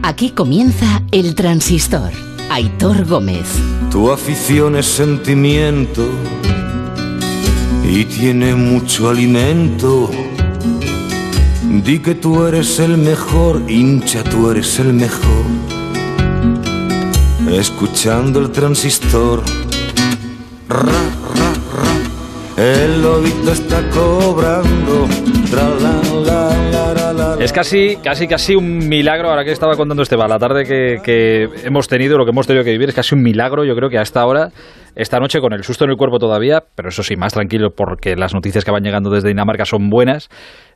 Aquí comienza El Transistor. Aitor Gómez. Tu afición es sentimiento y tiene mucho alimento. Di que tú eres el mejor, hincha, tú eres el mejor. Escuchando el transistor. Ra, ra, ra. El lobito está cobrando. Es casi, casi, casi un milagro, ahora que estaba contando Esteban, la tarde que, que hemos tenido, lo que hemos tenido que vivir, es casi un milagro, yo creo que a esta hora, esta noche, con el susto en el cuerpo todavía, pero eso sí, más tranquilo, porque las noticias que van llegando desde Dinamarca son buenas,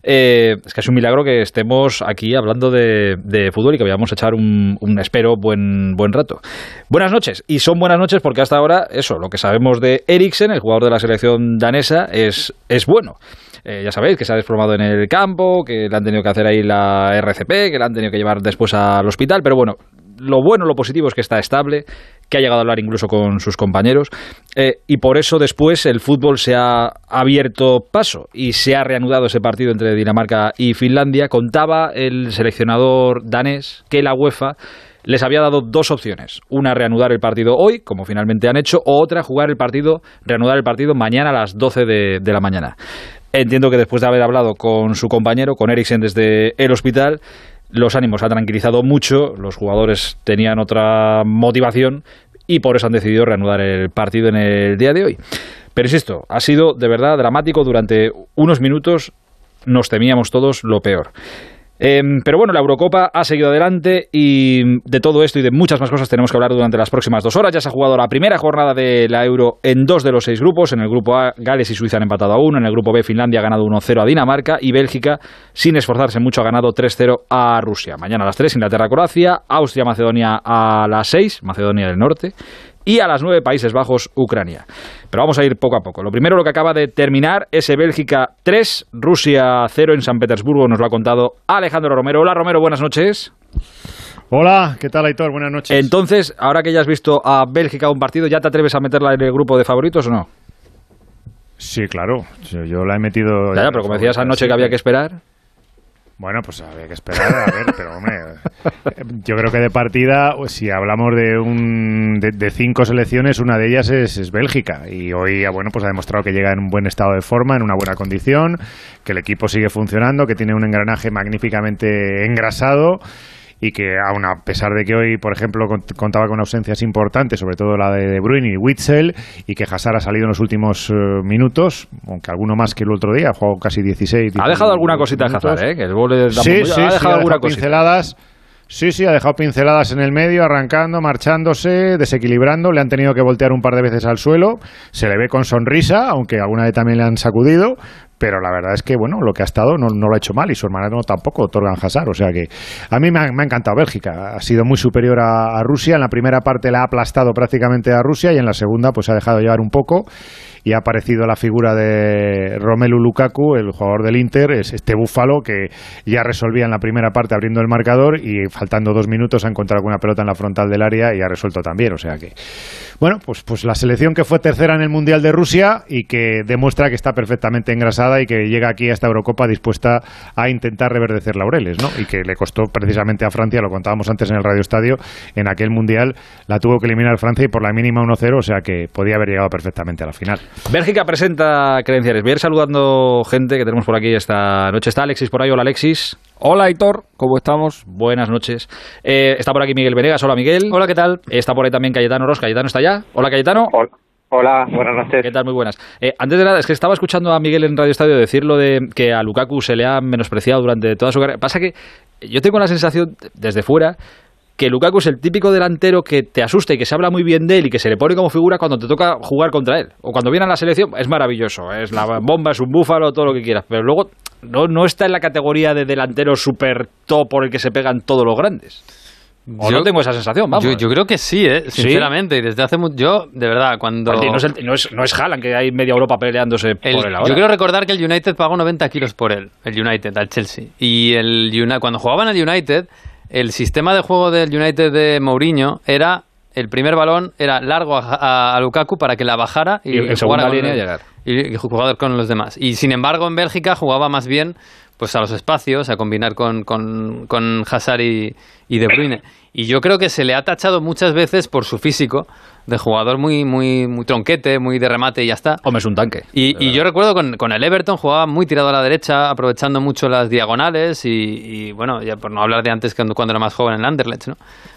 eh, es casi un milagro que estemos aquí hablando de, de fútbol y que vayamos a echar un, un, espero, buen, buen rato. Buenas noches, y son buenas noches porque hasta ahora, eso, lo que sabemos de Eriksen, el jugador de la selección danesa, es, es bueno. Eh, ya sabéis que se ha desplomado en el campo, que le han tenido que hacer ahí la RCP, que le han tenido que llevar después al hospital, pero bueno, lo bueno, lo positivo es que está estable, que ha llegado a hablar incluso con sus compañeros, eh, y por eso después el fútbol se ha abierto paso y se ha reanudado ese partido entre Dinamarca y Finlandia. Contaba el seleccionador danés que la UEFA les había dado dos opciones. Una, reanudar el partido hoy, como finalmente han hecho, o otra, jugar el partido, reanudar el partido mañana a las 12 de, de la mañana. Entiendo que después de haber hablado con su compañero, con Eriksen desde el hospital, los ánimos han tranquilizado mucho, los jugadores tenían otra motivación y por eso han decidido reanudar el partido en el día de hoy. Pero insisto, ha sido de verdad dramático durante unos minutos, nos temíamos todos lo peor. Eh, pero bueno, la Eurocopa ha seguido adelante y de todo esto y de muchas más cosas tenemos que hablar durante las próximas dos horas. Ya se ha jugado la primera jornada de la Euro en dos de los seis grupos. En el grupo A, Gales y Suiza han empatado a uno. En el grupo B, Finlandia ha ganado 1-0 a Dinamarca. Y Bélgica, sin esforzarse mucho, ha ganado 3-0 a Rusia. Mañana a las 3, Inglaterra-Croacia. Austria-Macedonia a las 6, Macedonia del Norte y a las 9 Países Bajos, Ucrania. Pero vamos a ir poco a poco. Lo primero, lo que acaba de terminar, ese Bélgica 3, Rusia 0 en San Petersburgo, nos lo ha contado Alejandro Romero. Hola Romero, buenas noches. Hola, ¿qué tal Aitor? Buenas noches. Entonces, ahora que ya has visto a Bélgica un partido, ¿ya te atreves a meterla en el grupo de favoritos o no? Sí, claro. Yo la he metido. Ya, ya pero como decías anoche que había que esperar. Bueno, pues había que esperar, a ver, pero hombre, yo creo que de partida, si hablamos de un de, de cinco selecciones, una de ellas es, es, Bélgica. Y hoy, bueno, pues ha demostrado que llega en un buen estado de forma, en una buena condición, que el equipo sigue funcionando, que tiene un engranaje magníficamente engrasado y que aun a pesar de que hoy, por ejemplo, contaba con ausencias importantes, sobre todo la de De Bruyne y Witzel, y que Hazard ha salido en los últimos uh, minutos, aunque alguno más que el otro día, ha jugado casi 16. Ha dejado alguna cosita Hazard, ¿eh? Que el gol de sí, sí, ha dejado sí, alguna pinceladas. Sí, sí, ha dejado pinceladas en el medio, arrancando, marchándose, desequilibrando. Le han tenido que voltear un par de veces al suelo. Se le ve con sonrisa, aunque alguna vez también le han sacudido pero la verdad es que bueno lo que ha estado no, lo ha hecho mal y su hermano tampoco Torgan Hazard. O sea que a mí me ha, encantado Bélgica. Ha sido muy superior a, a, Rusia. En la primera parte la ha aplastado prácticamente a Rusia y en la segunda pues ha dejado llevar un poco y ha aparecido la figura de Romelu Lukaku, el jugador del Inter, es este búfalo que ya resolvía en la primera parte abriendo el marcador y faltando dos minutos ha encontrado alguna pelota en la frontal del área y ha resuelto también. O sea que, bueno, pues, pues la selección que fue tercera en el Mundial de Rusia y que demuestra que está perfectamente engrasada y que llega aquí a esta Eurocopa dispuesta a intentar reverdecer laureles, ¿no? Y que le costó precisamente a Francia, lo contábamos antes en el Radio Estadio, en aquel Mundial la tuvo que eliminar Francia y por la mínima 1-0, o sea que podía haber llegado perfectamente a la final. Bélgica presenta credenciales. Voy a ir saludando gente que tenemos por aquí esta noche. Está Alexis por ahí. Hola, Alexis. Hola, Hitor. ¿Cómo estamos? Buenas noches. Eh, está por aquí Miguel Venegas. Hola, Miguel. Hola, ¿qué tal? Está por ahí también Cayetano Ros. Cayetano está allá. Hola, Cayetano. Hola. Hola, buenas noches. ¿Qué tal? Muy buenas. Eh, antes de nada, es que estaba escuchando a Miguel en Radio Estadio decirlo de que a Lukaku se le ha menospreciado durante toda su carrera. Pasa que yo tengo la sensación, desde fuera, que Lukaku es el típico delantero que te asusta y que se habla muy bien de él y que se le pone como figura cuando te toca jugar contra él. O cuando viene a la selección, es maravilloso. Es la bomba, es un búfalo, todo lo que quieras. Pero luego no, no está en la categoría de delantero super top por el que se pegan todos los grandes. O yo, no tengo esa sensación, vamos. Yo, yo creo que sí, ¿eh? sinceramente. ¿Sí? Desde hace mucho. Yo, de verdad, cuando. No, es el, no, es, no es Haaland, que hay media Europa peleándose el, por él ahora. Yo quiero recordar que el United pagó 90 kilos por él, el United, al Chelsea. Y el cuando jugaban al United, el sistema de juego del United de Mourinho era. El primer balón era largo a, a, a Lukaku para que la bajara y, y, jugara línea con, llegar. y, y jugar con los demás. Y sin embargo, en Bélgica jugaba más bien pues a los espacios, a combinar con, con, con Hazard y, y De Bruyne. Y yo creo que se le ha tachado muchas veces por su físico de jugador muy, muy, muy tronquete, muy de remate y ya está. Hombre, es un tanque. Y, y yo recuerdo con, con, el Everton jugaba muy tirado a la derecha, aprovechando mucho las diagonales y, y bueno, ya por no hablar de antes cuando, cuando era más joven en el Anderlecht, ¿no?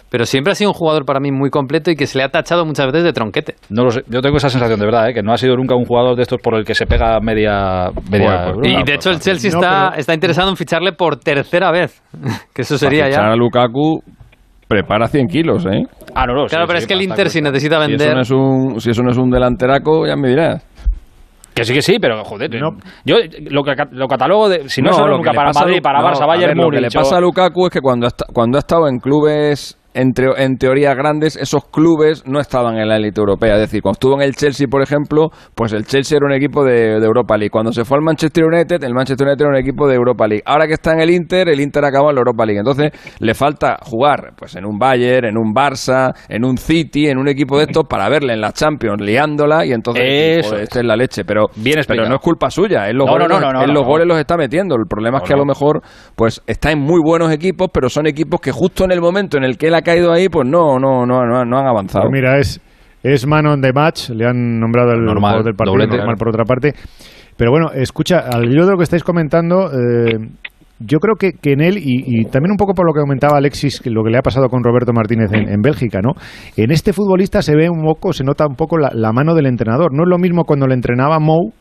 Pero siempre ha sido un jugador para mí muy completo y que se le ha tachado muchas veces de tronquete. No lo sé. Yo tengo esa sensación de verdad, ¿eh? que no ha sido nunca un jugador de estos por el que se pega media. media bueno, y de hecho el Chelsea no, está, pero... está interesado en ficharle por tercera vez. que eso sería ya. a Lukaku prepara 100 kilos, ¿eh? Ah, no, no. Claro, sí, pero sí, es que el Inter si necesita vender. Si eso, no es un, si eso no es un delanteraco, ya me dirás. Que sí, que sí, pero joder, no. yo lo, que, lo catalogo de. Si no, no solo nunca para Madrid, para Barça, Bayern, Lo que le pasa a Lukaku es que cuando ha, cuando ha estado en clubes en, en, teoría grandes, esos clubes no estaban en la élite europea. Es decir, cuando estuvo en el Chelsea, por ejemplo, pues el Chelsea era un equipo de, de, Europa League. Cuando se fue al Manchester United, el Manchester United era un equipo de Europa League. Ahora que está en el Inter, el Inter acaba en la Europa League. Entonces, le falta jugar pues en un Bayern, en un Barça, en un City, en un equipo de estos para verle en la Champions liándola y entonces Eso joder, este es la leche. Pero, Bien pero no es culpa suya. Él los, no, goles, no, él los goles los está metiendo. El problema es que a lo mejor pues está en muy buenos equipos, pero son equipos que justo en el momento en el que él ha caído ahí, pues no no, no, no, no han avanzado. Pues mira, es, es man on the match, le han nombrado el Normal, jugador del partido doblete, normal por otra parte. Pero bueno, escucha, al hilo de lo que estáis comentando, eh, yo creo que, que en él, y, y, también un poco por lo que comentaba Alexis, que lo que le ha pasado con Roberto Martínez en, en Bélgica, ¿no? En este futbolista se ve un poco, se nota un poco la, la mano del entrenador. No es lo mismo cuando le entrenaba Mou,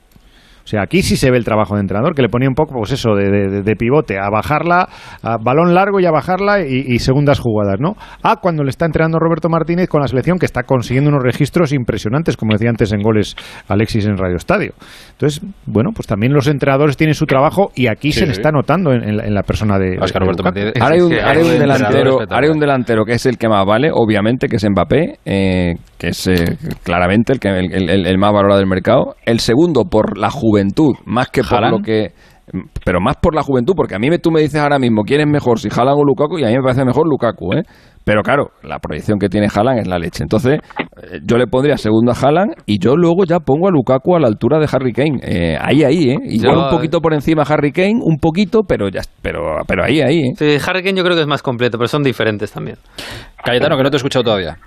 sea, aquí sí se ve el trabajo de entrenador, que le ponía un poco, pues eso, de, de, de pivote, a bajarla, a balón largo y a bajarla y, y, segundas jugadas, ¿no? A cuando le está entrenando Roberto Martínez con la selección, que está consiguiendo unos registros impresionantes, como decía antes en goles Alexis en Radio Estadio. Entonces, bueno, pues también los entrenadores tienen su trabajo y aquí Sí, se le está notando en, en la, en la persona de, Oscar de Roberto. Martínez. Ahora hay un, ahora hay delantero, ahora hay un delantero que es el que más vale, obviamente, que es Mbappé, eh, que es eh, claramente el, que, el, el- el más valorado del mercado. El segundo, por la juventud, más que por lo que... Pero más por la juventud, porque a mí me, tú me dices ahora mismo quién es mejor, si Haaland o Lukaku, y a mí me parece mejor Lukaku, ¿eh? Pero claro, la proyección que tiene Haaland es la leche. Entonces, eh, yo le pondría segundo a Haaland y yo luego ya pongo a Lukaku a la altura de Harry Kane. Eh, ahí, ahí, ¿eh? Igual Yo- un poquito por encima Harry Kane, un poquito, pero ya, pero, pero ahí, ahí, ¿eh? Sí, Harry Kane yo creo que es más completo, pero son diferentes también. Cayetano, que no te he escuchado todavía.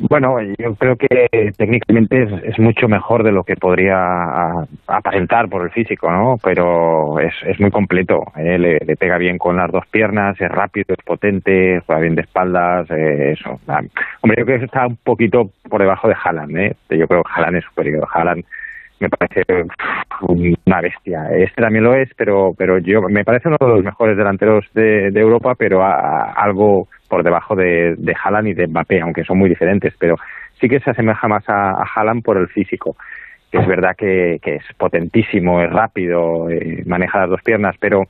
Bueno, yo creo que técnicamente es, es mucho mejor de lo que podría aparentar por el físico, ¿no? Pero es, es muy completo. ¿eh? Le, pega bien con las dos piernas, es rápido, es potente, juega bien de espaldas, eh, eso. Ah, Hombre, yo creo que está un poquito por debajo de Haaland, ¿eh? Yo creo que Haaland es superior. Haaland me parece una bestia. Este también lo es, pero pero yo me parece uno de los mejores delanteros de, de Europa, pero a- algo por debajo de, de Haaland y de Mbappé, aunque son muy diferentes, pero sí que se asemeja más a, a Haaland por el físico es verdad que, que es potentísimo, es rápido, eh, maneja las dos piernas, pero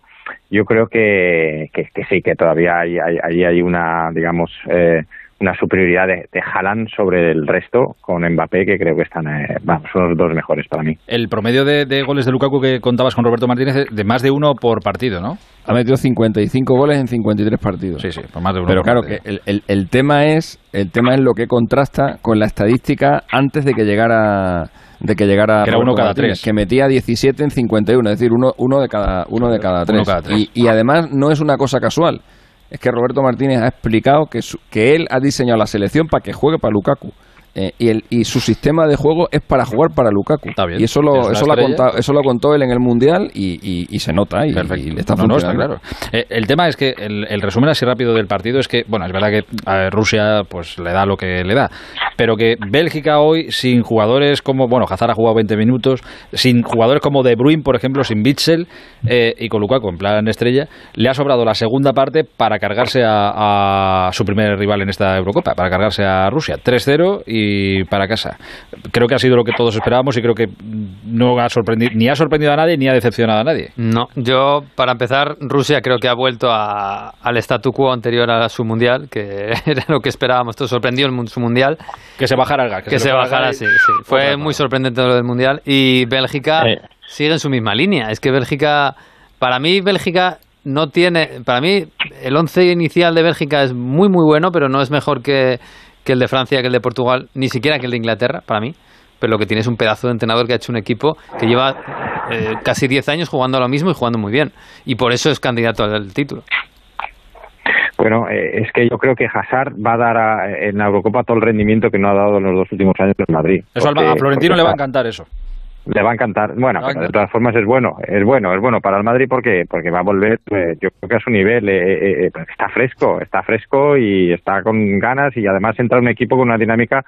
yo creo que, que, que sí, que todavía hay, hay, hay una, digamos, eh, una superioridad de, de Haaland sobre el resto con Mbappé, que creo que están, eh, vamos, son los dos mejores para mí. El promedio de, de goles de Lukaku que contabas con Roberto Martínez es de más de uno por partido, ¿no? Ha metido 55 goles en 53 partidos. Sí, sí, por más de uno. Pero claro que el, el- el tema es el tema es lo que contrasta con la estadística antes de que llegara de que llegara Que era uno cada Martínez, tres. que metía 17 en 51, es decir, uno, uno de cada uno de cada Uno tres. cada tres. Y, y además no es una cosa casual. Es que Roberto Martínez ha explicado que, su- que él ha diseñado la selección para que juegue para Lukaku. Eh, y, el, y su sistema de juego es para jugar para Lukaku. Está bien. Y eso Es lo, una eso, lo contado, eso lo contó él en el Mundial y, y- y se nota y, Perfecto. y le está No, no, está funcionando. claro. Eh, el tema es que el, el resumen así rápido del partido es que, bueno, es verdad que a Rusia pues le da lo que le da, pero que Bélgica hoy sin jugadores como, bueno, Hazard ha jugado 20 minutos, sin jugadores como De Bruyne, por ejemplo, sin Bitzel eh, y con Lukaku en plan estrella, le ha sobrado la segunda parte para cargarse a, a su primer rival en esta Eurocopa, para cargarse a Rusia. 3-0 y para casa. Creo que ha sido lo que todos esperábamos y creo que no ha sorprendido, ni ha sorprendido a nadie ni ha decepcionado a nadie. No, yo para empezar, Rusia creo que ha vuelto a- al statu quo anterior a su mundial, que era lo que esperábamos, todo sorprendió en mu- su mundial, Que se bajara el gas. que, se el bajara, sí, y- sí. Fue muy sorprendente lo del mundial y Bélgica Eh. sigue en su misma línea. Es que Bélgica, para mí Bélgica no tiene, para mí el once inicial de Bélgica es muy muy bueno, pero no es mejor que, que el de Francia, que el de Portugal, ni siquiera que el de Inglaterra, para mí. pero lo que tiene es un pedazo de entrenador que ha hecho un equipo que lleva eh, casi 10 años jugando a lo mismo y jugando muy bien. Y por eso es candidato al título. Bueno, eh, es que yo creo que Hazard va a dar en la Eurocopa todo el rendimiento que no ha dado en los dos últimos años en Madrid. Eso a Florentino le va a encantar eso. Le va a encantar. Bueno, de todas formas es bueno, es bueno, es bueno para el Madrid porque porque va a volver, pues, yo creo que a su nivel eh, eh, está fresco, está fresco y está con ganas y además entra un equipo con una dinámica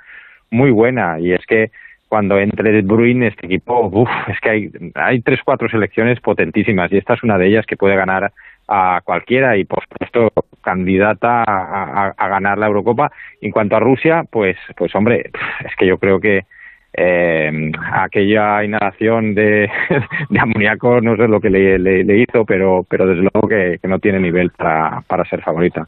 muy buena y es que cuando entre Bruin este equipo, uff, es que hay hay tres cuatro selecciones potentísimas y esta es una de ellas que puede ganar a cualquiera y por supuesto candidata a, ganar la Eurocopa. En cuanto a Rusia, pues, pues hombre, es que yo creo que eh, aquella inhalación de, amoníaco no sé lo que le, le, hizo, pero, pero desde luego que, que no tiene nivel para, para ser favorita.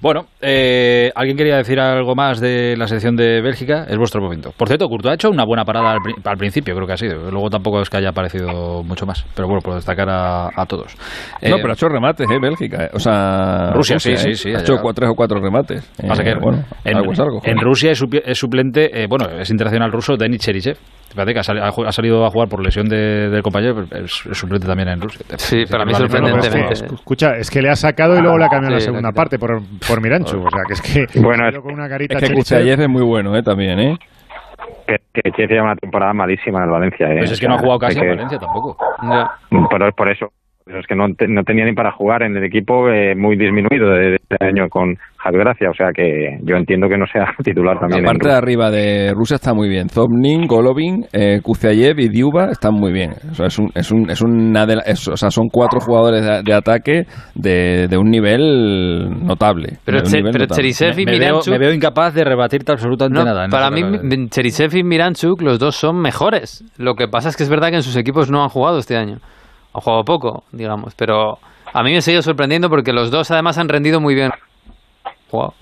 Bueno, eh, ¿alguien quería decir algo más de la selección de Bélgica? Es vuestro momento. Por cierto, Courtois ha hecho una buena parada al, principio, creo que ha sido. Luego tampoco es que haya aparecido mucho más. Pero bueno, por destacar a, todos. no, eh, pero ha hecho remates, ¿eh? Bélgica. Eh. O sea, Rusia, sí, sí, sí. Ha hecho tres o cuatro remates. Pasa que, bueno, en, en Rusia es, suplente, bueno, es internacional ruso Denis Cherichev que ha, salido a jugar por lesión del compañero, es, suplente también en Rusia. Sí, para mí sorprendentemente. escucha, es que le ha sacado y luego le ha cambiado la segunda parte por, por Miranchu. O sea, que es que. Bueno, es, con una carita es que es muy bueno, ¿eh? También, ¿eh? Que, que lleva una temporada malísima en el Valencia. ¿eh? Pues es que no ha jugado casi en Valencia tampoco. Pero es por eso. Es que no, no tenía ni para jugar en el equipo eh, muy disminuido de este año con Javier Gracia, o sea que yo entiendo que no sea titular también. La parte de arriba de Rusia está muy bien. Zobnin, Golovin, eh, y Diuba están muy bien. O sea, es un, es un, es una de o sea, son cuatro jugadores de, ataque de, de, un nivel notable. Pero, Cherisev y Miranchuk... me veo incapaz de rebatirte absolutamente nada. para mí, Cherisev y Miranchuk, los dos son mejores. Lo que pasa es que es verdad que en sus equipos no han jugado este año ha jugado poco, digamos, pero a mí me ha seguido sorprendiendo porque los dos además han rendido muy bien. Wow.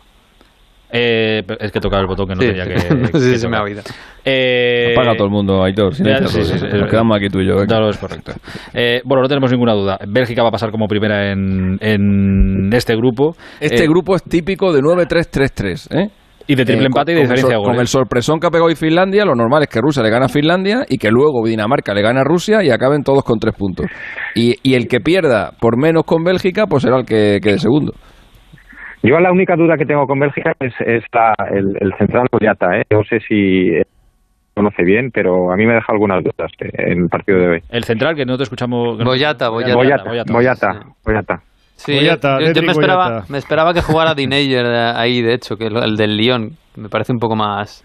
Eh, es que tocar el botón que no tenía que. sí, se me ha oído. Eh, Apaga todo el mundo, Aitor. sí, sí, sí, nos quedamos aquí tú y yo. Claro, es correcto. Eh, bueno, no tenemos ninguna duda. Bélgica va a pasar como primera en, en este grupo. Este grupo es típico de 9-3-3-3, ¿eh? Y de triple eh, empate y de diferencia Con el sorpresón que ha pegado hoy Finlandia, lo normal es que Rusia le gana a Finlandia y que luego Dinamarca le gana a Rusia y acaben todos con tres puntos. Y, y el que pierda por menos con Bélgica, pues será el que quede segundo. Yo la única duda que tengo con Bélgica es, es el, central Boyata. ¿eh? No sé si conoce bien, pero a mí me deja algunas dudas en el partido de hoy. El central que no te escuchamos. Boyata, Boyata. Boyata, Boyata. Boyata. Sí, yo, me, esperaba, me esperaba que jugara Dinayer ahí, de hecho, que el del Lyon. Me parece un poco más...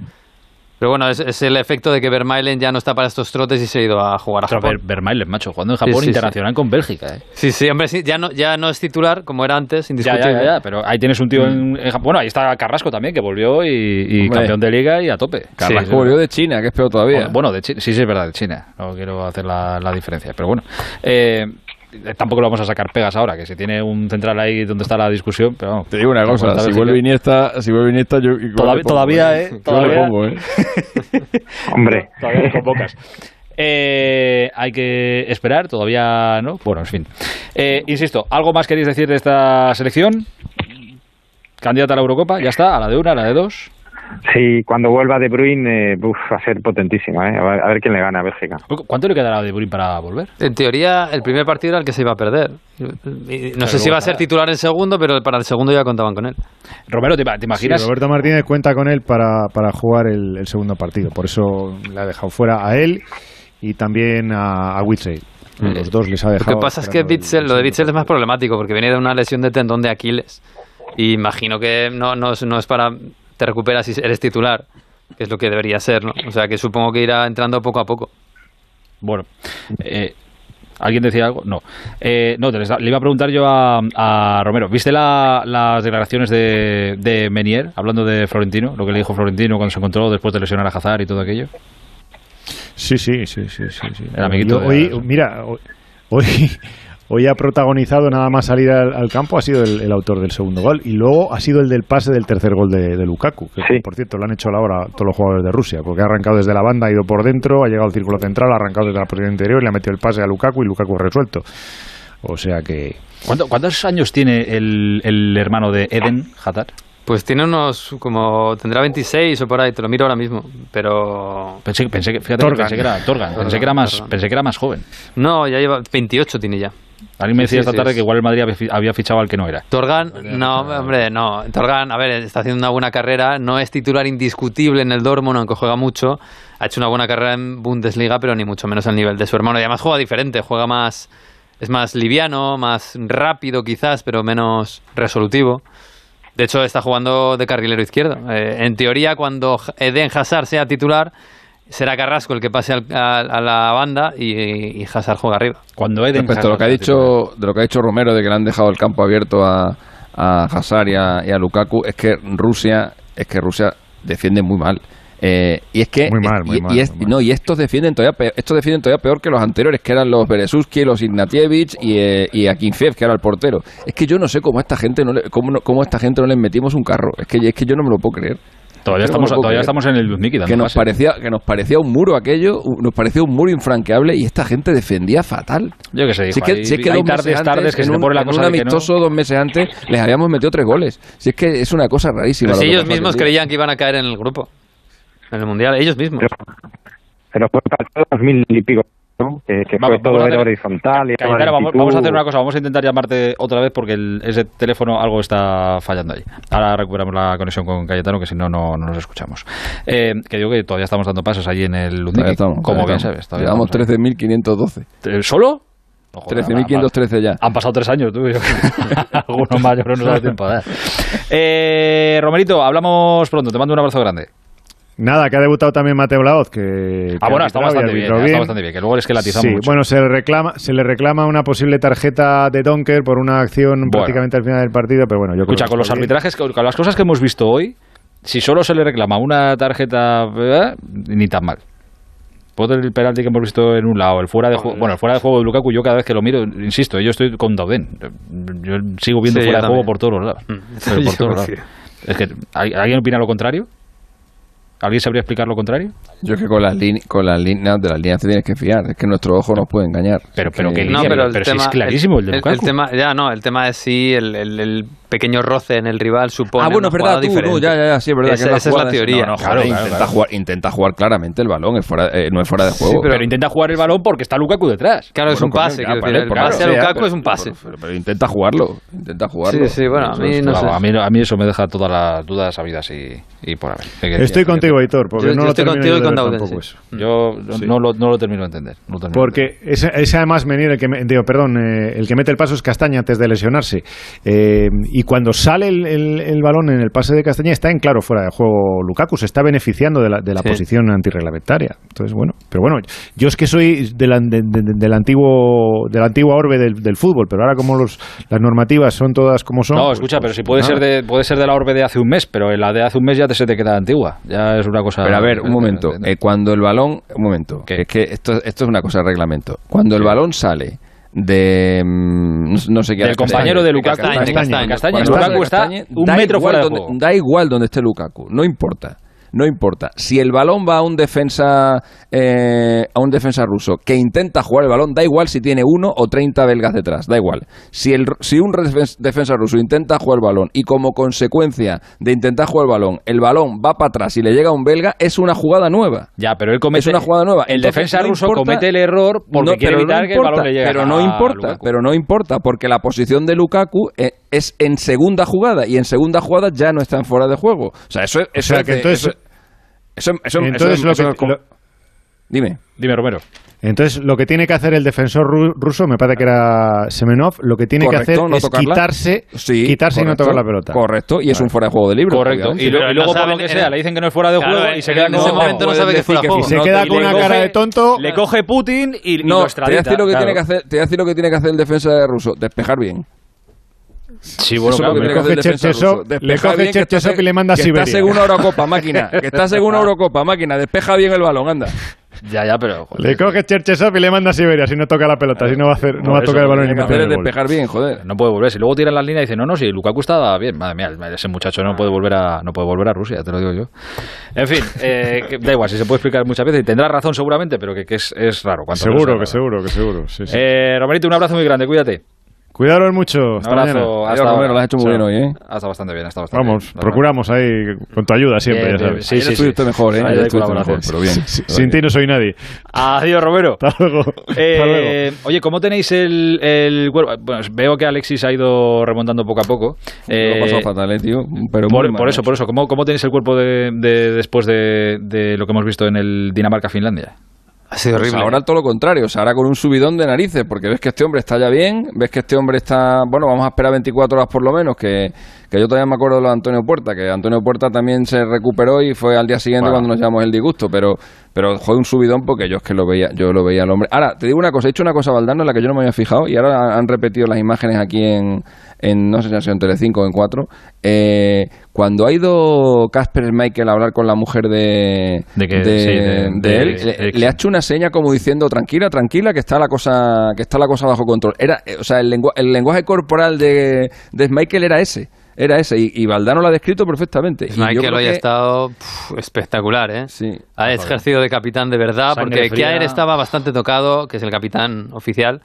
Pero bueno, es, el efecto de que Vermaelen ya no está para estos trotes y se ha ido a jugar a Japón. Vermaelen, macho, jugando en Japón internacional con Bélgica, ¿eh? Sí, sí, hombre, ya no, ya no es titular como era antes, indiscutible. Ya, ya, ya, pero ahí tienes un tío en, Japón. Bueno, ahí está Carrasco también, que volvió y, campeón de liga y a tope. Carrasco volvió de China, que es peor todavía. Bueno, de China, sí, sí, es verdad, de China. No quiero hacer la, la diferencia, pero bueno. Eh, tampoco lo vamos a sacar pegas ahora, que se tiene un central ahí donde está la discusión, pero Te digo una cosa, si vuelve, Iniesta, si vuelve Iniesta, yo todavía, todavía, ¿eh? Todavía le pongo, ¿eh? Hombre. Todavía le convocas. Eh, hay que esperar, todavía no. Bueno, en fin. Eh, insisto, ¿algo más queréis decir de esta selección? Candidata a la Eurocopa, ya está, a la de una, a la de dos. Sí, cuando vuelva De Bruyne eh, va a ser potentísima. ¿eh? A, ver, quién le gana a Bélgica. ¿Cuánto le quedará a De Bruyne para volver? En teoría, el primer partido era el que se iba a perder. No sé si va a ser titular en segundo, pero para el segundo ya contaban con él. Romero, ¿te, imaginas? Roberto Martínez cuenta con él para, para jugar el, segundo partido. Por eso le ha dejado fuera a él y también a, a mm. Los dos les ha dejado. Lo que pasa es que Witzel, lo de Witzel es más problemático porque viene de una lesión de tendón de Aquiles. Y imagino que no, no, no es para te recuperas si eres titular, que es lo que debería ser, ¿no? O sea que supongo que irá entrando poco a poco. Bueno, eh, ¿Alguien decía algo? No. Eh, no, le iba a preguntar yo a, Romero. ¿Viste las declaraciones de, de, Menier hablando de Florentino? Lo que le dijo Florentino cuando se encontró después de lesionar a Hazard y todo aquello. Sí, sí, sí, sí. sí, El amiguito. hoy, mira, hoy, hoy ha protagonizado nada más salir al, campo, ha sido el, autor del segundo gol y luego ha sido el del pase del tercer gol de, Lukaku, que por cierto lo han hecho a la hora todos los jugadores de Rusia, porque ha arrancado desde la banda, ha ido por dentro, ha llegado al círculo central, ha arrancado desde la posición interior y le ha metido el pase a Lukaku y Lukaku ha resuelto. O sea que... ¿Cuántos años tiene el, hermano de Eden, Hazard? Pues tiene unos, como, tendrá 26 o por ahí, te lo miro ahora mismo, pero... Pensé, pensé que, fíjate, que pensé que era Torgan, pensé que era más, pensé que era más joven. No, ya lleva 28 tiene ya. Alguien me decía Sí, esta sí, tarde es- que igual el Madrid había fichado al que no era. Torgan, no, hombre, no. Torgan, a ver, está haciendo una buena carrera. No es titular indiscutible en el Dortmund, aunque juega mucho. Ha hecho una buena carrera en Bundesliga, pero ni mucho menos al nivel de su hermano. Y además juega diferente, juega más. Es más liviano, más rápido quizás, pero menos resolutivo. De hecho, está jugando de carrilero izquierdo. Eh, en teoría, cuando Eden Hazard sea titular, será Carrasco el que pase al- a, a la banda y, y Hazard juega arriba. Cuando Eden Respecto a lo que ha dicho, de lo que ha dicho Romero, de que le han dejado el campo abierto a, a Hazard y a, y a Lukaku, es que Rusia, es que Rusia defiende muy mal. Eh, y es que Muy mal, muy y, mal, y es- muy mal. no y estos defienden todavía peor, estos defienden todavía peor que los anteriores que eran los Berezuski, los Ignatievich y, eh, y Akinfev que era el portero es que yo no sé cómo a esta gente no le, cómo, no- cómo a esta gente no les metimos un carro es que es que yo no me lo puedo creer Todavía estamos, todavía estamos en el dando que nos parecía que nos parecía un muro aquello nos parecía un muro infranqueable y esta gente defendía fatal Yo qué sé, si es que, hay- si es que hay tardes, tardes que se te un, pone la en cosa un que no. amistoso dos meses antes les habíamos metido tres goles. Si es que es una cosa rarísima. Pero si que ellos mismos día. creían que iban a caer en el grupo, en el Mundial, ellos mismos. Pero, pero fue para dos mil y pico, ¿no? Que, que Vamos, fue todo a era hacer- horizontal. Y Cayetano, vamos, vamos a hacer una cosa, vamos a intentar llamarte otra vez porque el- ese teléfono algo está fallando ahí. Ahora recuperamos la conexión con Cayetano, que si no, no no nos escuchamos. Eh, que digo que todavía estamos dando pasos ahí en el estamos, como bien sabes. todavía Llevamos estamos ahí. 13.512. ¿Eh, ¿Solo? No, joder, 13.513 ya. Han pasado tres años, tú. Yo, algunos que no nos da tiempo a dar. Eh, Romerito, hablamos pronto. Te mando un abrazo grande. Nada, que ha debutado también Mateo Laoz, que... Ah, que bueno, ha está bastante bien, arbitró está bastante bien. Que luego les que latizamos Sí, mucho. bueno, se le reclama, se le reclama una posible tarjeta de Donker por una acción Bueno. prácticamente al final del partido, pero bueno, yo creo que con los bien. arbitrajes, con con las cosas que hemos visto hoy, si solo se le reclama una tarjeta, eh, ni tan mal. El penalti que hemos visto en un lado, el fuera de juego, bueno, el fuera de juego de Lukaku, yo cada vez que lo miro, insisto, yo estoy con Dauden. Yo sigo viendo Sí, fuera de juego por todos los lados. Mm. Pero Yo por todos lados. coincido. Es que, ¿hay- ¿alguien opina lo contrario? ¿Alguien sabría explicar lo contrario? Yo es que con las, líneas con las líneas de las líneas te tienes que fiar. Es que nuestro ojo nos puede engañar. Pero- pero que que- No, línea, pero, pero el si tema, es clarísimo el de el, tema, ya no, el tema es si el, el- el pequeño roce en el rival supone Ah, bueno, es una verdad, jugada tú, diferente. no, ya, ya, ya, sí, es verdad. Esa- que esa es la teoría. No, no, Claro, intenta, claro. Jugar, intenta jugar claramente el balón, es fuera, eh, no es fuera de juego. pero, intenta jugar el balón porque está Lukaku detrás. Claro, es Bueno, un coño, pase. vale, decir, el por pase a lo que sea, Lukaku pero- es un pase. Pero, pero intenta jugarlo, intenta jugarlo. Sí, sí, bueno, a mí es- no sé. a, mí, a mí eso me deja todas las dudas sabidas y, y por haber. ¿Qué- qué- Estoy contigo, Aitor, porque Yo- no yo lo estoy termino contigo yo y de con Dauden, sí. Yo no- Sí. lo, no lo termino de entender. Porque ese, además venir, el que me- digo, perdón, eh, el que mete el paso es Castaña antes de lesionarse. Eh, y cuando sale el, el- el balón en el pase de Castaña está en claro fuera de juego Lukaku, se está beneficiando de la, de la Sí. posición antirreglamentaria. Entonces, bueno, pero bueno, yo es que soy de la- de- de- del antiguo de la antigua orbe del, del fútbol, pero ahora como los, las normativas son todas como son. No, pues- escucha, pues pero si puede nada. ser de puede ser de la orbe de hace un mes, pero en la de hace un mes ya te se te queda antigua. Ya es una cosa. Pero a ver, un momento. eh, cuando el balón. Un momento. ¿Qué? Es que esto, esto es una cosa de reglamento. Cuando el balón sale de. mm, no- sé qué. Del compañero de Lukaku. Castaña, Castaña. Castaña, Cuando Lukaku sale de está un metro fuera de donde- juego. Da igual donde esté Lukaku. No importa. No importa. Si el balón va a un defensa eh, a un defensa ruso que intenta jugar el balón, da igual si tiene uno o 30 belgas detrás, da igual. Si, el, si un defensa ruso intenta jugar el balón y como consecuencia de intentar jugar el balón, el balón va para atrás y le llega a un belga, es una jugada nueva. Ya, pero él comete. Es una jugada nueva. El Entonces, defensa no ruso importa- comete el error porque No, quiere pero no evitar que el balón le llegue Pero a no importa, Lukaku. pero no importa, porque la posición de Lukaku eh, es en segunda jugada y en segunda jugada ya no está en fuera de juego. O sea, eso, es- eso sea, es que entonces- eso- eso- Entonces eso- lo eso que- lo- Dime. Dime, Romero. Entonces, lo que tiene que hacer el defensor ru- ruso, me parece que era Semenov, lo que tiene Correcto, que hacer no es tocarla. quitarse, Sí, quitarse y no tocar la pelota. Correcto, y es un fuera de juego de libro. Correcto. Y, lo- y luego, no por lo saben- que sea, le dicen que no es fuera de Claro, juego y se queda en ese momento no sabe que es fuera de juego. Y se no queda te- con una coge- cara de tonto. Le coge Putin y, y No, lo te extradita. voy a decir lo que claro. tiene que hacer, te voy a decir lo que tiene que hacer el defensa ruso, despejar bien. Sí, bueno, claro. que le que coge Cherchesov, que y le manda a que Siberia. Estás en una Eurocopa, máquina. Que estás en una Eurocopa, máquina. Despeja bien el balón, anda. Ya, ya, pero. joder. Le coge Cherchesov y le manda a Siberia si no toca la pelota, si no va a hacer, no va a tocar el balón lo que Hacer meter es despejar bien, joder. No puede volver. Si luego tiran las líneas y dicen, no, no, si Lukaku estaba bien. Madre mía, ese muchacho no puede volver a, no puede volver a Rusia, te lo digo yo. En fin, eh, que da igual, si se puede explicar muchas veces y tendrá razón seguramente, pero que, que es, es raro. Seguro, que raro. seguro, que seguro. sí, sí. Eh, Romerito, un abrazo muy grande, cuídate. Cuidaros mucho. Hasta Un abrazo. mañana. Hasta Romero, lo has hecho muy bien hoy, ¿eh? Ha estado bastante bien, ha estado bastante Vamos, bien. procuramos ahí con tu ayuda siempre, Bien, ya sabes. sí, Ayer sí, estuviste sí. mejor, ¿eh? Ayer colaboración. mejor, pero bien. Sin ti no soy nadie. Adiós, Romero. Hasta luego. Hasta Eh, luego. oye, ¿cómo tenéis el, el cuerpo? Bueno, veo que Alexis ha ido remontando poco a poco. Lo Eh, he pasado fatal, eh, tío. Pero por, mal, por eso, por eso. ¿Cómo, cómo tenéis el cuerpo de, de- después de, de lo que hemos visto en el Dinamarca-Finlandia? Ha sido Pues horrible. ahora todo lo contrario, o sea, ahora con un subidón de narices, porque ves que este hombre está ya bien, ves que este hombre está, bueno, vamos a esperar 24 horas por lo menos, que, que yo todavía me acuerdo de lo de Antonio Puerta, que Antonio Puerta también se recuperó y fue al día siguiente Bueno. cuando nos llamamos el disgusto, pero, pero fue un subidón porque yo es que lo veía, yo lo veía al hombre. Ahora, te digo una cosa, he hecho una cosa Valdano en la que yo no me había fijado y ahora han repetido las imágenes aquí en, en no sé si ha sido en Telecinco o en 4, eh, cuando ha ido Casper Michael a hablar con la mujer de, De que- de, sí, de- de de él, le ha hecho una seña como diciendo tranquila, tranquila, que está la cosa, que está la cosa bajo control. Era, eh, o sea, el, lengua- el lenguaje corporal de, de Michael era ese, era ese, y, y Valdano lo ha descrito perfectamente. Y yo Michael creo hoy ha que- estado pf, espectacular, ¿eh? Sí. Ha ejercido de capitán de verdad, Sangre porque fría. Kjaer estaba bastante tocado, que es el capitán oficial,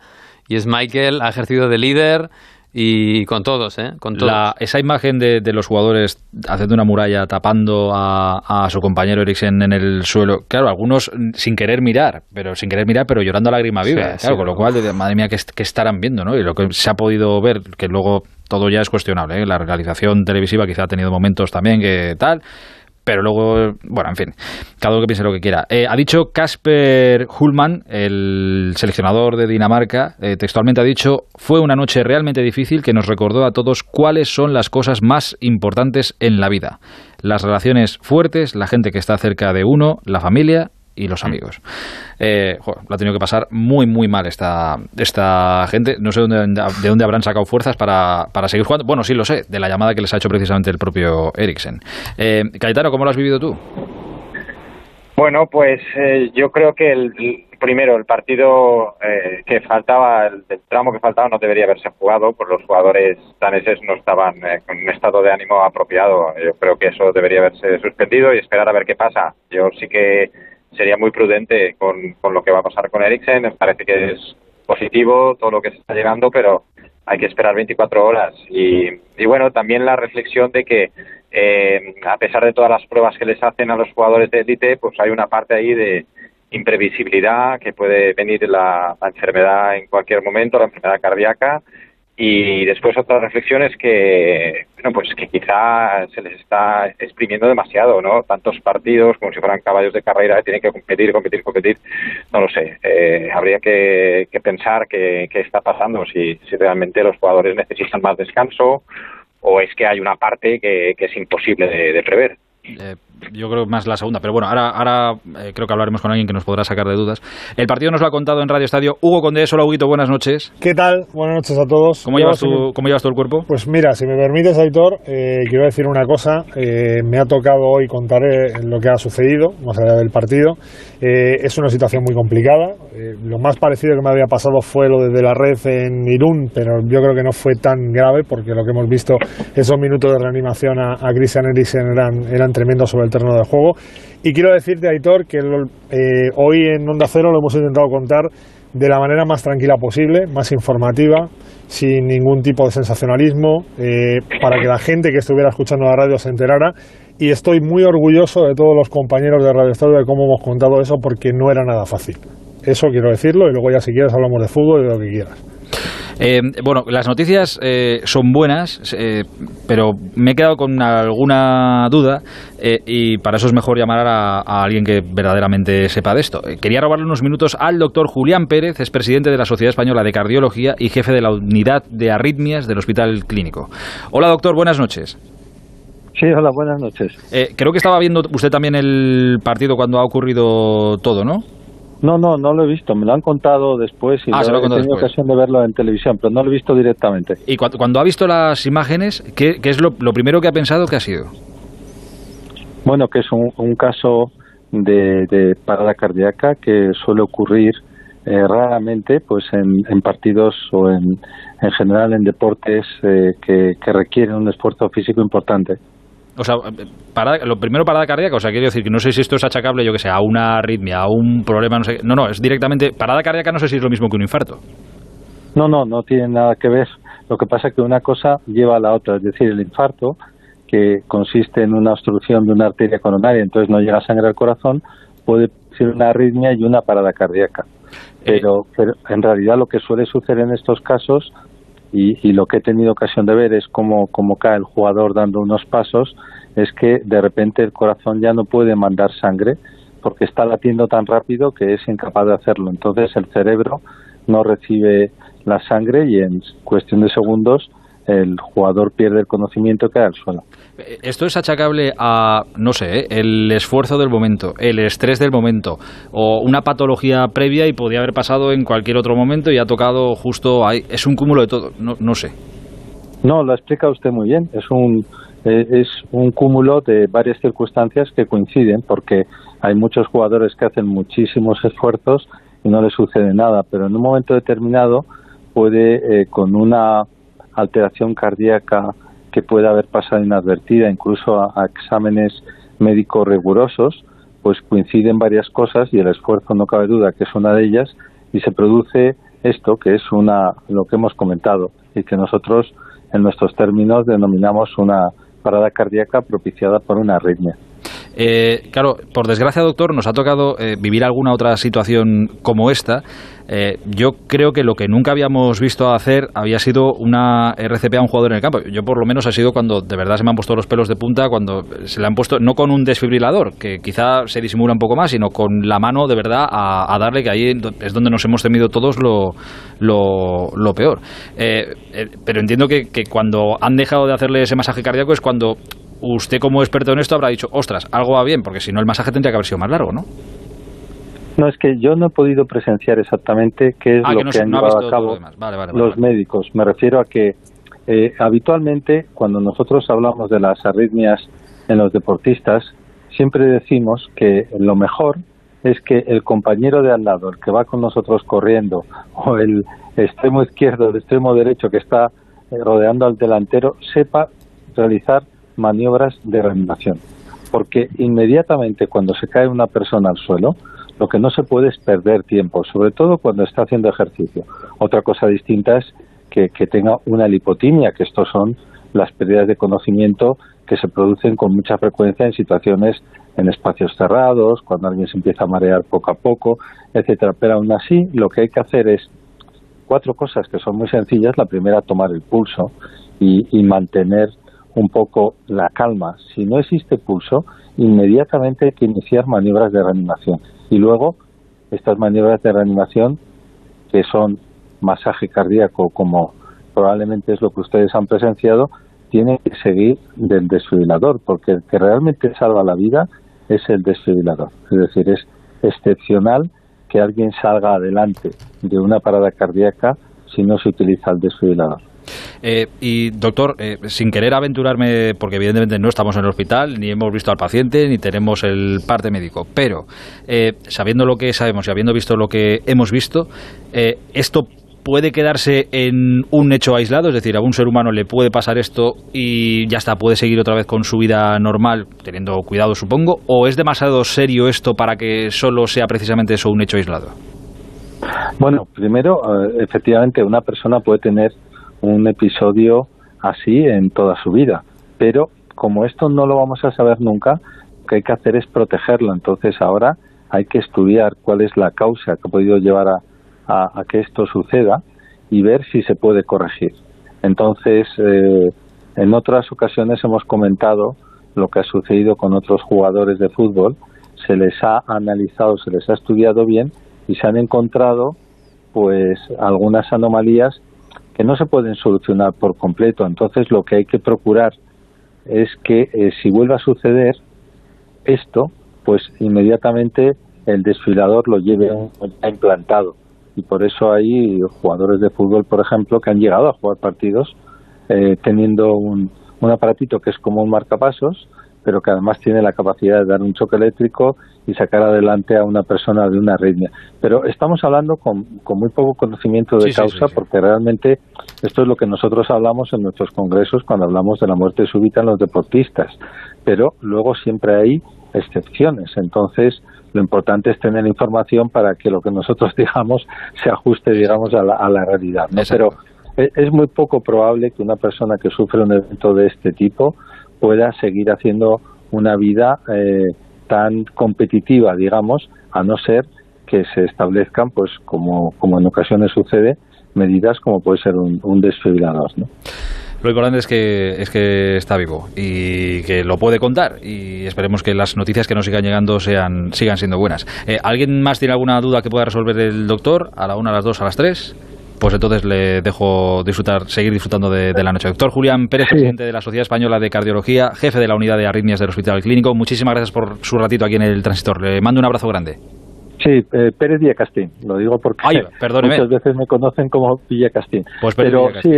y es Michael, ha ejercido de líder y con todos, ¿eh? Con todos. La- esa imagen de, de los jugadores haciendo una muralla tapando a, a su compañero Eriksen en el suelo, claro, algunos sin querer mirar, pero sin querer mirar, pero llorando a lágrima viva, Sí, claro, sí, con lo no. cual, de- madre mía, ¿qué, est- qué estarán viendo? ¿no? Y lo que se ha podido ver, que luego todo ya es cuestionable, ¿eh? la realización televisiva quizá ha tenido momentos también que tal, pero luego, bueno, en fin, cada uno que piense lo que quiera. Eh, ha dicho Casper Hullman, el seleccionador de Dinamarca, eh, textualmente ha dicho, fue una noche realmente difícil que nos recordó a todos cuáles son las cosas más importantes en la vida. Las relaciones fuertes, la gente que está cerca de uno, la familia y los amigos. Eh, jo, lo ha tenido que pasar muy, muy mal esta, esta gente. No sé dónde, de dónde habrán sacado fuerzas para, para seguir jugando. Bueno, sí lo sé, de la llamada que les ha hecho precisamente el propio Eriksen. Eh, Cayetano, ¿cómo lo has vivido tú? Bueno, pues eh, yo creo que el, primero el partido eh, que faltaba, el, tramo que faltaba no debería haberse jugado, pues los jugadores daneses no estaban eh, con un estado de ánimo apropiado. Yo creo que eso debería haberse suspendido y esperar a ver qué pasa. Yo sí que sería muy prudente con, con lo que va a pasar con Eriksen. Me parece que es positivo todo lo que se está llegando, pero hay que esperar 24 horas. Y, y bueno, también la reflexión de que eh, a pesar de todas las pruebas que les hacen a los jugadores de élite, pues hay una parte ahí de imprevisibilidad que puede venir la, la enfermedad en cualquier momento, la enfermedad cardíaca. Y después otra reflexión es que, bueno, pues que quizá se les está exprimiendo demasiado, ¿no? Tantos partidos como si fueran caballos de carrera, tienen que competir, competir, competir. No lo sé. Eh, habría que, que pensar qué está pasando, si, si realmente los jugadores necesitan más descanso o es que hay una parte que, es imposible de prever. Eh, yo creo más la segunda, pero bueno, ahora, ahora eh, creo que hablaremos con alguien que nos podrá sacar de dudas. El partido nos lo ha contado en Radio Estadio Hugo Condés. Hola, Huguito, buenas noches. ¿Qué tal? Buenas noches a todos. ¿Cómo llevas, si me- tú, ¿Cómo llevas tú el cuerpo? Pues mira, si me permites, Aitor, eh, quiero decir una cosa. Eh, me ha tocado hoy contar eh, lo que ha sucedido, más allá del partido. Eh, es una situación muy complicada. Eh, lo más parecido que me había pasado fue lo de la red en Irún, pero yo creo que no fue tan grave porque lo que hemos visto, esos minutos de reanimación a, a Christian Eriksen eran, eran tremendos sobre el terreno de juego. Y quiero decirte, Aitor, que eh, hoy en Onda Cero lo hemos intentado contar de la manera más tranquila posible, más informativa, sin ningún tipo de sensacionalismo, eh, para que la gente que estuviera escuchando la radio se enterara. Y estoy muy orgulloso de todos los compañeros de Radio Estadio de cómo hemos contado eso, porque no era nada fácil. Eso quiero decirlo, y luego ya si quieres hablamos de fútbol y de lo que quieras. Eh, bueno, las noticias eh, son buenas, eh, pero me he quedado con alguna duda eh, y para eso es mejor llamar a, a alguien que verdaderamente sepa de esto. Eh, quería robarle unos minutos al doctor Julián Pérez, es presidente de la Sociedad Española de Cardiología y jefe de la unidad de arritmias del Hospital Clínico. Hola doctor, buenas noches. Sí, hola, buenas noches. Eh, creo que estaba viendo usted también el partido cuando ha ocurrido todo, ¿no? No, no, no lo he visto. Me lo han contado después y Ah, se lo he tenido después. ocasión de verlo en televisión, pero no lo he visto directamente. Y cuando, cuando ha visto las imágenes, ¿qué, qué es lo, lo primero que ha pensado que ha sido? Bueno, que es un, un caso de, de parada cardíaca que suele ocurrir eh, raramente pues en, en partidos o en, en general en deportes eh, que, que requieren un esfuerzo físico importante. O sea, parada- lo primero parada cardíaca, o sea, quiero decir que no sé si esto es achacable, yo que sé, a una arritmia, a un problema, no sé. No, no, es directamente parada cardíaca, no sé si es lo mismo que un infarto. No, no, no tiene nada que ver. Lo que pasa es que una cosa lleva a la otra, es decir, el infarto, que consiste en una obstrucción de una arteria coronaria, entonces no llega sangre al corazón, puede ser una arritmia y una parada cardíaca. Pero, pero en realidad lo que suele suceder en estos casos, y, lo que he tenido ocasión de ver es cómo, cómo cae el jugador dando unos pasos, es que de repente el corazón ya no puede mandar sangre porque está latiendo tan rápido que es incapaz de hacerlo. Entonces el cerebro no recibe la sangre y en cuestión de segundos el jugador pierde el conocimiento y cae al suelo. Esto es achacable a, no sé, ¿eh? el esfuerzo del momento, el estrés del momento o una patología previa y podía haber pasado en cualquier otro momento y ha tocado justo ahí. Es un cúmulo de todo, no, no sé. No, lo explica usted muy bien. Es un, eh, es un cúmulo de varias circunstancias que coinciden porque hay muchos jugadores que hacen muchísimos esfuerzos y no les sucede nada, pero en un momento determinado puede, eh, con una alteración cardíaca que puede haber pasado inadvertida, incluso a, exámenes médicos rigurosos, pues coinciden varias cosas y el esfuerzo no cabe duda que es una de ellas y se produce esto que es una lo que hemos comentado y que nosotros en nuestros términos denominamos una parada cardíaca propiciada por una arritmia. Eh, claro, por desgracia, doctor, nos ha tocado eh, vivir alguna otra situación como esta. Eh, yo creo que lo que nunca habíamos visto hacer había sido una RCP a un jugador en el campo. Yo, por lo menos, ha sido cuando de verdad se me han puesto los pelos de punta, cuando se le han puesto, no con un desfibrilador, que quizá se disimula un poco más, sino con la mano de verdad a, darle, que ahí es donde nos hemos temido todos lo, lo, peor. pero entiendo que, que cuando han dejado de hacerle ese masaje cardíaco es cuando usted como experto en esto habrá dicho, ostras, algo va bien, porque si no el masaje tendría que haber sido más largo, ¿no? No, es que yo no he podido presenciar exactamente qué es ah, lo que, han llevado a cabo los médicos. Me refiero a que eh, habitualmente cuando nosotros hablamos de las arritmias en los deportistas, siempre decimos que lo mejor es que el compañero de al lado, el que va con nosotros corriendo, o el extremo izquierdo, el extremo derecho que está eh, rodeando al delantero, sepa realizar maniobras de reanimación. Porque inmediatamente cuando se cae una persona al suelo, lo que no se puede es perder tiempo, sobre todo cuando está haciendo ejercicio. Otra cosa distinta es que, tenga una lipotimia, que estos son las pérdidas de conocimiento que se producen con mucha frecuencia en situaciones en espacios cerrados, cuando alguien se empieza a marear poco a poco, etcétera. Pero aún así, lo que hay que hacer es cuatro cosas que son muy sencillas. La primera, tomar el pulso y mantener un poco la calma. Si no existe pulso, inmediatamente hay que iniciar maniobras de reanimación. Y luego, estas maniobras de reanimación, que son masaje cardíaco, como probablemente es lo que ustedes han presenciado, tienen que seguir del desfibrilador, porque el que realmente salva la vida es el desfibrilador. Es decir, es excepcional que alguien salga adelante de una parada cardíaca si no se utiliza el desfibrilador. Eh, y doctor, eh, sin querer aventurarme, porque evidentemente no estamos en el hospital, ni hemos visto al paciente, ni tenemos el parte médico, pero eh, sabiendo lo que sabemos y habiendo visto lo que hemos visto, esto puede quedarse en un hecho aislado, es decir, a un ser humano le puede pasar esto y ya está, puede seguir otra vez con su vida normal, teniendo cuidado supongo, o es demasiado serio esto para que solo sea precisamente eso un hecho aislado? Bueno, primero, efectivamente, una persona puede tener un episodio así en toda su vida. Pero como esto no lo vamos a saber nunca, lo que hay que hacer es protegerlo. Entonces ahora hay que estudiar cuál es la causa que ha podido llevar a, que esto suceda y ver si se puede corregir. Entonces, eh, en otras ocasiones hemos comentado lo que ha sucedido con otros jugadores de fútbol, se les ha analizado, se les ha estudiado bien y se han encontrado pues algunas anomalías que no se pueden solucionar por completo. Entonces lo que hay que procurar es que eh, si vuelve a suceder esto, pues inmediatamente el desfilador lo lleve implantado. Y por eso hay jugadores de fútbol, por ejemplo, que han llegado a jugar partidos eh, teniendo un, un aparatito que es como un marcapasos, pero que además tiene la capacidad de dar un choque eléctrico y sacar adelante a una persona de una arritmia. Pero estamos hablando con, muy poco conocimiento de causa porque realmente esto es lo que nosotros hablamos en nuestros congresos cuando hablamos de la muerte súbita en los deportistas. Pero luego siempre hay excepciones. Entonces, Lo importante es tener información para que lo que nosotros digamos se ajuste, digamos, a la, a la realidad. ¿no? Pero es muy poco probable que una persona que sufre un evento de este tipo pueda seguir haciendo una vida eh, tan competitiva, digamos, a no ser que se establezcan, pues como, como en ocasiones sucede, medidas como puede ser un, un desfibrilador. Lo importante es que, es que está vivo y que lo puede contar y esperemos que las noticias que nos sigan llegando sean, sigan siendo buenas. Eh, ¿Alguien más tiene alguna duda que pueda resolver el doctor? ¿A la una, a las dos, a las tres? Pues entonces le dejo disfrutar, seguir disfrutando de, la noche. Doctor Julián Pérez, presidente de la Sociedad Española de Cardiología, jefe de la unidad de arritmias del Hospital Clínico. Muchísimas gracias por su ratito aquí en el transistor. Le mando un abrazo grande. Sí, eh, Pérez Villacastín, lo digo porque muchas veces me conocen como Villacastín. Pues Pero sí,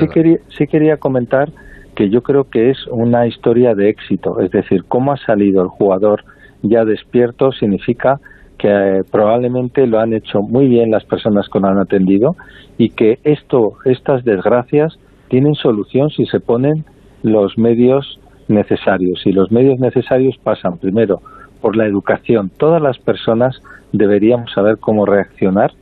sí, quería, sí quería comentar que yo creo que es una historia de éxito, es decir, cómo ha salido el jugador ya despierto significa que eh, probablemente lo han hecho muy bien las personas que lo han atendido y que esto, estas desgracias tienen solución si se ponen los medios necesarios. Y los medios necesarios pasan primero por la educación. Todas las personas deberíamos saber cómo reaccionar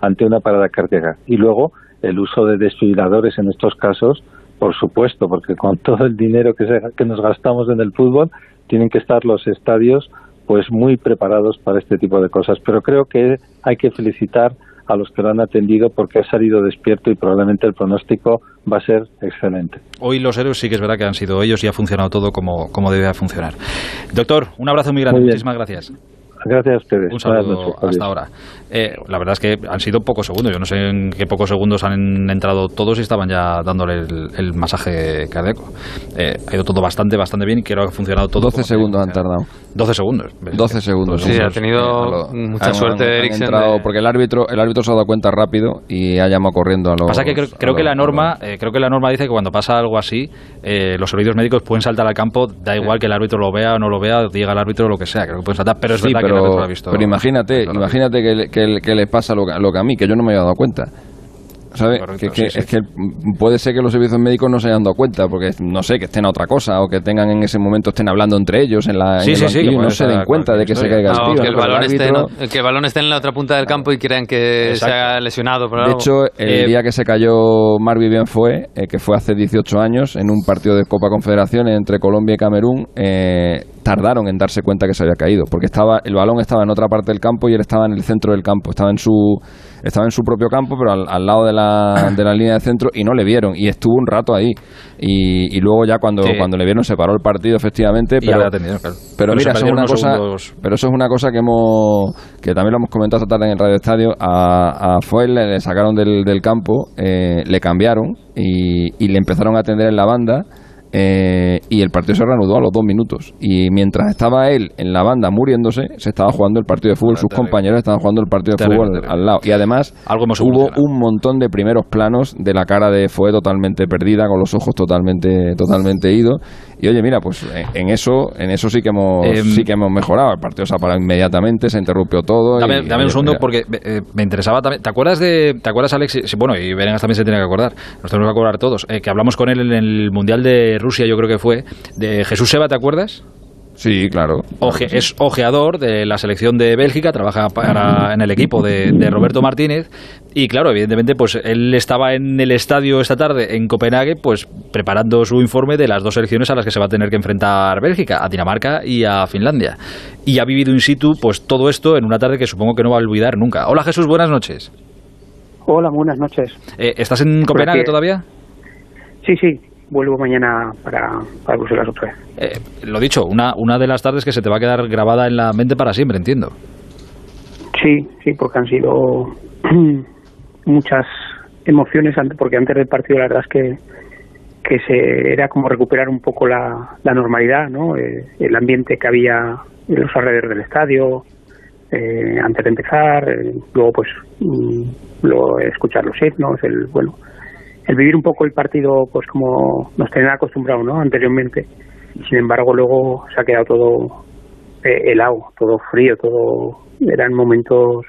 ante una parada cardíaca. Y luego el uso de desfibriladores en estos casos, por supuesto, porque con todo el dinero que, que nos gastamos en el fútbol, tienen que estar los estadios pues muy preparados para este tipo de cosas. Pero creo que hay que felicitar a los que lo han atendido porque ha salido despierto y probablemente el pronóstico va a ser excelente. Hoy los héroes sí que es verdad que han sido ellos y ha funcionado todo como, como debe funcionar. Doctor, un abrazo muy grande, muchísimas gracias. Gracias a ustedes. Un saludo hasta ahora. Eh, la verdad es que han sido pocos segundos. Yo no sé en qué pocos segundos han entrado todos y estaban ya dándole el, masaje cardíaco. Eh, ha ido todo bastante, bastante bien y creo que ha funcionado todo. 12 segundos han tardado. 12 segundos. 12 segundos. Sí, ha tenido mucha suerte Eriksen. Porque el árbitro, el árbitro se ha dado cuenta rápido y ha llamado corriendo a los. Pasa que creo, que la norma, eh, creo que la norma dice que cuando pasa algo así, los servicios médicos pueden saltar al campo, da igual que el árbitro lo vea o no lo vea, diga el árbitro lo que sea, creo que pueden saltar, pero es verdad que Pero imagínate, imagínate que, que, que, le pasa lo, lo que a mí, que yo no me había dado cuenta. ¿Sabe? que, Es que puede ser que los servicios médicos no se hayan dado cuenta, porque no sé, que estén a otra cosa o que tengan en ese momento, estén hablando entre ellos en la. Sí, sí, y no se den cuenta de que se caiga el tío. Que el, balón esté, que el balón esté en la otra punta del campo y crean que se ha lesionado. de hecho, el eh, día que se cayó Marvi bien fue, eh, que fue hace 18 años, en un partido de Copa Confederaciones entre Colombia y Camerún, eh, tardaron en darse cuenta que se había caído, porque estaba el balón estaba en otra parte del campo y él estaba en el centro del campo, estaba en su estaba en su propio campo, pero al, lado de la, de la, línea de centro y no le vieron. Y estuvo un rato ahí. Y, y luego ya cuando, cuando le vieron se paró el partido, efectivamente. Pero, pero mira, eso es una cosa, pero eso es una cosa que hemos que también lo hemos comentado esta tarde en el Radio Estadio. A, a Foel le, sacaron del, del campo, eh, le cambiaron y, y le empezaron a atender en la banda eh, y el partido se reanudó a los dos minutos. Y mientras estaba él en la banda muriéndose, se estaba jugando el partido de fútbol. Sus compañeros estaban jugando el partido de fútbol al lado. Y además hubo un montón de primeros planos de la cara de Fue totalmente perdida, con los ojos totalmente, totalmente idos. Y oye, mira, pues eh, en eso, en eso sí que hemos, em, sí que hemos mejorado. El partido se parado inmediatamente, se interrumpió todo. Dame, un segundo porque eh, me interesaba también. ¿Te acuerdas de, te acuerdas Alex? Bueno, y Venegas también se tiene que acordar. Nos tenemos que acordar todos. que hablamos con él en el mundial de Rusia, yo creo que fue, de Jesús Seba, ¿te acuerdas? Sí, claro. es ojeador de la selección de Bélgica, trabaja para, en el equipo de, Roberto Martínez y claro, evidentemente pues él estaba en el estadio esta tarde en Copenhague pues preparando su informe de las dos selecciones a las que se va a tener que enfrentar Bélgica, a Dinamarca y a Finlandia. Y ha vivido in situ pues todo esto en una tarde que supongo que no va a olvidar nunca. Hola Jesús, buenas noches. Hola, buenas noches. Eh, ¿Estás en Copenhague todavía? Sí, sí, vuelvo mañana para, para Bruselas otra vez. Eh, lo dicho, una, una de las tardes que se te va a quedar grabada en la mente para siempre, entiendo. Sí, sí, porque han sido muchas emociones, porque antes del partido la verdad es que, que se, era como recuperar un poco la, la normalidad, ¿no? Eh, el ambiente que había en los alrededores del estadio, eh, antes de empezar, luego pues mm, luego escuchar los himnos, el bueno, el vivir un poco el partido pues como nos tenían acostumbrado ¿no? anteriormente. Sin embargo luego se ha quedado todo eh, helado todo frío todo eran momentos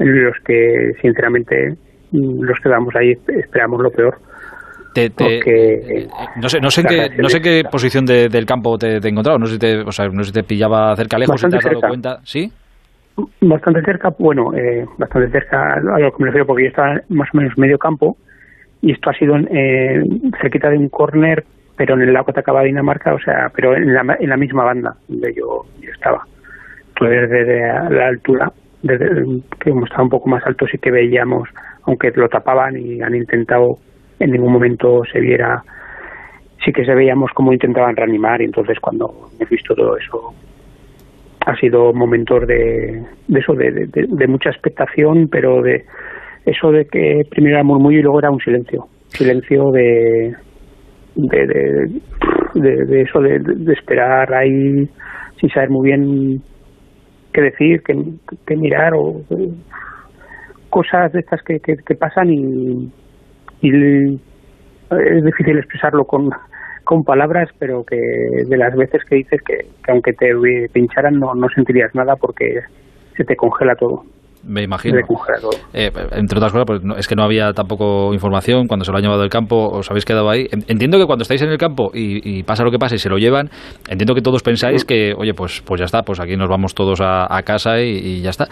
en los que sinceramente los que vamos ahí esperamos lo peor. Te, no sé no sé qué no sé qué posición del campo te, he encontrado no sé si te o sea, no sé si te pillaba cerca lejos si te has dado cuenta. Sí Bastante cerca, bueno, eh, bastante cerca a lo que me refiero, porque yo estaba más o menos medio campo y esto ha sido eh, cerquita de un córner, pero en el lado que atacaba Dinamarca, o sea, pero en la, en la misma banda donde yo, estaba. Entonces, desde la altura, desde que hemos estado un poco más alto, sí que veíamos, aunque lo tapaban y han intentado, en ningún momento se viera, sí que se veíamos cómo intentaban reanimar, y entonces cuando he visto todo eso, ha sido momentos de, de eso, de, de, mucha expectación, pero de eso de que primero era murmullo y luego era un silencio. Silencio de, de, de, eso, de, esperar ahí sin saber muy bien qué decir, qué, mirar o cosas de estas que, que, pasan y, es difícil expresarlo con, con palabras, pero que de las veces que dices que, aunque te pincharan no, no sentirías nada porque se te congela todo. Me imagino. Eh, entre otras cosas, pues es que no había tampoco información cuando se lo han llevado del campo, os habéis quedado ahí. Entiendo que cuando estáis en el campo y, pasa lo que pasa y se lo llevan, entiendo que todos pensáis que, oye, pues, pues ya está, pues aquí nos vamos todos a, casa y, ya está.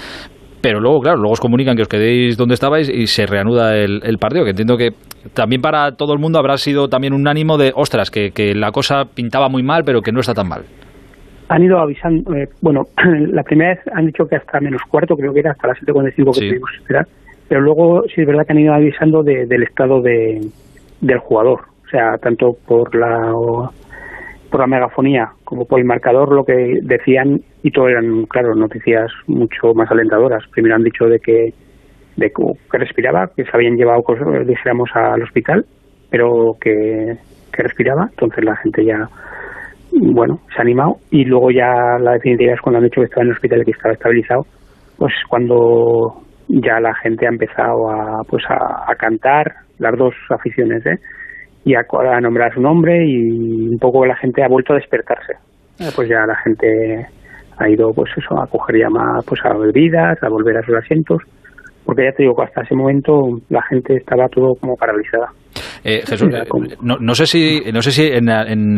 Pero luego, claro, luego os comunican que os quedéis donde estabais y se reanuda el, partido, que entiendo que también para todo el mundo habrá sido también un ánimo de, ostras, que, que la cosa pintaba muy mal, pero que no está tan mal. Han ido avisando, eh, bueno, la primera vez han dicho que hasta menos cuarto, creo que era hasta las 7.45 que tuvimos que esperar, pero luego sí es verdad que han ido avisando del estado de, del jugador, o sea, tanto por la por la megafonía como por el marcador lo que decían y todo eran claro noticias mucho más alentadoras. Primero han dicho de que de que respiraba que se habían llevado dijéramos al hospital pero que, que respiraba. Entonces la gente ya bueno, se ha animado y luego ya la definitiva es cuando han dicho que estaba en el hospital y que estaba estabilizado, pues cuando ya la gente ha empezado a, pues a, cantar, las dos aficiones, ¿eh? y a, nombrar su nombre y un poco la gente ha vuelto a despertarse. Eh, pues ya la gente ha ido pues eso a coger ya más pues a bebidas, a volver a sus asientos, porque ya te digo que hasta ese momento la gente estaba todo como paralizada. Eh, Jesús, eh, no, sé si, no sé si en,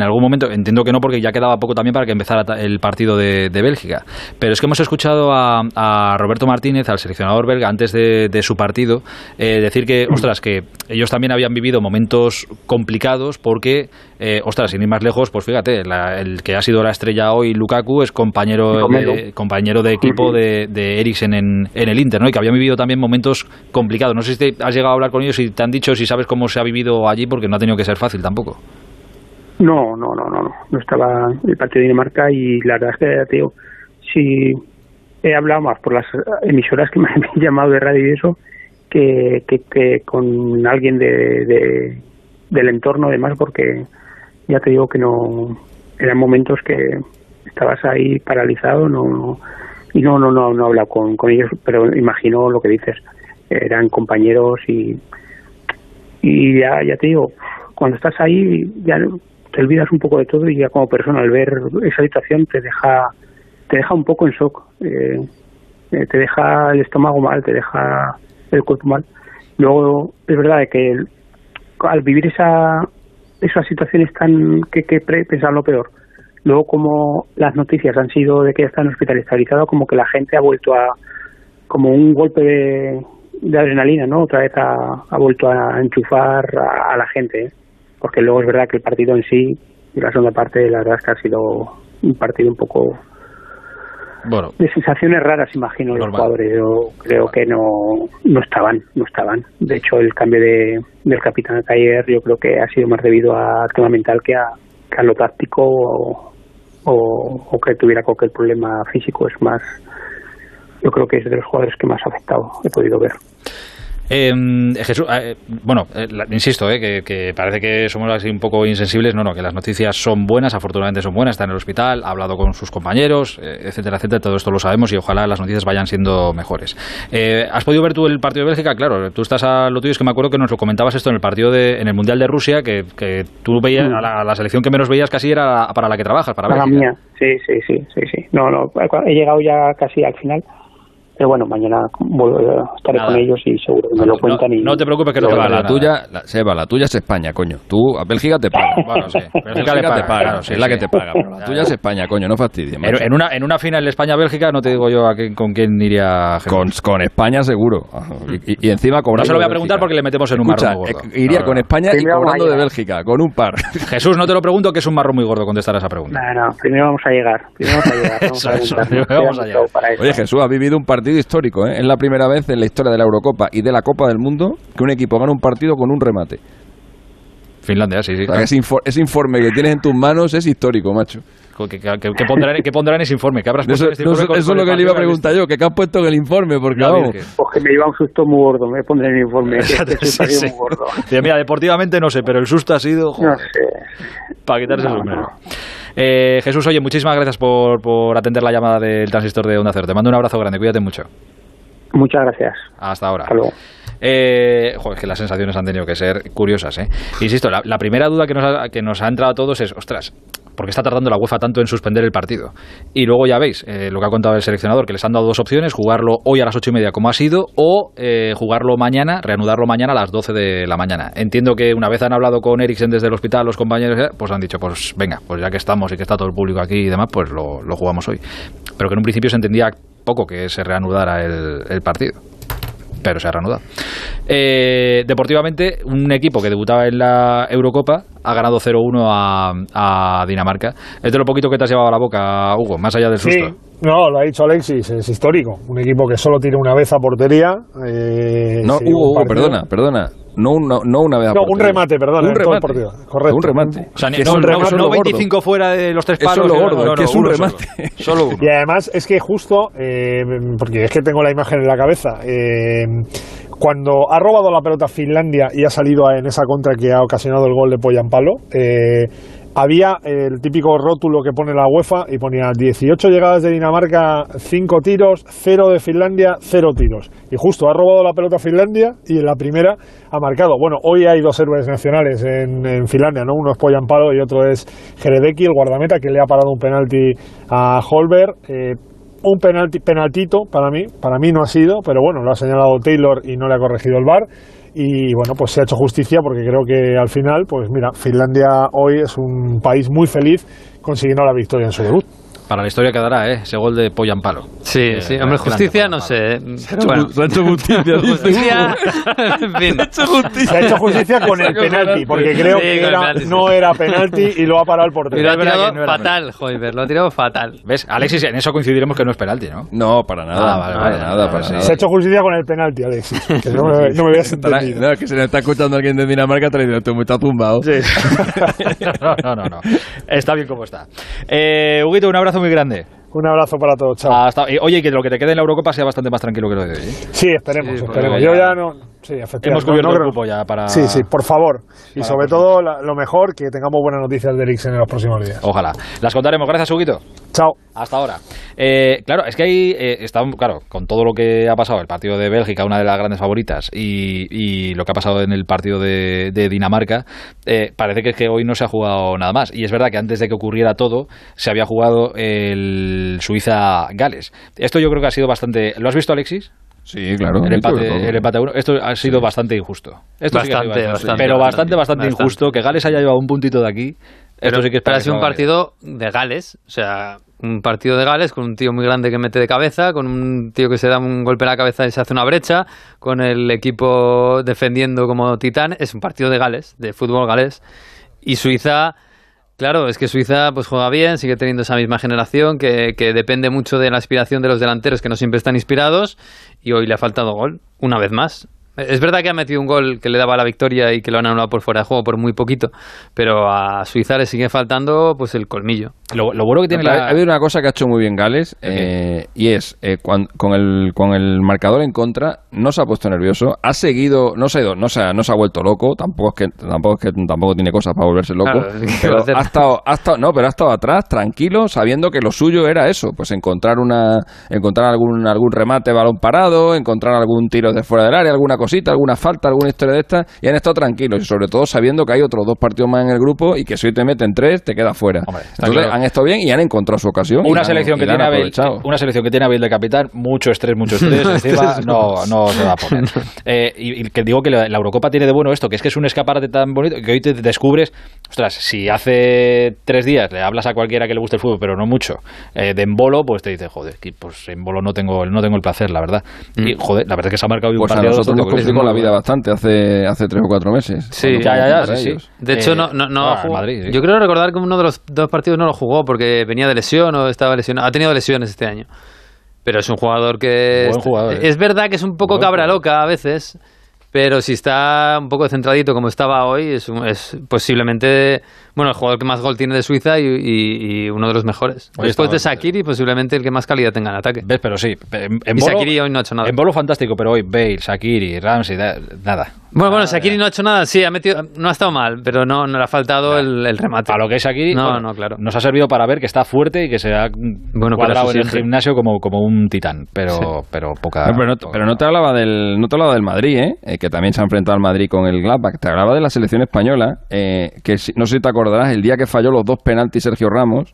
algún momento, entiendo que no, porque ya quedaba poco también para que empezara el partido de, Bélgica, pero es que hemos escuchado a, Roberto Martínez, al seleccionador belga, antes de, su partido, eh, decir que, ostras, que ellos también habían vivido momentos complicados porque, ostras, sin ir más lejos, pues fíjate, el que ha sido la estrella hoy, Lukaku, es compañero, de, compañero. de equipo de, de Eriksen en, el Inter, ¿no? Y que habían vivido también momentos complicados. No sé si has llegado a hablar con ellos y te han dicho si sabes cómo se ha vivido allí porque no ha tenido que ser fácil tampoco. No, no, no, no, no. estaba el partido de Dinamarca y la verdad es que, tío, si he hablado más por las emisoras que me han llamado de radio y eso, que, que, con alguien de, del entorno además, porque ya te digo que no, eran momentos que estabas ahí paralizado, no, y no, no, no, no he con ellos, pero imagino lo que dices, eran compañeros y y ya, ya te digo, cuando estás ahí ya te olvidas un poco de todo y ya como persona al ver esa situación te deja te deja un poco en shock eh, eh, te deja el estómago mal te deja el cuerpo mal. Luego es verdad que al vivir esa esas situaciones tan que, que pensar lo peor luego como las noticias han sido de que ya están hospitalizados como que la gente ha vuelto a como un golpe de, de adrenalina, ¿no? Otra vez ha, vuelto a enchufar a, la gente, ¿eh? porque luego es verdad que el partido en sí, y la segunda parte, la verdad es que ha sido un partido un poco bueno, de sensaciones raras, imagino, los jugadores. Yo creo que no, no estaban, no estaban. De hecho, el cambio de, del capitán ayer yo creo que ha sido más debido al tema mental que a, que a lo táctico o, o, o que tuviera cualquier problema físico. Es más yo creo que es de los jugadores que más ha afectado he podido ver. Eh, Jesús, eh, bueno, eh, insisto, que, parece que somos así un poco insensibles. No, no, que las noticias son buenas, afortunadamente son buenas. Está en el hospital, ha hablado con sus compañeros, etcétera, etcétera. Todo esto lo sabemos y ojalá las noticias vayan siendo mejores. ¿Has podido ver tú el partido de Bélgica? Claro, tú estás a lo tuyo. Es que me acuerdo que nos lo comentabas esto en el partido de, en el Mundial de Rusia, que, que tú veías, a la, selección que menos veías casi era para la que trabajas, para, para la mía, sí, sí, sí, sí, sí. No, no, he llegado ya casi al final pero bueno, mañana estaré con ellos y seguro que me lo cuentan. No, y, no te preocupes que no te va la tuya, la, Seba, la tuya es España, coño. Tú, a Bélgica te paga. Bueno, sí. Bélgica le te paga, paga, claro, sí, sí, es la sí. que te paga. Pero la tuya es España, coño, no fastidies. En, macho. en una, en una final España-Bélgica no te digo yo a quién- con quién iría. Con, con España seguro. Y, y- y encima cobrando. No se lo voy a preguntar Bélgica. porque le metemos en un Escucha, marrón muy gordo. eh, iría No, con no. España y cobrando de. Bélgica, con un par. Jesús, no te lo pregunto que es un marrón muy gordo contestar a esa pregunta. No, no, primero vamos a llegar. Primero vamos a llegar. Oye, Jesús, ha vivido un partido histórico, ¿eh? Es la primera vez en la historia de la Eurocopa y de la Copa del Mundo que un equipo gana un partido con un remate. Finlandia, sí, sí. O sea, que ese, infor- ese informe que tienes en tus manos es histórico, macho. ¿Qué, qué- pondrán, qué pondrán en ese informe? ¿Qué habrás puesto Eso, en este no informe eso es lo el que le iba a partido preguntar yo, que qué has puesto en el informe, porque La vamos. Pues que me lleva un susto muy gordo, me pondré en el informe. que este Sí, partido sí. muy gordo. Mira, deportivamente no sé, pero el susto ha sido joder, No sé. para quitarse el No, sombrero. no. Eh, Jesús, oye, muchísimas gracias por, por atender la llamada del transistor de Onda Cero. Te mando un abrazo grande, cuídate mucho. Muchas gracias. Hasta ahora. Hasta luego. Eh, joder, que las sensaciones han tenido que ser curiosas, ¿eh? Insisto, la, la primera duda que nos, ha, que nos ha entrado a todos es, ostras, ¿por qué está tardando la UEFA tanto en suspender el partido? Y luego ya veis eh, lo que ha contado el seleccionador, que les han dado dos opciones, jugarlo hoy a las ocho y media como ha sido, o eh, jugarlo mañana, reanudarlo mañana a las 12 de la mañana. Entiendo que una vez han hablado con Eriksen desde el hospital, los compañeros, eh, pues han dicho, pues venga, pues ya que estamos y que está todo el público aquí y demás, pues lo, lo jugamos hoy. Pero que en un principio se entendía poco que se reanudara el, el partido pero se ha reanudado. Eh, deportivamente, un equipo que debutaba en la Eurocopa ha ganado 0-1 a, a Dinamarca. Es de lo poquito que te has llevado a la boca, Hugo, más allá del Sí, susto. no, lo ha dicho Alexis, es histórico. Un equipo que solo tira una vez a portería. eh, No, sí, Hugo, Hugo, perdona, perdona. No, una- no una vez a No, un remate, perdona, Un el remate. partido. Correcto. Un remate. O sea, no, un no- remate, no lo gordo. 25 fuera de los tres Eso es palos. lo gordo, no, es no, que es un remate. Solo, solo uno. Y además es que justo, eh, porque es que tengo la imagen en la cabeza, eh, cuando ha robado la pelota Finlandia y ha salido en esa contra que ha ocasionado el gol de Poyampalo, eh, había el típico rótulo que pone la UEFA y ponía 18 llegadas de Dinamarca, 5 tiros, 0 de Finlandia, 0 tiros. Y justo ha robado la pelota Finlandia y en la primera ha marcado. Bueno, hoy hay dos héroes nacionales en, Finlandia, ¿no? Uno es Poyampalo y otro es Jerebeki, el guardameta, que le ha parado un penalti a Holberg. Eh, un penalti, penaltito para mí, para mí no ha sido, pero bueno, lo ha señalado Taylor y no le ha corregido el VAR. Y bueno, pues se ha hecho justicia porque creo que al final, pues mira, Finlandia hoy es un país muy feliz consiguiendo la victoria en su debut. Para la historia quedará, ¿eh? Ese gol de Poyampalo. Sí, Eh, sí. Hombre, justicia no sé. ¿eh? Bueno. Se ha hecho justicia, dice Justicia, en fin. Se ha hecho justicia con el penalti, porque creo Sí, que era- penalti, sí. no era penalti y lo ha parado el Y portero. lo ha tirado no fatal, Joyver, lo ha tirado fatal. ¿Ves? Alexis, en eso coincidiremos que no es penalti, ¿no? No, para nada. Ah, vale, para vale, nada, vale, para sí. nada. Se ha hecho justicia con el penalti, Alexis. Que no me, no me habías entendido. no, que se le está escuchando alguien de Dinamarca te dice, tú me estás tumbado. No, no, no, no. Está bien como está. Eh, Huguito, un abrazo muy grande. Un abrazo para todos, chao. Hasta- y, oye, que lo que te quede en la Eurocopa sea bastante más tranquilo que lo de hoy. ¿eh? Sí, esperemos, Sí, esperemos. Yo ya no. Sí, efectivamente. Hemos cubierto no el creo- cupo ya para... Sí, sí, por favor. Y sobre todo, la- lo mejor, que tengamos buenas noticias de Eriksen en los próximos días. Ojalá. Las contaremos. Gracias, Huguito. Chao. Hasta ahora. Eh, claro, es que ahí eh, está, claro, con todo lo que ha pasado, el partido de Bélgica, una de las grandes favoritas, y, y lo que ha pasado en el partido de, de Dinamarca, eh, parece que es que hoy no se ha jugado nada más. Y es verdad que antes de que ocurriera todo, se había jugado el Suiza-Gales. Esto yo creo que ha sido bastante. ¿Lo has visto, Alexis? Sí, claro. El empate, el empate uno. Esto ha sido bastante injusto. Esto sí Bastante, bastante, Pero bastante, bastante, injusto. Que Gales haya llevado un puntito de aquí. Esto sí que es Pero para ha que sido se un partido de Gales, o sea, un partido de Gales con un tío muy grande que mete de cabeza, con un tío que se da un golpe en la cabeza y se hace una brecha, con el equipo defendiendo como titán. Es un partido de Gales, de fútbol galés. Y Suiza, claro, es que Suiza pues juega bien, sigue teniendo esa misma generación que, depende mucho de la aspiración de los delanteros que no siempre están inspirados y hoy le ha faltado gol, una vez más. Es verdad que ha metido un gol que le daba la victoria y que lo han anulado por fuera de juego por muy poquito, pero a Suiza le sigue faltando pues el colmillo. Lo, lo bueno que tiene la... Ha habido una cosa que ha hecho muy bien Gales eh, y es eh, cuan- con, el, con el marcador en contra no se ha puesto nervioso, ha seguido, no se ha, ido- no se ha, no se ha vuelto loco, tampoco es que tampoco es que tampoco tiene cosas para volverse loco, ha estado, ha estado, no, pero ha estado atrás tranquilo, sabiendo que lo suyo era eso, pues encontrar una, encontrar algún algún remate balón parado, encontrar algún tiro de fuera del área, alguna cosita, alguna falta, alguna historia de estas y han estado tranquilos y sobre todo sabiendo que hay otros dos partidos más en el grupo y que si hoy te meten tres te queda fuera. Hombre, está Entonces claro. han han estado bien y han encontrado su ocasión. Una selección, que tiene Abel, una selección que tiene a Abel de capitán, mucho estrés, mucho estrés, encima no, no se va a poner. Eh, y, que digo que la, Eurocopa tiene de bueno esto, que es que es un escaparate tan bonito que hoy te descubres, ostras, si hace tres días le hablas a cualquiera que le guste el fútbol, pero no mucho, eh, de embolo, pues te dice, joder, pues en bolo no tengo, no tengo el placer, la verdad. Y mm. joder, la verdad es que se ha marcado pues un partido. nosotros nos complicó la vida bastante hace, hace tres o cuatro meses. Sí, ya, ya, ya, sí, De hecho, no, no, no ah, Madrid, Yo creo recordar que uno de los dos partidos no lo jugó porque venía de lesión o estaba lesionado. Ha tenido lesiones este año. Pero es un jugador que. es, jugador, es verdad que es un poco cabra loca a veces. Pero si está un poco centradito como estaba hoy, es, es posiblemente bueno, el jugador que más gol tiene de Suiza y, uno de los mejores. Después de Sakiri, posiblemente el que más calidad tenga en ataque. ¿Ves? Pero sí. En, y Sakiri hoy no ha hecho nada. En bolo fantástico, pero hoy Bale, Sakiri, Ramsey, nada. Bueno, bueno, Sakiri no ha hecho nada, sí, ha metido, no ha estado mal, pero no, no le ha faltado el, remate. A lo que es Sakiri, no, no, claro. nos ha servido para ver que está fuerte y que se ha bueno, cuadrado en el gimnasio como, como un titán, pero, pero poca... pero, no, te hablaba del, no te hablaba del Madrid, ¿eh? Que también se ha enfrentado al Madrid con el Gladbach, te hablaba de la selección española, eh, que no sé si te acordarás, el día que falló los dos penaltis Sergio Ramos,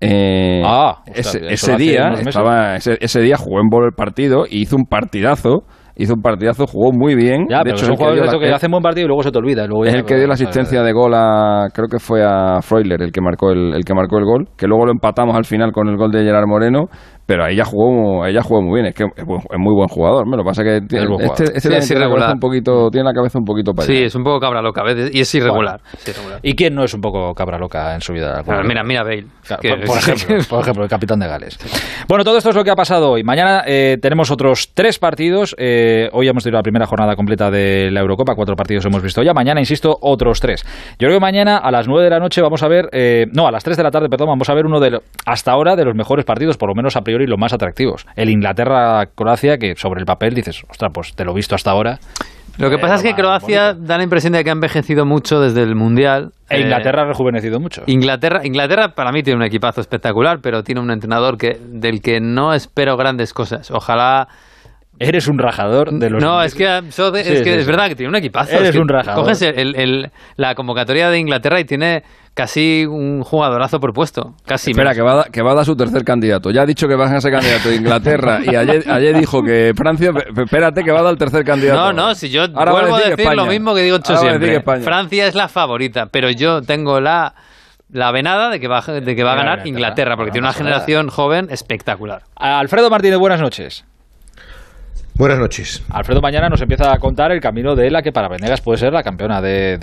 eh, ah, ese, día estaba, ese, día jugó en bolo el partido y hizo un partidazo hizo un partidazo, jugó muy bien. de hecho, son jugadores que, hacen buen partido y luego se te olvida. Luego es el que dio la asistencia de gol a, creo que fue a Freuler el que marcó el, el que marcó el gol, que luego lo empatamos al final con el gol de Gerard Moreno, pero ella jugó ella jugó muy bien. Es que es, muy buen jugador lo que pasa que tiene, este, este es irregular. un poquito tiene la cabeza un poquito para sí es un poco cabra loca a veces y es irregular. y quién no es un poco cabra loca en su vida mira mira Bale por, ejemplo, por ejemplo el capitán de Gales. Bueno todo esto es lo que ha pasado hoy. Mañana eh, tenemos otros tres partidos. Eh, hoy hemos tenido la primera jornada completa de la Eurocopa cuatro partidos hemos visto ya. Mañana insisto otros tres. Yo creo que mañana a las nueve de la noche vamos a ver eh, no a las tres de la tarde perdón vamos a ver uno de hasta ahora de los mejores partidos por lo menos a priori los más atractivos. El Inglaterra-Croacia, que sobre el papel dices, ostras, pues te lo he visto hasta ahora. Lo que pasa es que Croacia da la impresión de que ha envejecido mucho desde el Mundial. E Inglaterra ha rejuvenecido mucho. Inglaterra, Inglaterra para mí tiene un equipazo espectacular, pero tiene un entrenador que del que no espero grandes cosas. Ojalá Eres un rajador de los. No, es que, es, verdad que tiene un equipazo. Eres un rajador. Coges el, la convocatoria de Inglaterra y tiene casi un jugadorazo por puesto. Casi. Espera, que va, a, que va a dar su tercer candidato. Ya ha dicho que va a ser candidato de Inglaterra y ayer, ayer dijo que Francia. Espérate, que va a dar el tercer candidato. No, no, si yo vuelvo a decir, lo mismo que digo siempre. Francia es la favorita, pero yo tengo la la venada de que va, de que va a ganar Inglaterra, porque tiene una generación joven espectacular. Alfredo Martínez, buenas noches. Buenas noches. Alfredo mañana nos empieza a contar el camino de la que para Venegas puede ser la campeona de,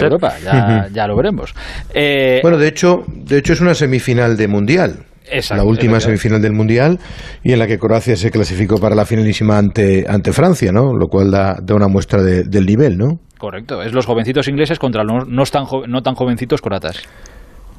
Europa. Ya, lo veremos. Eh, bueno, de hecho, de hecho es una semifinal de Mundial. la última semifinal del Mundial y en la que Croacia se clasificó para la finalísima ante, ante Francia, ¿no? Lo cual da, una muestra del nivel, ¿no? Correcto. Es los jovencitos ingleses contra los no, tan, no tan jovencitos croatas.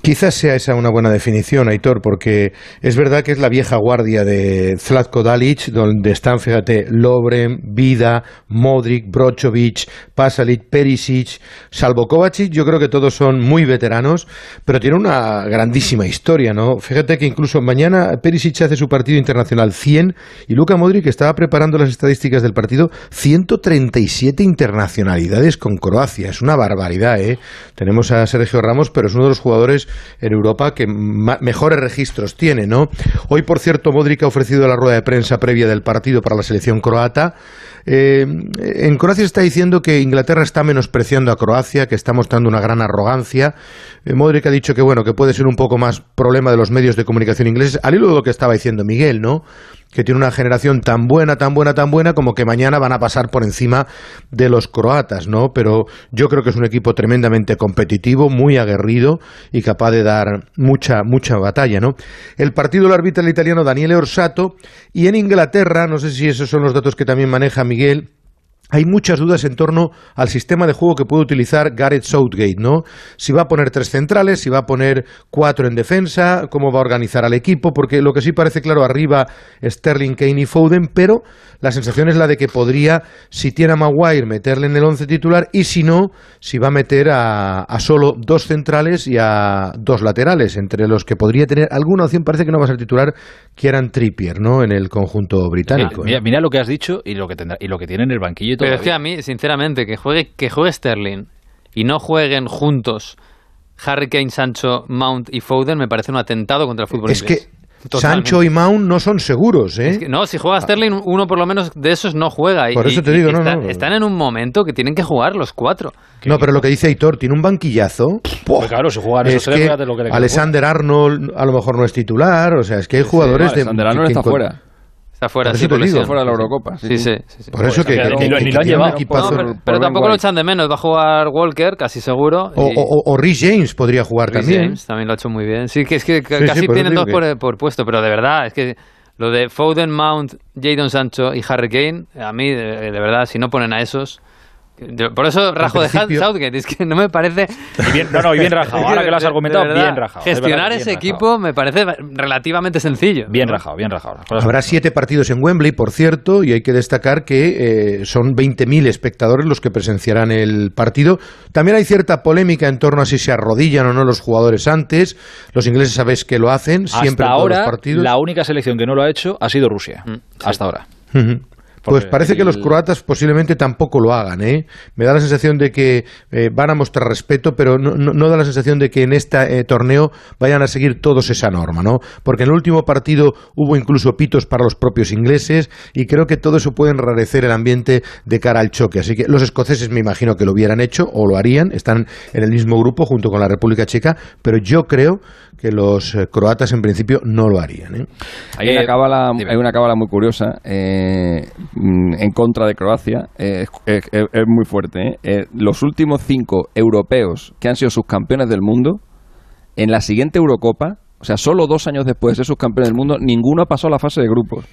Quizás sea esa una buena definición, Aitor, porque es verdad que es la vieja guardia de Zlatko Dalic, donde están, fíjate, Lobren, Vida, Modric, Brozovic, Pasalic, Perisic, salvo Kovacic, yo creo que todos son muy veteranos, pero tiene una grandísima historia, ¿no? Fíjate que incluso mañana Perisic hace su partido internacional 100 y Luka Modric estaba preparando las estadísticas del partido 137 internacionalidades con Croacia, es una barbaridad, ¿eh? Tenemos a Sergio Ramos, pero es uno de los jugadores en Europa que mejores registros tiene, ¿no? Hoy, por cierto, Modric ha ofrecido la rueda de prensa previa del partido para la selección croata. Eh, en Croacia está diciendo que Inglaterra está menospreciando a Croacia, que está mostrando una gran arrogancia. Eh, Modric ha dicho que bueno, que puede ser un poco más problema de los medios de comunicación ingleses, al hilo de lo que estaba diciendo Miguel, ¿no? que tiene una generación tan buena, tan buena, tan buena, como que mañana van a pasar por encima de los croatas, ¿no? Pero yo creo que es un equipo tremendamente competitivo, muy aguerrido y capaz de dar mucha, mucha batalla, ¿no? El partido lo arbitra el italiano Daniele Orsato y en Inglaterra, no sé si esos son los datos que también maneja Miguel, hay muchas dudas en torno al sistema de juego que puede utilizar Gareth Southgate, ¿no? Si va a poner tres centrales, si va a poner cuatro en defensa, cómo va a organizar al equipo, porque lo que sí parece claro arriba Sterling, Kane y Foden, pero la sensación es la de que podría, si tiene a Maguire, meterle en el once titular y si no, si va a meter a, solo dos centrales y a dos laterales, entre los que podría tener alguna opción, parece que no va a ser titular, que eran Trippier, ¿no? En el conjunto británico. Mira, mira, lo que has dicho y lo que, y lo que tiene en el banquillo pero es que a mí, sinceramente, que juegue, que juegue Sterling y no jueguen juntos Harry Kane, Sancho, Mount y Foden me parece un atentado contra el fútbol Es inglés. que Totalmente. Sancho y Mount no son seguros, ¿eh? Es que no, si juega Sterling, uno por lo menos de esos no juega. Y- Por eso y- te digo, y no, están, no. están en un momento que tienen que jugar los cuatro. No, pero lo que dice Aitor, tiene un banquillazo. Pues claro, si juegan esos Es tres, que lo que le. Alexander Arnold a lo mejor no es titular, o sea, es que hay jugadores de... Alexander Arnold está fuera. Está fuera, Por sí, digo. Fuera de la Eurocopa. Sí, sí. sí, sí. Por eso que, que- que- ni lo- que ni lo han llevado. No, pero, pero tampoco lo echan de menos. Va a jugar Walker, casi seguro. O, y- o, o Rhys James podría jugar Reece también. James también lo ha hecho muy bien. Sí, que es que casi tienen dos por, por puesto, pero de verdad, es que lo de Foden, Mount, Jadon Sancho y Harry Kane, a mí, de, de verdad, si no ponen a esos... por eso rajo de Southgate, es que no me parece... Y bien- no, no, y bien rajado. Ahora que lo has argumentado, verdad, bien rajado. Es Gestionar verdad ese equipo rajado. me parece relativamente sencillo. Bien rajado, bien rajado. Habrá siete partidos en Wembley, por cierto, y hay que destacar que eh, son 20.000 espectadores los que presenciarán el partido. También hay cierta polémica en torno a si se arrodillan o no los jugadores antes. Los ingleses sabéis que lo hacen siempre Hasta en todos los ahora, partidos. la única selección que no lo ha hecho ha sido Rusia. Hasta ahora. Pues parece que los croatas posiblemente tampoco lo hagan, ¿eh? Me da la sensación de que eh, van a mostrar respeto, pero no, no- no da la sensación de que en este eh, torneo vayan a seguir todos esa norma, ¿no? Porque en el último partido hubo incluso pitos para los propios ingleses y creo que todo eso puede enrarecer el ambiente de cara al choque. Así que los escoceses me imagino que lo hubieran hecho o lo harían, están en el mismo grupo junto con la República Checa, pero yo creo que los eh, croatas en principio no lo harían, ¿eh? Hay, Eh, una cábala, dime. hay una cábala muy curiosa eh, mm, en contra de Croacia. eh, es, es- es muy fuerte. ¿eh? Eh, los últimos cinco europeos que han sido subcampeones del mundo, en la siguiente Eurocopa, o sea, solo dos años después de ser subcampeones del mundo, ninguno ha pasado a la fase de grupos.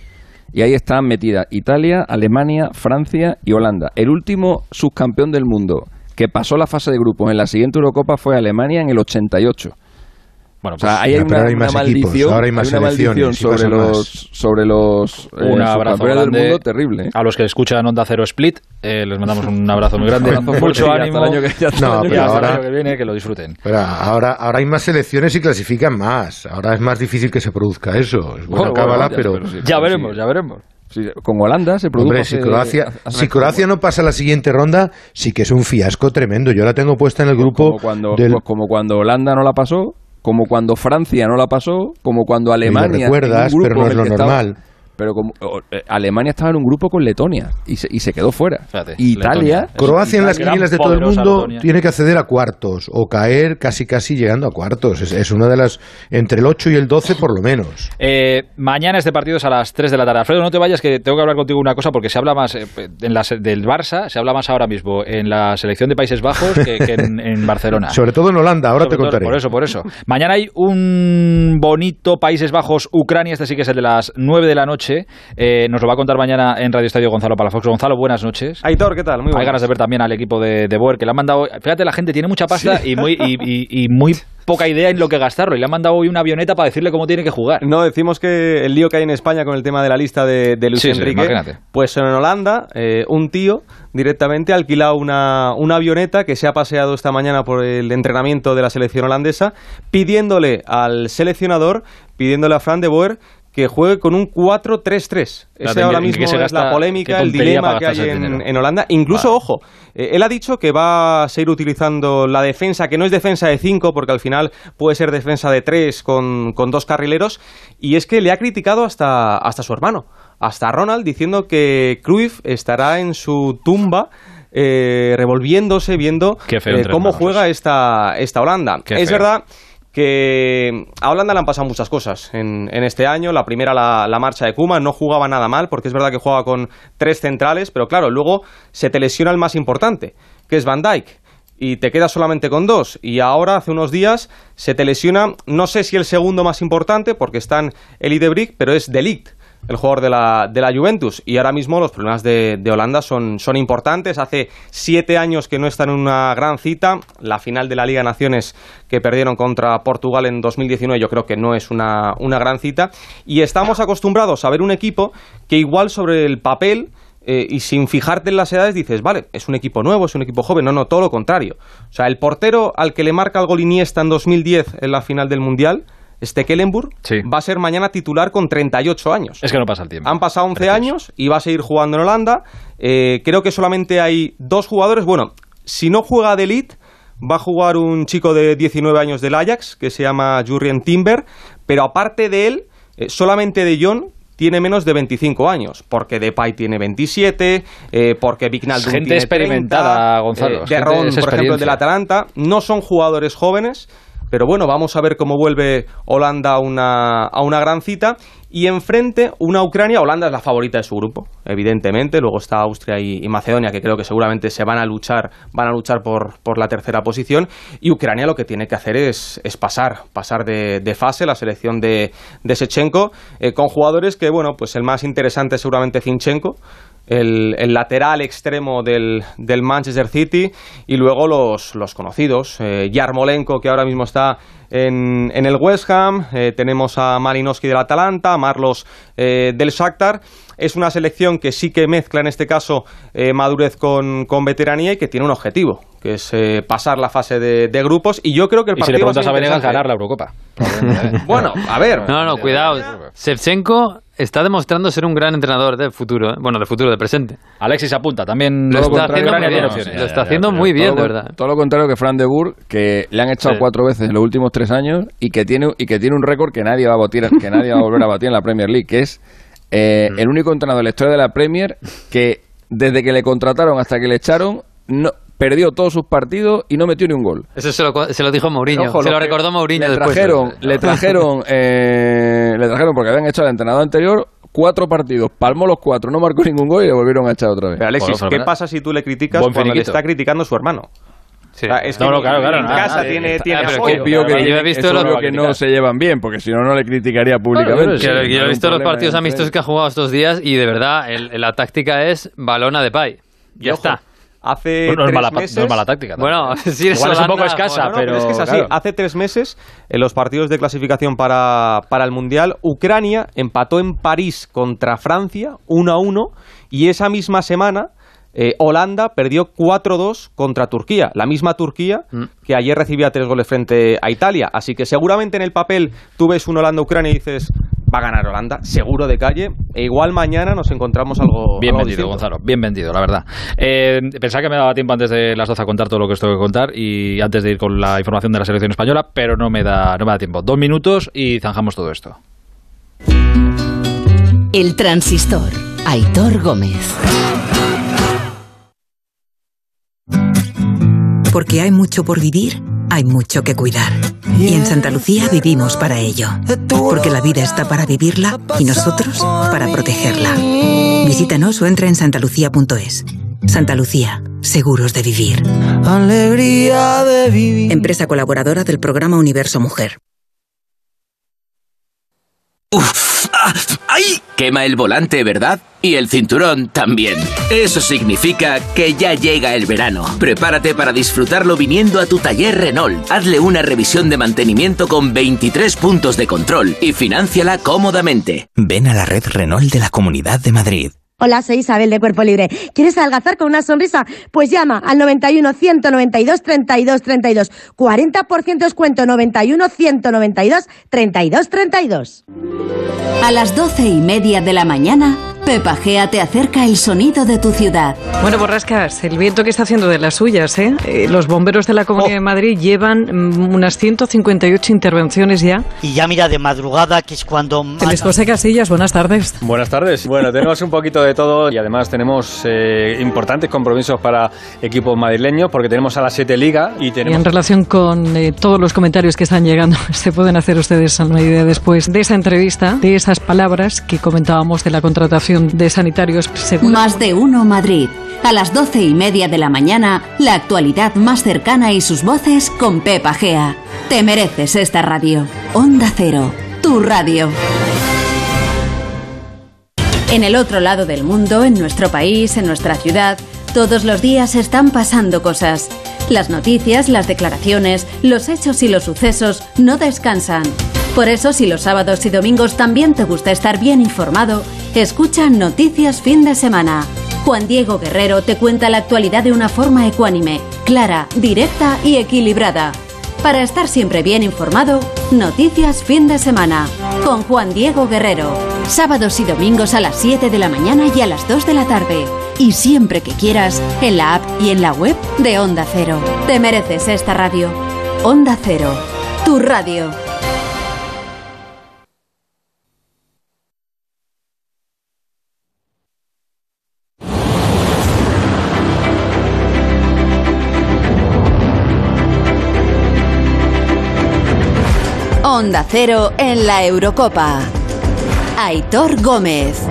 Y ahí están metidas Italia, Alemania, Francia y Holanda. El último subcampeón del mundo que pasó la fase de grupos en la siguiente Eurocopa fue Alemania en el 88. Bueno, O sea, pues, ahí hay una, ahora hay una más equipos, maldición, ahora hay más una maldición selecciones y sobre los, sobre los eh, un abrazo del mundo terrible. ¿eh? a los que escuchan Onda Cero Split. eh, les mandamos un abrazo muy grande. Abrazo Mucho hasta ánimo. el año que- hasta No, el año pero que ahora- el año que viene, que lo disfruten. Pero ahora, ahora hay más selecciones y clasifican más. Ahora es más difícil que se produzca eso. Es buena Bueno, cábala, bueno, ya, pero... pero sí. Ya Sí. veremos, ya veremos. Sí, con Holanda se produjo Hombre, si Croacia, hace- si Croacia no pasa la siguiente ronda, sí que es un fiasco tremendo. Yo la tengo puesta en el grupo como cuando, del... pues como cuando Holanda no la pasó, como cuando Francia no la pasó, como cuando Alemania. lo recuerdas, en un grupo pero no es lo que estaba- normal. Pero como o- eh, Alemania estaba en un grupo con Letonia y se, y se quedó fuera. Fíjate, Italia, Letonia. Croacia en las quinielas de todo el mundo Letonia. tiene que acceder a cuartos o caer casi casi llegando a cuartos. Es, es una de las entre el 8 y el 12 por lo menos. Eh, mañana este partido es a las 3 de la tarde. Alfredo, no te vayas, que tengo que hablar contigo una cosa, porque se habla más eh, en la se- del Barça, se habla más ahora mismo en la selección de Países Bajos que, que en, en Barcelona. Sobre todo en Holanda, ahora Sobre te todo- contaré. Por eso, por eso. Mañana hay un bonito Países Bajos-Ucrania, este sí que es el de las 9 de la noche. Eh, nos lo va a contar mañana en Radio Estadio Gonzalo Palafox. Gonzalo, buenas noches. Aitor, ¿qué tal? Muy Hay buenas. ganas de ver también al equipo de, de Boer, que le han mandado... Fíjate, la gente tiene mucha pasta y, muy, y, y- y muy poca idea en lo que gastarlo. Y le han mandado hoy una avioneta para decirle cómo tiene que jugar. No, decimos que el lío que hay en España con el tema de la lista de, de Luis Sí, Enrique, pues en Holanda, eh, un tío directamente ha alquilado una, una avioneta que se ha paseado esta mañana por el entrenamiento de la selección holandesa, pidiéndole al seleccionador, pidiéndole a Fran de Boer que juegue con un 4-3-3. Ese Espérate, ahora ¿en qué mismo se es la polémica, el dilema que hay en, en Holanda. Incluso, ojo, eh, él ha dicho que va a seguir utilizando la defensa, que no es defensa de 5, porque al final puede ser defensa de 3 con, con dos carrileros, y es que le ha criticado hasta, hasta su hermano, hasta Ronald, diciendo que Cruyff estará en su tumba eh, revolviéndose, viendo eh, cómo hermanos juega esta, esta Holanda. Qué es feo. verdad que a Holanda le han pasado muchas cosas en, este año. La primera, la, marcha de Kuma, no jugaba nada mal, porque es verdad que juega con tres centrales, pero claro, luego se te lesiona el más importante, que es Van Dijk. Y te quedas solamente con dos. Y ahora, hace unos días, se te lesiona, no sé si el segundo más importante, porque están el Idebrick, pero es Delict, el jugador de la, de la Juventus. Y ahora mismo los problemas de, de Holanda son, son importantes. Hace siete años que no están en una gran cita. La final de la Liga Naciones que perdieron contra Portugal en 2019 yo creo que no es una, una gran cita. Y estamos acostumbrados a ver un equipo que igual sobre el papel... eh, y sin fijarte en las edades dices, vale, es un equipo nuevo, es un equipo joven. No, no, todo lo contrario. O sea, el portero al que le marca el gol Iniesta en 2010 en la final del Mundial, Stekelenburg, Sí. va a ser mañana titular con 38 años. Es que no pasa el tiempo. Han pasado 11 Precioso. años y va a seguir jugando en Holanda. Eh, creo que solamente hay dos jugadores. Bueno, si no juega de elite, va a jugar un chico de 19 años del Ajax, que se llama Jurrien Timber, pero aparte de él, eh, solamente de John tiene menos de 25 años, porque Depay tiene 27, eh, porque Vignaldum Gente tiene experimentada, 30, Gonzalo, eh, de Ron, por ejemplo, del experiencia. Atalanta, no son jugadores jóvenes, pero bueno, vamos a ver cómo vuelve Holanda a una, a una gran cita. Y enfrente, una Ucrania. Holanda es la favorita de su grupo, evidentemente. Luego está Austria y, Macedonia, que creo que seguramente se van a luchar, van a luchar por, por la tercera posición. Y Ucrania lo que tiene que hacer es, es pasar, pasar de, de fase, la selección de, de Sechenko, eh, con jugadores que, bueno, pues el más interesante es seguramente Zinchenko, el, el lateral extremo del, del Manchester City y luego los, los conocidos. Eh, Yarmolenko, que ahora mismo está en, en el West Ham, eh, tenemos a Malinowski del Atalanta, a Marlos eh, del Shakhtar. Es una selección que sí que mezcla en este caso eh, madurez con, con veteranía y que tiene un objetivo, que es eh, pasar la fase de, de grupos. Y yo creo que el Y si partido le va a preguntas a Venegas, ganar la Eurocopa. Bueno, a ver. No, no, cuidado. Shevchenko está demostrando ser un gran entrenador del futuro, ¿eh? bueno, del futuro, del presente. Alexis apunta, también Lo está haciendo muy bien. Lo está haciendo muy bien, de verdad. Todo lo contrario que Fran de Boer, que le han echado Sí. cuatro veces en los últimos tres años y que tiene y que tiene un récord que nadie va a batir, que nadie va a volver a batir en la Premier League, que es eh, Mm. el único entrenador de la historia de la Premier que desde que le contrataron hasta que le echaron no perdió todos sus partidos y no metió ni un gol. Eso se lo, se lo dijo Mourinho. Ojo, se lo recordó Mourinho le después. trajeron, le trajeron, eh, le trajeron porque habían echado al entrenador anterior cuatro partidos, palmó los cuatro, no marcó ningún gol y le volvieron a echar otra vez. Pero Alexis, ¿qué pasa si tú le criticas Buen cuando le está criticando su hermano? Sí. O sea, es No, que no, claro, claro, en nada, casa nada, tiene, está- tiene ah, pero apoyo. que- obvio que, Yo he tiene- visto es lo- obvio que no se llevan bien, porque si no, no le criticaría públicamente. Yo he visto los partidos amistosos que ha jugado estos días y de verdad el- la táctica es balona de pay. Ya Y ojo, está. Hace No, no es tres mala, meses... no es mala táctica. Bueno, si eres Igual es un poco escasa, No, no, pero, es que es así. claro. Hace tres meses, en los partidos de clasificación para, para el Mundial, Ucrania empató en París contra Francia 1 a 1 y esa misma semana eh, Holanda perdió 4-2 contra Turquía, la misma Turquía Mm. que ayer recibía tres goles frente a Italia. Así que seguramente en el papel tú ves un Holanda-Ucrania y dices, va a ganar Holanda, seguro de calle. E igual mañana nos encontramos algo. Bien algo vendido, distinto. Gonzalo. Bien vendido, la verdad. Eh, pensaba que me daba tiempo antes de las 12 a contar todo lo que os tengo que contar y antes de ir con la información de la selección española, pero no me da, no me da tiempo. Dos minutos y zanjamos todo esto. El transistor. Aitor Gómez. Porque hay mucho por vivir, hay mucho que cuidar. Y en Santa Lucía vivimos para ello. Porque la vida está para vivirla y nosotros para protegerla. Visítanos o entra en santalucía.es. Santa Lucía, seguros de vivir. Alegría de vivir. Empresa colaboradora del programa Universo Mujer. ¡Ah! Quema el volante, ¿verdad? Y el cinturón también. Eso significa que ya llega el verano. Prepárate para disfrutarlo viniendo a tu taller Renault. Hazle una revisión de mantenimiento con 23 puntos de control y financiala cómodamente. Ven a la red Renault de la Comunidad de Madrid. Hola, soy Isabel de Cuerpo Libre. ¿Quieres adelgazar con una sonrisa? Pues llama al 91 192 32 32. 40% descuento 91 192 32 32. A las doce y media de la mañana, Pepa Gea te acerca el sonido de tu ciudad. Bueno, Borrascas, el viento que está haciendo de las suyas, ¿eh? Eh, Los bomberos de la Comunidad de Madrid llevan mm, unas 158 intervenciones ya. Y ya mira, de madrugada, que es cuando... Luis José Casillas, buenas tardes. Buenas tardes. Bueno, tenemos un poquito de todo y además tenemos eh, importantes compromisos para equipos madrileños porque tenemos a la 7 Liga y Y en tenemos... relación con eh, todos los comentarios que están llegando, se pueden hacer ustedes una idea después de esa entrevista, de esas palabras que comentábamos de la contratación de sanitarios. Según Más de uno Madrid. A las doce y media de la mañana, la actualidad más cercana y sus voces con Pepa Gea. Te mereces esta radio. Onda Cero, tu radio. En el otro lado del mundo, en nuestro país, en nuestra ciudad, todos los días están pasando cosas. Las noticias, las declaraciones, los hechos y los sucesos no descansan. Por eso, si los sábados y domingos también te gusta estar bien informado, escucha Noticias Fin de Semana. Juan Diego Guerrero te cuenta la actualidad de una forma ecuánime, clara, directa y equilibrada. Para estar siempre bien informado, Noticias fin de semana con Juan Diego Guerrero. Sábados y domingos a las 7 de la mañana y a las 2 de la tarde. Y siempre que quieras, en la app y en la web de Onda Cero. Te mereces esta radio. Onda Cero, tu radio. Onda Cero en la Eurocopa. Aitor Gómez.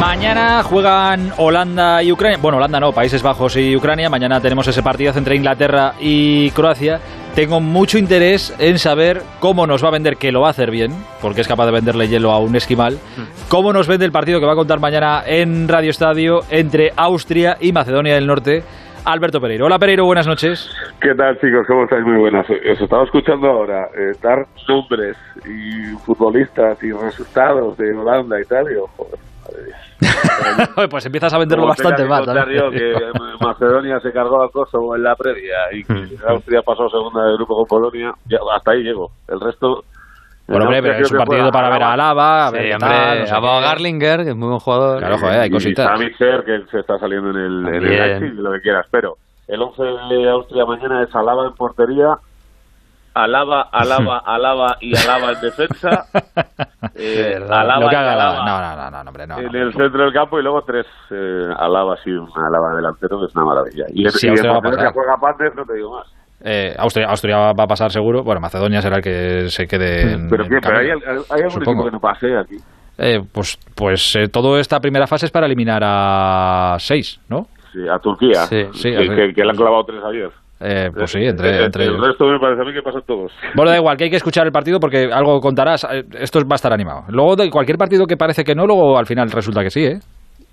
Mañana juegan Holanda y Ucrania. Bueno, Holanda no, Países Bajos y Ucrania. Mañana tenemos ese partido entre Inglaterra y Croacia. Tengo mucho interés en saber cómo nos va a vender, que lo va a hacer bien, porque es capaz de venderle hielo a un esquimal. Cómo nos vende el partido que va a contar mañana en Radio Estadio entre Austria y Macedonia del Norte. Alberto Pereiro. Hola Pereiro, buenas noches. ¿Qué tal chicos? ¿Cómo estáis? Muy buenas. Os estaba escuchando ahora eh, dar nombres y futbolistas y resultados de Holanda y tal. Y, oh, joder, madre mía. pues empiezas a venderlo Como bastante contar ¿no? que Macedonia se cargó a Kosovo en la previa y que Austria pasó segunda de grupo con Polonia, ya, hasta ahí llego. El resto... Bueno, hombre, pero es un partido para ver a Alaba, a ver Sí, qué hombre, tal, no sé qué. Garlinger, que es muy buen jugador. Claro, joder, hay y cositas. Sami Ser, que se está saliendo en el, en el. Leipzig, lo que quieras. Pero el 11 de Austria mañana es Alaba en portería, Alaba, Alaba, Alaba y Alaba en defensa. eh, Alaba y haga Alaba Alaba. No, no, no, no, hombre, no. en no. el centro del campo y luego tres eh, Alaba y un Alaba delantero, que es una maravilla. Y, Sí, y va a juega Pandes, no te digo más. Eh, Austria, Austria va a pasar seguro. Bueno, Macedonia será el que se quede en, Pero, en ¿qué? pero hay, hay, algún equipo que no pase aquí. Eh, pues pues eh, toda esta primera fase es para eliminar a seis, ¿no? Sí, a Turquía, Sí, sí, que, que- que le han clavado tres ayer. Eh, pues sí, Eh, entre, eh, entre el ellos. resto me parece a mí que pasan todos. Bueno, da igual, que hay que escuchar el partido porque algo contarás. Eh, Esto va a estar animado. Luego, de cualquier partido que parece que no, luego al final resulta que sí, ¿eh?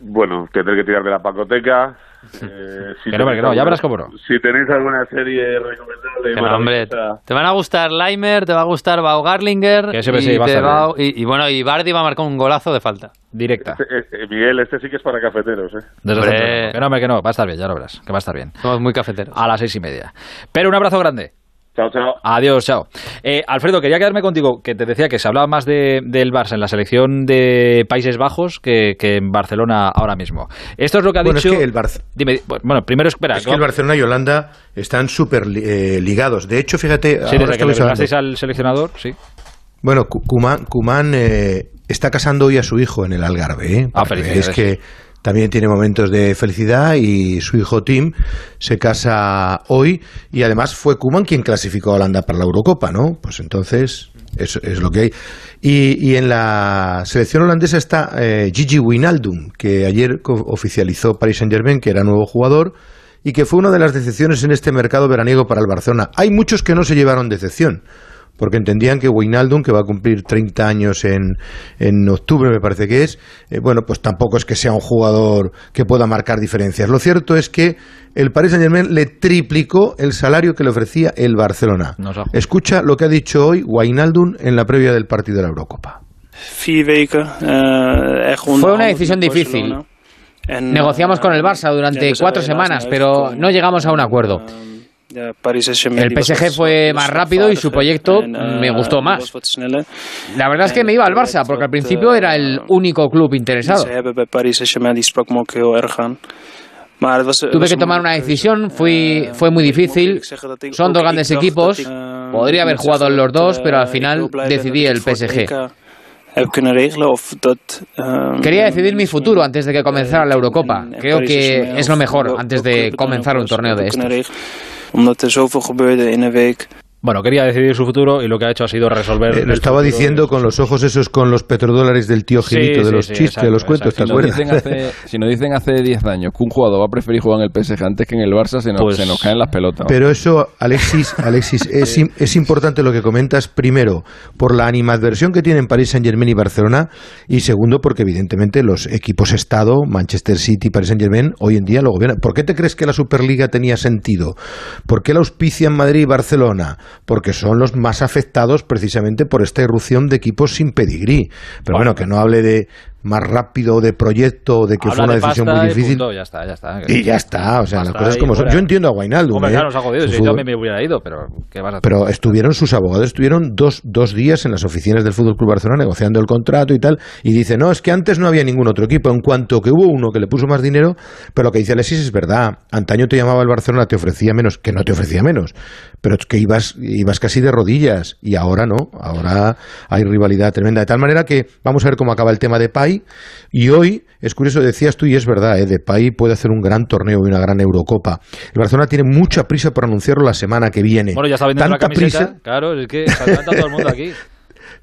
Bueno, tendré que tirar de la pacoteca. Eh, si Que no, tenéis que no, ya alguna- verás cómo no. Si tenéis alguna serie recomendable, Que no, hombre, te van a gustar Leimer, te va a gustar Bau Garlinger Que ese sí y, va va- y, y bueno, y Bardi va a marcar un golazo de falta. Directa. este- eh, Miguel, este sí que es para cafeteros, ¿eh? Desde. Que no, hombre, que no, va a estar bien, ya lo verás, que va a estar bien. Somos muy cafeteros. A las seis y media. Pero un abrazo grande. Chao, chao. Adiós, chao. Eh, Alfredo, quería quedarme contigo, que te decía que se hablaba más de, del Barça en la selección de Países Bajos que, que en Barcelona ahora mismo. Esto es lo que ha Bueno, es dicho... que el Barça- Dime, bueno, primero espera. Es que el Barcelona y Holanda están súper eh, ligados. De hecho, fíjate, Sí, ahora desde que le al seleccionador, sí. Bueno, Cu- Kuman, Kuman, eh, está casando hoy a su hijo en el Algarve. ¿eh? Ah, veáis que también tiene momentos de felicidad y su hijo Tim se casa hoy y además fue Kuman quien clasificó a Holanda para la Eurocopa, ¿no? Pues entonces eso es lo que hay. Y, en la selección holandesa está eh, Gigi Wijnaldum, que ayer oficializó Paris Saint-Germain, que era nuevo jugador y que fue una de las decepciones en este mercado veraniego para el Barcelona. Hay muchos que no se llevaron decepción porque entendían que Wijnaldum, que va a cumplir 30 años en, en octubre, me parece que es, eh, bueno, pues tampoco es que sea un jugador que pueda marcar diferencias. Lo cierto es que el Paris Saint-Germain le triplicó el salario que le ofrecía el Barcelona. Escucha lo que ha dicho hoy Wijnaldum en la previa del partido de la Eurocopa. Fue una decisión difícil. Negociamos con el Barça durante cuatro semanas, pero no llegamos a un acuerdo. El PSG fue más rápido y su proyecto me gustó más. La verdad es que me iba al Barça, porque al principio era el único club interesado. Tuve que tomar una decisión, fui, fue muy difícil. Son dos grandes equipos, podría haber jugado en los dos, pero al final decidí el PSG. Quería decidir mi futuro antes de que comenzara la Eurocopa. Creo que es lo mejor antes de comenzar un torneo de estos. Omdat er zoveel gebeurde in een week. Bueno, quería decidir su futuro y lo que ha hecho ha sido resolver. Eh, lo el estaba diciendo con los ojos esos, con los petrodólares del tío Sí, Gilito, de sí, los sí, chistes, de los exacto, cuentos, ¿te Si nos, acuerdas? dicen hace, si nos dicen hace 10 años que un jugador va a preferir jugar en el PSG antes que en el Barça, se nos, Pues- se nos caen las pelotas. Pero eso, Alexis, Alexis es, im- es importante lo que comentas, primero, por la animadversión que tienen París Saint Germain y Barcelona, y segundo, porque evidentemente los equipos Estado, Manchester City y París Saint Germain, hoy en día lo gobiernan. ¿Por qué te crees que la Superliga tenía sentido? ¿Por qué la auspician Madrid y Barcelona? Porque son los más afectados precisamente por esta irrupción de equipos sin pedigrí. Pero bueno, que no hable de más rápido de proyecto, de que fue una decisión muy difícil. Y, ya está, ya está. Y ya está, o sea, las cosas como son. Yo entiendo a Guainaldo. Hombre, ¿eh? claro, nos ha jodido, si yo también me hubiera ido, pero ¿qué vas a hacer? Pero estuvieron sus abogados, estuvieron dos, dos días en las oficinas del Fútbol Club Barcelona negociando el contrato y tal, y dice, no, es que antes no había ningún otro equipo, en cuanto que hubo uno que le puso más dinero, pero lo que dice Alexis es verdad, antaño te llamaba el Barcelona, te ofrecía menos, que no te ofrecía menos, pero es que ibas, ibas casi de rodillas, y ahora no, ahora hay rivalidad tremenda, de tal manera que vamos a ver cómo acaba el tema de Pai, y hoy, es curioso, decías tú, y es verdad, ¿eh? Pai puede hacer un gran torneo y una gran Eurocopa. El Barcelona tiene mucha prisa por anunciarlo la semana que viene. Bueno, ya está vendiendo Tanta la camiseta, prisa, claro, es que se adelanta todo el mundo aquí.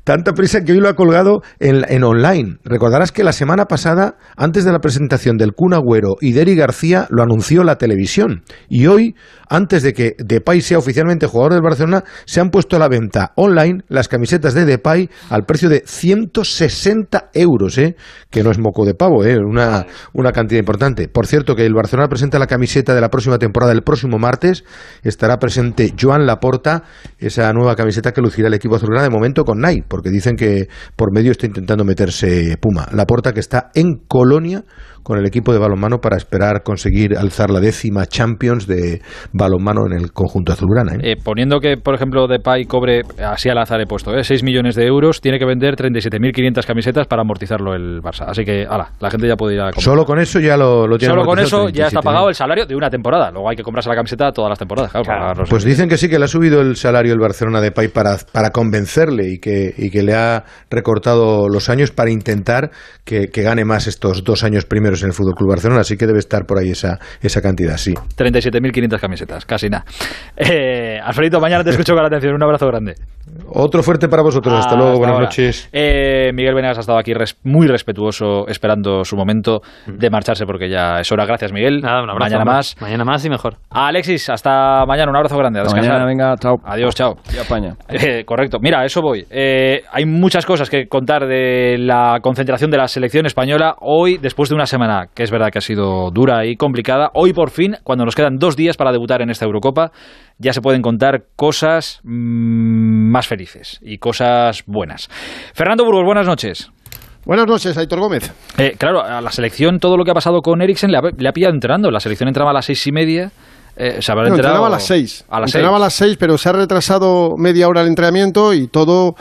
Tanta prisa que hoy lo ha colgado en, en, online. Recordarás que la semana pasada, antes de la presentación del Kun Agüero y de Eric García, lo anunció la televisión. Y hoy, antes de que Depay sea oficialmente jugador del Barcelona, se han puesto a la venta online las camisetas de Depay al precio de 160 euros, ¿eh? que no es moco de pavo, ¿eh? una, una cantidad importante. Por cierto, que el Barcelona presenta la camiseta de la próxima temporada el próximo martes. Estará presente Joan Laporta, esa nueva camiseta que lucirá el equipo azulgrana de momento con Nike porque dicen que por medio está intentando meterse Puma. La porta que está en Colonia con el equipo de balonmano para esperar conseguir alzar la décima Champions de balonmano en el conjunto azulgrana. ¿eh? Eh, poniendo que, por ejemplo, Depay cobre, así al azar he puesto, ¿eh? 6 millones de euros, tiene que vender 37.500 camisetas para amortizarlo el Barça. Así que, ala, la gente ya puede ir a comprar. Solo con eso ya lo, lo tiene Solo con eso 37.000. ya está pagado el salario de una temporada. Luego hay que comprarse la camiseta todas las temporadas. Claro, para los Pues dicen que sí, que le ha subido el salario el Barcelona de Pay para, para convencerle y que, y que le ha recortado los años para intentar que, que gane más estos dos años primeros en el Fútbol Club Barcelona. Así que debe estar por ahí esa, esa cantidad, sí. 37.500 camisetas, casi nada. Eh, Alfredito, mañana te escucho con atención. Un abrazo grande. Otro fuerte para vosotros. Hasta luego, Hasta buenas ahora. noches. Eh, Miguel Venegas ha estado aquí res- muy respetuoso, esperando su momento de marcharse porque ya es hora. Gracias, Miguel. Nada, un abrazo, mañana hombre. más. Mañana más y mejor. Alexis, hasta mañana. Un abrazo grande. A Hasta descansar. mañana, venga, chao. Adiós, chao. Y España. Eh, correcto. Mira, a eso voy. Eh, hay muchas cosas que contar de la concentración de la selección española hoy, después de una semana que es verdad que ha sido dura y complicada. Hoy, por fin, cuando nos quedan dos días para debutar en esta Eurocopa, ya se pueden contar cosas mm, más felices y cosas buenas. Fernando Burgos, buenas noches. Buenas noches, Aitor Gómez. Eh, claro, a la selección, todo lo que ha pasado con Eriksen le ha, le ha pillado entrenando. La selección entraba a las seis y media. Eh, se habrá Bueno, enterado- entrenaba a las seis. A las entrenaba seis. a las seis, pero se ha retrasado media hora el entrenamiento y todo,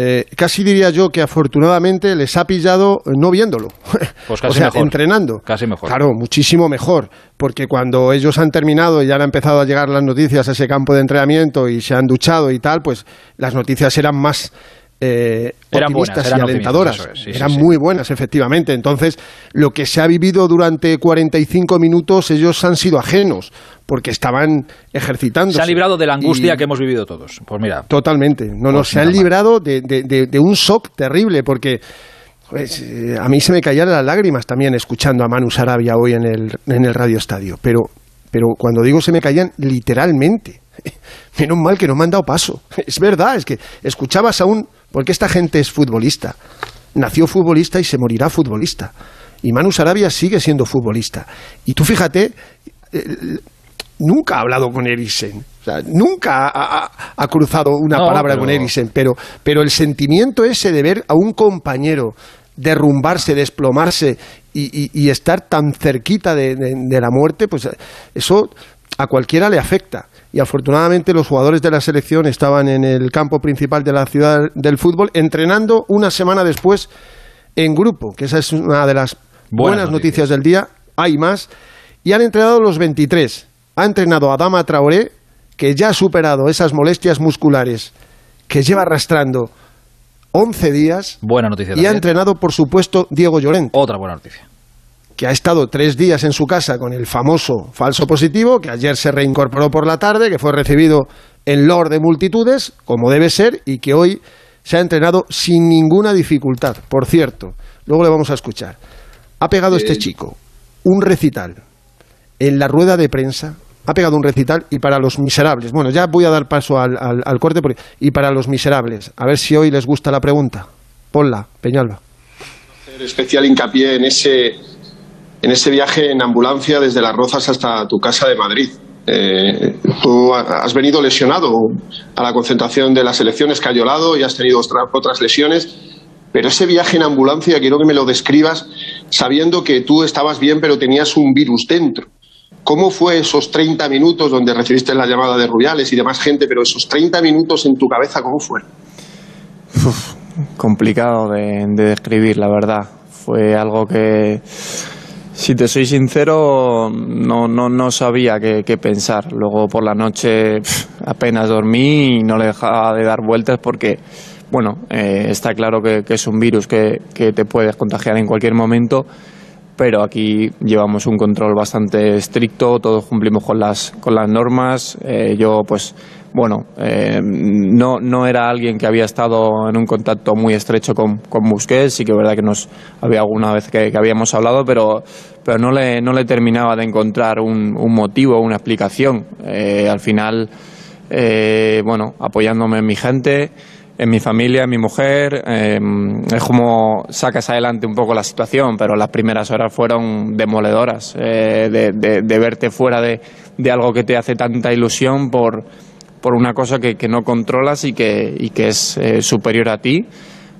eh, casi diría yo que afortunadamente les ha pillado eh, no viéndolo. Pues o casi sea, mejor. entrenando. Casi mejor. Claro, muchísimo mejor, porque cuando ellos han terminado y ya han empezado a llegar las noticias a ese campo de entrenamiento y se han duchado y tal, pues las noticias eran más eh, Eran buenas, optimistas eran y alentadoras. es, sí, eran sí, sí. muy buenas, efectivamente. Entonces, lo que se ha vivido durante 45 minutos, ellos han sido ajenos, porque estaban ejercitando. Se han librado de la angustia que hemos vivido todos. Pues mira. Totalmente. No, no, Pues se han librado de, de- de- de un shock terrible, porque pues, eh, a mí se me caían las lágrimas también escuchando a Manu Sarabia hoy en el, en el Radio Estadio. Pero, pero cuando digo se me caían, literalmente. Menos mal que no me han dado paso. Es verdad, es que escuchabas a un... Porque esta gente es futbolista. Nació futbolista y se morirá futbolista. Y Manu Sarabia sigue siendo futbolista. Y tú fíjate, eh, nunca ha hablado con Eriksen. O sea, nunca ha, ha- ha cruzado una No, palabra pero- con Eriksen. Pero, pero el sentimiento ese de ver a un compañero derrumbarse, desplomarse y, y- y estar tan cerquita de, de- de la muerte, pues eso a cualquiera le afecta. Y afortunadamente los jugadores de la selección estaban en el campo principal de la ciudad del fútbol entrenando una semana después en grupo, que esa es una de las buenas, Buenas noticias del día. Hay más. Y han entrenado los 23. Ha entrenado a Dama Traoré, que ya ha superado esas molestias musculares que lleva arrastrando 11 días. Buena noticia. Y ha entrenado, por supuesto, Diego Llorente. Otra buena noticia. Que ha estado tres días en su casa con el famoso falso positivo, que ayer se reincorporó por la tarde, que fue recibido en Lord de multitudes, como debe ser, y que hoy se ha entrenado sin ninguna dificultad. Por cierto, luego le vamos a escuchar. Ha pegado este chico un recital en la rueda de prensa. Ha pegado un recital y para los miserables. Bueno, ya voy a dar paso al, al- al corte. porque- y para los miserables. A ver si hoy les gusta la pregunta. Ponla, Peñalba. hacer especial hincapié en ese, en ese viaje en ambulancia desde Las Rozas hasta tu casa de Madrid. Eh, tú ha- has venido lesionado a la concentración de las elecciones, Cayolado, y has tenido otras lesiones, Pero ese viaje en ambulancia quiero que me lo describas sabiendo que tú estabas bien pero tenías un virus dentro. ¿Cómo fue esos 30 minutos donde recibiste la llamada de Rubiales y demás gente, pero esos 30 minutos en tu cabeza, ¿cómo fue? complicado de describir, la verdad. Fue algo que, si te soy sincero, no, no, no sabía qué, qué pensar. Luego por la noche apenas dormí y no le dejaba de dar vueltas porque, bueno, eh, está claro que, es un virus que, que te puedes contagiar en cualquier momento pero aquí llevamos un control bastante estricto, todos cumplimos con las, con las normas. Eh, yo, pues, bueno, eh, no, no era alguien que había estado en un contacto muy estrecho con, con Busquets, sí que es verdad que nos había alguna vez que, habíamos hablado, pero, pero no, le, no le terminaba de encontrar un, un motivo, una explicación. Eh, al final, eh, bueno, apoyándome en mi gente en mi familia, en mi mujer. Eh, es como sacas adelante un poco la situación, pero las primeras horas fueron demoledoras eh, de, de, de, verte fuera de, de, algo que te hace tanta ilusión por, por una cosa que, que no controlas y que, y que es eh, superior a ti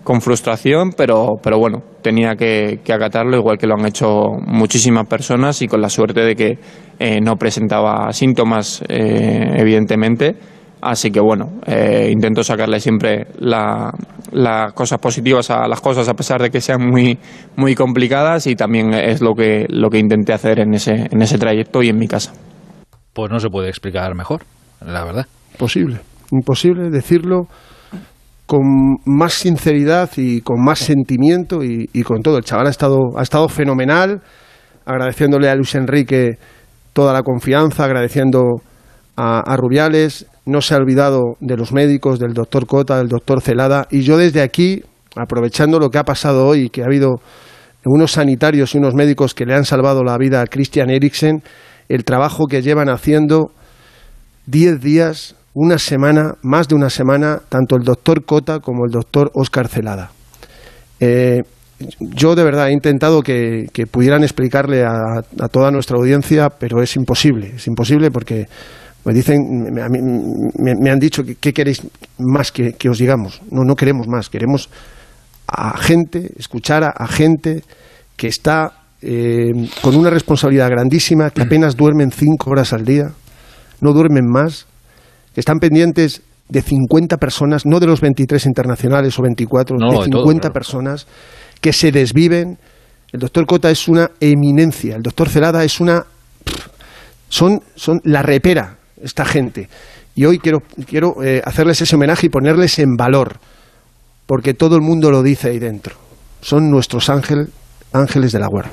con frustración, pero, pero bueno, tenía que, que, acatarlo, igual que lo han hecho muchísimas personas y con la suerte de que eh, no presentaba síntomas, eh, evidentemente Así que bueno, eh, intento sacarle siempre las la cosas positivas a las cosas a pesar de que sean muy, muy complicadas y también es lo que, lo que intenté hacer en ese, en ese trayecto y en mi casa. Pues no se puede explicar mejor, la verdad. Imposible, imposible decirlo con más sinceridad y con más sentimiento y, con todo. El chaval ha estado, ha estado fenomenal, agradeciéndole a Luis Enrique toda la confianza, agradeciendo a, a Rubiales, no se ha olvidado de los médicos, del doctor Cota, del doctor Celada, y yo desde aquí, aprovechando lo que ha pasado hoy, que ha habido unos sanitarios y unos médicos que le han salvado la vida a Christian Eriksen, el trabajo que llevan haciendo diez días, una semana, más de una semana, tanto el doctor Cota como el doctor Oscar Celada. Eh, yo de verdad he intentado que, que pudieran explicarle a, a toda nuestra audiencia, pero es imposible, es imposible porque me dicen, me, me, me han dicho que qué queréis más que, que, os digamos. No, no queremos más, queremos a gente, escuchar a, a gente que está eh, con una responsabilidad grandísima, que apenas duermen cinco horas al día, no duermen más, están pendientes de 50 personas, no de los 23 internacionales o 24, no, de 50 de todo, claro. personas que se desviven. El doctor Cota es una eminencia, el doctor Celada es una... Son, son la repera esta gente. Y hoy quiero, quiero eh, hacerles ese homenaje y ponerles en valor, porque todo el mundo lo dice ahí dentro. Son nuestros ángel, ángeles de la guarda.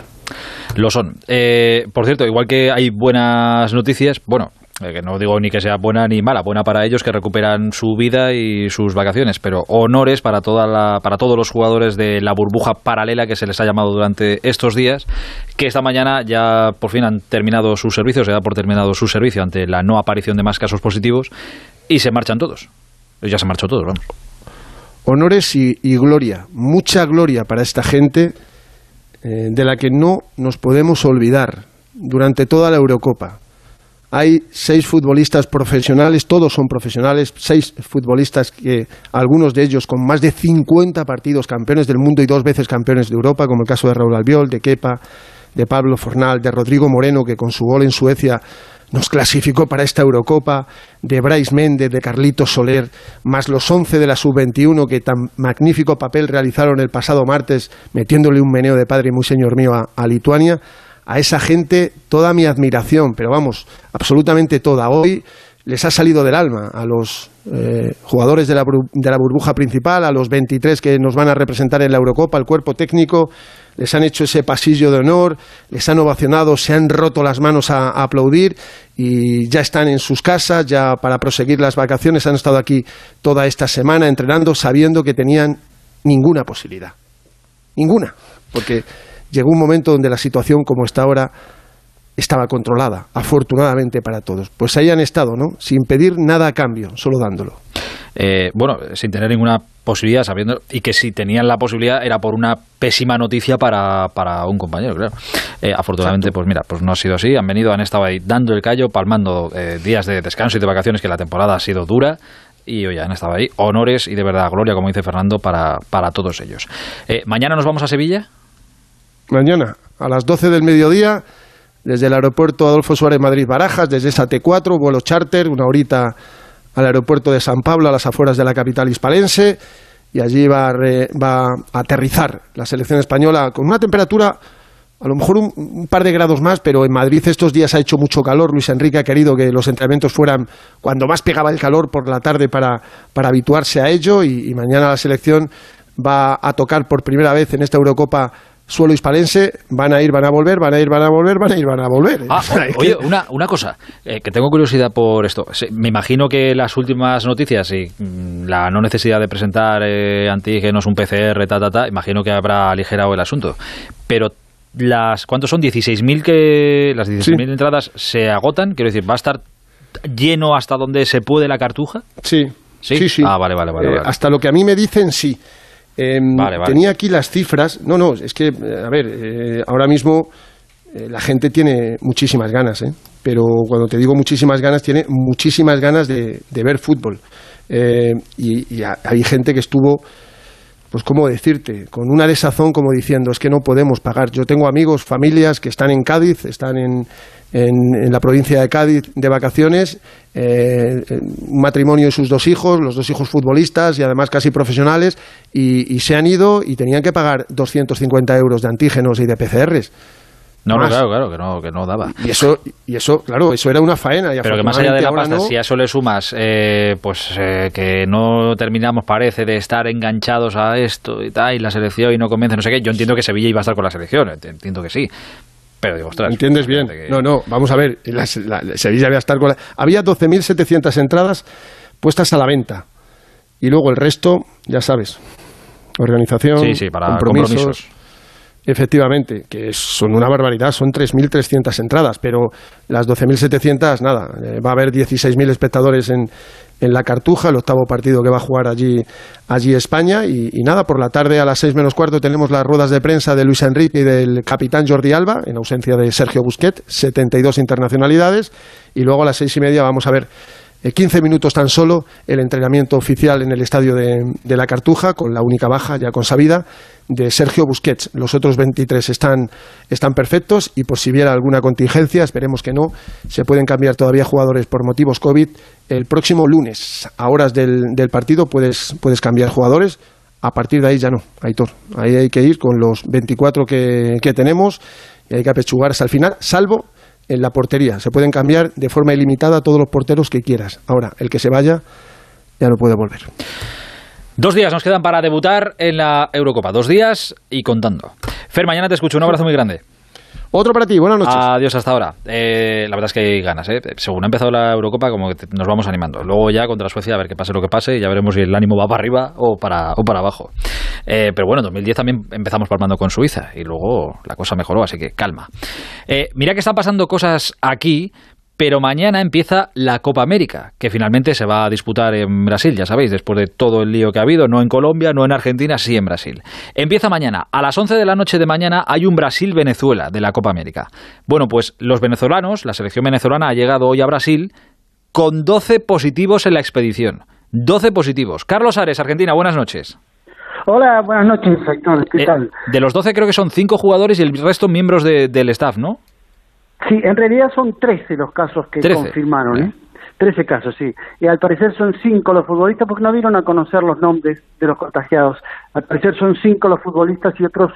Lo son. Eh, por cierto, igual que hay buenas noticias, bueno, que no digo ni que sea buena ni mala, buena para ellos que recuperan su vida y sus vacaciones, pero honores para, toda la, para todos los jugadores de la burbuja paralela que se les ha llamado durante estos días, que esta mañana ya por fin han terminado su servicio, se da por terminado su servicio ante la no aparición de más casos positivos y se marchan todos. Ya se marchó todos, vamos. Honores y, y gloria, mucha gloria para esta gente eh, de la que no nos podemos olvidar durante toda la Eurocopa hay seis futbolistas profesionales, todos son profesionales, seis futbolistas que algunos de ellos con más de 50 partidos campeones del mundo y dos veces campeones de Europa, como el caso de Raúl Albiol, de Kepa, de Pablo Fornal, de Rodrigo Moreno, que con su gol en Suecia nos clasificó para esta Eurocopa, de Brais Méndez, de Carlitos Soler, más los 11 de la sub-21 que tan magnífico papel realizaron el pasado martes metiéndole un meneo de padre muy señor mío a, a Lituania a esa gente toda mi admiración, pero vamos, absolutamente toda. Hoy les ha salido del alma a los eh, jugadores de la, de la, burbuja principal, a los 23 que nos van a representar en la Eurocopa, al cuerpo técnico, les han hecho ese pasillo de honor, les han ovacionado, se han roto las manos a, a aplaudir y ya están en sus casas, ya para proseguir las vacaciones, han estado aquí toda esta semana entrenando sabiendo que tenían ninguna posibilidad. Ninguna. Porque llegó un momento donde la situación como está ahora estaba controlada, afortunadamente para todos. Pues ahí han estado, ¿no? Sin pedir nada a cambio, solo dándolo. Eh, bueno, sin tener ninguna posibilidad, sabiendo, y que si tenían la posibilidad era por una pésima noticia para, para un compañero, claro. Eh, afortunadamente, Exacto. pues mira, pues no ha sido así. Han venido, han estado ahí dando el callo, palmando eh, días de descanso y de vacaciones, que la temporada ha sido dura y hoy han estado ahí. Honores y de verdad gloria, como dice Fernando, para, para todos ellos. Eh, ¿Mañana nos vamos a Sevilla? Mañana, a las 12 del mediodía, desde el aeropuerto Adolfo Suárez Madrid Barajas, desde esa T4, vuelo charter, una horita al aeropuerto de San Pablo, a las afueras de la capital hispalense, y allí va a, va a aterrizar la selección española con una temperatura a lo mejor un, par de grados más, pero en Madrid estos días ha hecho mucho calor. Luis Enrique ha querido que los entrenamientos fueran cuando más pegaba el calor por la tarde para, para habituarse a ello y, mañana la selección va a tocar por primera vez en esta Eurocopa suelo hispalense, van a ir, van a volver, van a ir, van a volver, van a ir, van a volver. Ah, oye, una, una cosa, eh, que tengo curiosidad por esto. Me imagino que las últimas noticias y mm, la no necesidad de presentar eh, antígenos, un PCR, ta, ta, ta, imagino que habrá aligerado el asunto. Pero las ¿cuántos son? 16.000 que las 16.000 entradas se agotan, quiero decir, va a estar lleno hasta donde se puede la cartuja? Sí. Sí, sí. Ah, vale, vale, vale, eh, hasta lo que a mí me dicen, sí. Em, tenía aquí las cifras. No, no, es que, a ver, eh, ahora mismo eh, la gente tiene muchísimas ganas, ¿eh? pero cuando te digo muchísimas ganas, tiene muchísimas ganas de, ver fútbol. y, y hay gente que estuvo pues cómo decirte, con una desazón como diciendo, es que no podemos pagar. Yo tengo amigos, familias que están en Cádiz, están en, la provincia de Cádiz de vacaciones, eh, un matrimonio y sus dos hijos, los dos hijos futbolistas y además casi profesionales, y, y se han ido y tenían que pagar 250 euros de antígenos y de PCRs. No, no, claro, claro, que no, que no daba. Y eso, y eso, claro, eso era una faena. Pero que más allá de la pasta, si a eso le sumas, eh, pues eh, que no terminamos, parece, de estar enganchados a esto y tal, y la selección y no convence, no sé qué, yo entiendo que Sevilla iba a estar con la selección, entiendo que sí. Pero digo, ostras. ¿Entiendes bien? No, no, vamos a ver, Sevilla iba a estar con la... Había 12.700 entradas puestas a la venta. Y luego el resto, ya sabes, organización, sí, sí, para compromisos Efectivamente, que son una barbaridad, son 3.300 entradas, pero las 12.700, nada, eh, va a haber 16.000 espectadores en, en la Cartuja, el octavo partido que va a jugar allí, allí España, y, nada, por la tarde a las seis menos cuarto tenemos las ruedas de prensa de Luis Enrique y del capitán Jordi Alba, en ausencia de Sergio Busquet, 72 internacionalidades, y luego a las seis y media vamos a ver 15 minutos tan solo el entrenamiento oficial en el estadio de, la Cartuja, con la única baja ya consabida de Sergio Busquets. Los otros 23 están, están perfectos y por si hubiera alguna contingencia, esperemos que no, se pueden cambiar todavía jugadores por motivos COVID. El próximo lunes, a horas del, partido, puedes, puedes cambiar jugadores. A partir de ahí ya no, Aitor. Ahí hay que ir con los 24 que, que tenemos y hay que apechugar hasta el final, salvo en la portería. Se pueden cambiar de forma ilimitada todos los porteros que quieras. Ahora, el que se vaya ya no puede volver. Dos días nos quedan para debutar en la Eurocopa. Dos días y contando. Fer, mañana te escucho. Un abrazo muy grande. Otro para ti, buenas noches. Adiós hasta ahora. Eh, la verdad es que hay ganas, ¿eh? Según ha empezado la Eurocopa, como que nos vamos animando. Luego ya contra Suecia, a ver qué pase lo que pase, y ya veremos si el ánimo va para arriba o para, o para abajo. Eh, pero bueno, en 2010 también empezamos palmando con Suiza, y luego la cosa mejoró, así que calma. Eh, mira que están pasando cosas aquí, pero mañana empieza la Copa América, que finalmente se va a disputar en Brasil, ya sabéis, después de todo el lío que ha habido, no en Colombia, no en Argentina, sí en Brasil. Empieza mañana, a las 11 de la noche de mañana hay un Brasil-Venezuela de la Copa América. Bueno, pues los venezolanos, la selección venezolana ha llegado hoy a Brasil con 12 positivos en la expedición. 12 positivos. Carlos Ares, Argentina, buenas noches. Hola, buenas noches, ¿Qué eh, tal? De los 12 creo que son 5 jugadores y el resto miembros del staff, ¿no? Sí, en realidad son 13 los casos que confirmaron, ¿eh? 13 casos, sí. Y al parecer son 5 los futbolistas porque no dieron a conocer los nombres de los contagiados. Al parecer son 5 los futbolistas y otros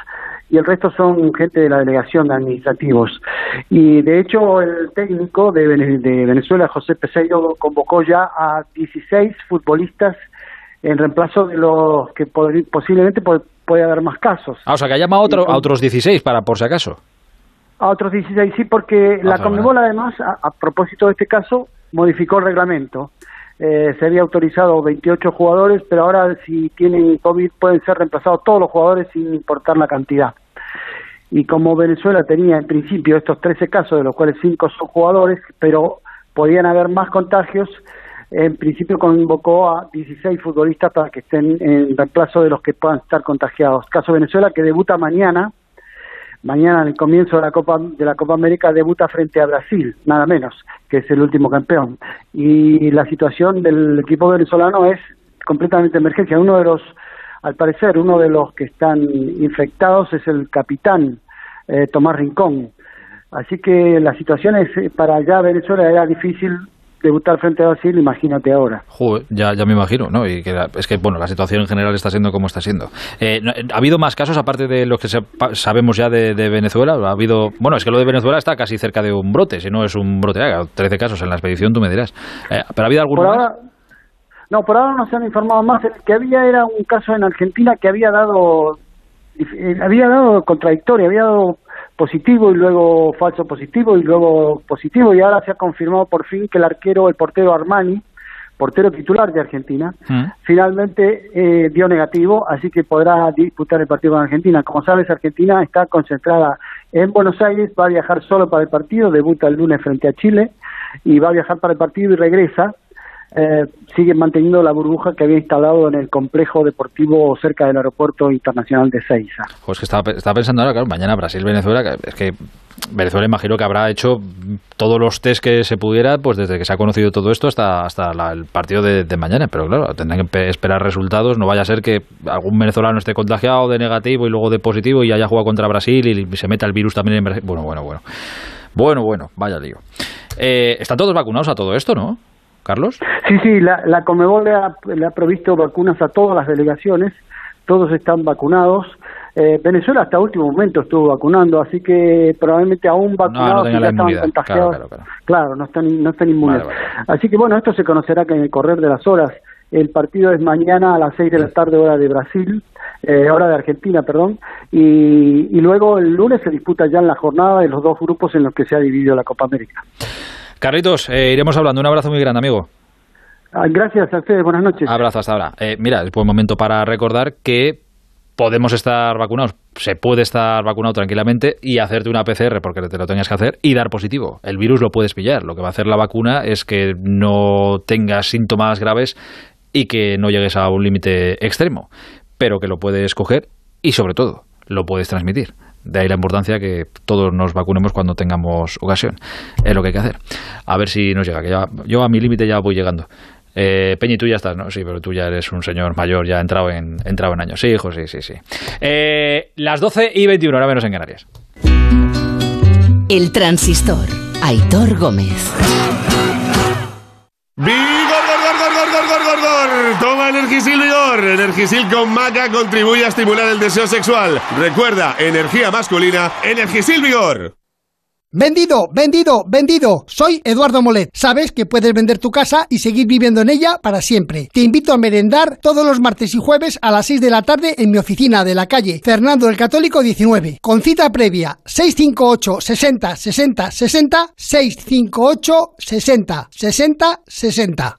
y el resto son gente de la delegación de administrativos. Y de hecho el técnico de, Venezuela, José Peseiro, convocó ya a 16 futbolistas en reemplazo de los que posiblemente puede, haber más casos. Ah, o sea, que ha llamado a otros 16 para por si acaso. A otros 16, sí, porque la Conmebol además, a, propósito de este caso, modificó el reglamento. Eh, se había autorizado 28 jugadores, pero ahora si tienen COVID pueden ser reemplazados todos los jugadores sin importar la cantidad. Y como Venezuela tenía en principio estos 13 casos, de los cuales 5 son jugadores, pero podían haber más contagios, en principio convocó a 16 futbolistas para que estén en reemplazo de los que puedan estar contagiados. Caso Venezuela que debuta mañana mañana en el comienzo de la Copa de la Copa América debuta frente a Brasil, nada menos, que es el último campeón. Y la situación del equipo venezolano es completamente emergencia. Uno de los, al parecer, uno de los que están infectados es el capitán eh, Tomás Rincón. Así que la situación es eh, para allá Venezuela era difícil debutar frente a Brasil, imagínate ahora. ya, ya me imagino, ¿no? Y que es que, bueno, la situación en general está siendo como está siendo. Eh, ¿Ha habido más casos aparte de los que sabemos ya de, Venezuela? ¿Ha habido, bueno, es que lo de Venezuela está casi cerca de un brote, si no es un brote, 13 casos en la expedición, tú me dirás. Eh, ¿Pero ha habido alguno más? no, por ahora no se han informado más. El que había era un caso en Argentina que había dado, eh, había dado contradictorio, había dado positivo y luego falso positivo y luego positivo y ahora se ha confirmado por fin que el arquero, el portero Armani, portero titular de Argentina, mm. finalmente eh, dio negativo, así que podrá disputar el partido con Argentina. Como sabes, Argentina está concentrada en Buenos Aires, va a viajar solo para el partido, debuta el lunes frente a Chile y va a viajar para el partido y regresa eh, siguen manteniendo la burbuja que había instalado en el complejo deportivo cerca del aeropuerto internacional de Seiza. Pues que estaba, pensando ahora, claro, mañana Brasil-Venezuela, es que Venezuela imagino que habrá hecho todos los test que se pudiera, pues desde que se ha conocido todo esto hasta, hasta el partido de, mañana. Pero claro, tendrán que esperar resultados. No vaya a ser que algún venezolano esté contagiado de negativo y luego de positivo y haya jugado contra Brasil y se meta el virus también en Brasil. Bueno, bueno, bueno. Bueno, bueno, vaya lío. Eh, ¿Están todos vacunados a todo esto, no? Carlos? Sí, sí, la, la Comebol le ha, le ha provisto vacunas a todas las delegaciones, todos están vacunados. Eh, Venezuela hasta último momento estuvo vacunando, así que probablemente aún vacunados no, ya estaban contagiados. Claro, no están, no están inmunes. Así que bueno, esto se conocerá que en el correr de las horas. El partido es mañana a las 6 de la tarde, hora de Brasil, eh, hora de Argentina, perdón, y, y luego el lunes se disputa ya en la jornada de los dos grupos en los que se ha dividido la Copa América. Carlitos, eh, iremos hablando. Un abrazo muy grande, amigo. Ah, gracias a ustedes, buenas noches. Abrazo hasta ahora. Eh, mira, es buen momento para recordar que podemos estar vacunados, se puede estar vacunado tranquilamente y hacerte una PCR porque te lo tengas que hacer y dar positivo. El virus lo puedes pillar. Lo que va a hacer la vacuna es que no tengas síntomas graves y que no llegues a un límite extremo, pero que lo puedes coger y sobre todo lo puedes transmitir. De ahí la importancia que todos nos vacunemos cuando tengamos ocasión. Es lo que hay que hacer. A ver si nos llega, que ya, yo a mi límite ya voy llegando. Eh, Peñi, tú ya estás, ¿no? Sí, pero tú ya eres un señor mayor, ya entrado en, entrado en años. Sí, hijo, sí, sí, sí. Eh, las 12 y 21, ahora menos en Canarias. El transistor. Aitor Gómez. Toma Energisil Vigor. Energisil con maca contribuye a estimular el deseo sexual. Recuerda, energía masculina, Energisil Vigor. Vendido, vendido, vendido. Soy Eduardo Molet. Sabes que puedes vender tu casa y seguir viviendo en ella para siempre. Te invito a merendar todos los martes y jueves a las 6 de la tarde en mi oficina de la calle Fernando el Católico 19. Con cita previa 658 60 60 60 658 60 60 60.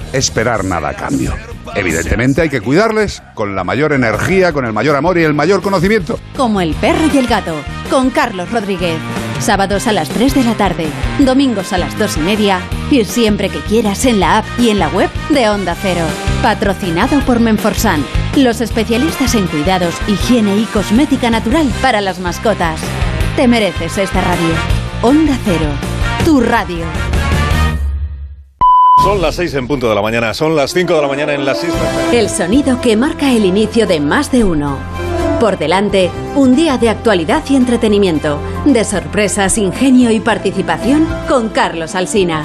esperar nada a cambio. Evidentemente hay que cuidarles con la mayor energía, con el mayor amor y el mayor conocimiento. Como el perro y el gato, con Carlos Rodríguez. Sábados a las 3 de la tarde, domingos a las 2 y media y siempre que quieras en la app y en la web de Onda Cero. Patrocinado por Menforsan, los especialistas en cuidados, higiene y cosmética natural para las mascotas. Te mereces esta radio. Onda Cero, tu radio. Son las 6 en punto de la mañana, son las 5 de la mañana en las islas. El sonido que marca el inicio de más de uno. Por delante, un día de actualidad y entretenimiento, de sorpresas, ingenio y participación con Carlos Alsina.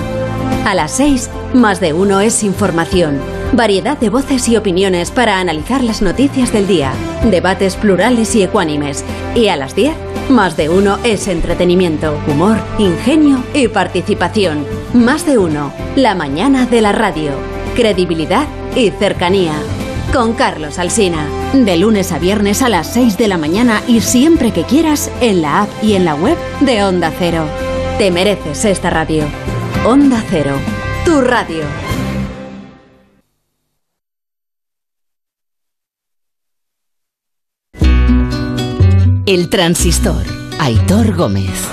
A las 6, más de uno es información. Variedad de voces y opiniones para analizar las noticias del día. Debates plurales y ecuánimes. Y a las 10, más de uno es entretenimiento, humor, ingenio y participación. Más de uno. La mañana de la radio. Credibilidad y cercanía. Con Carlos Alsina. De lunes a viernes a las 6 de la mañana y siempre que quieras en la app y en la web de Onda Cero. Te mereces esta radio. Onda Cero. tu radio. El transistor. Aitor Gómez.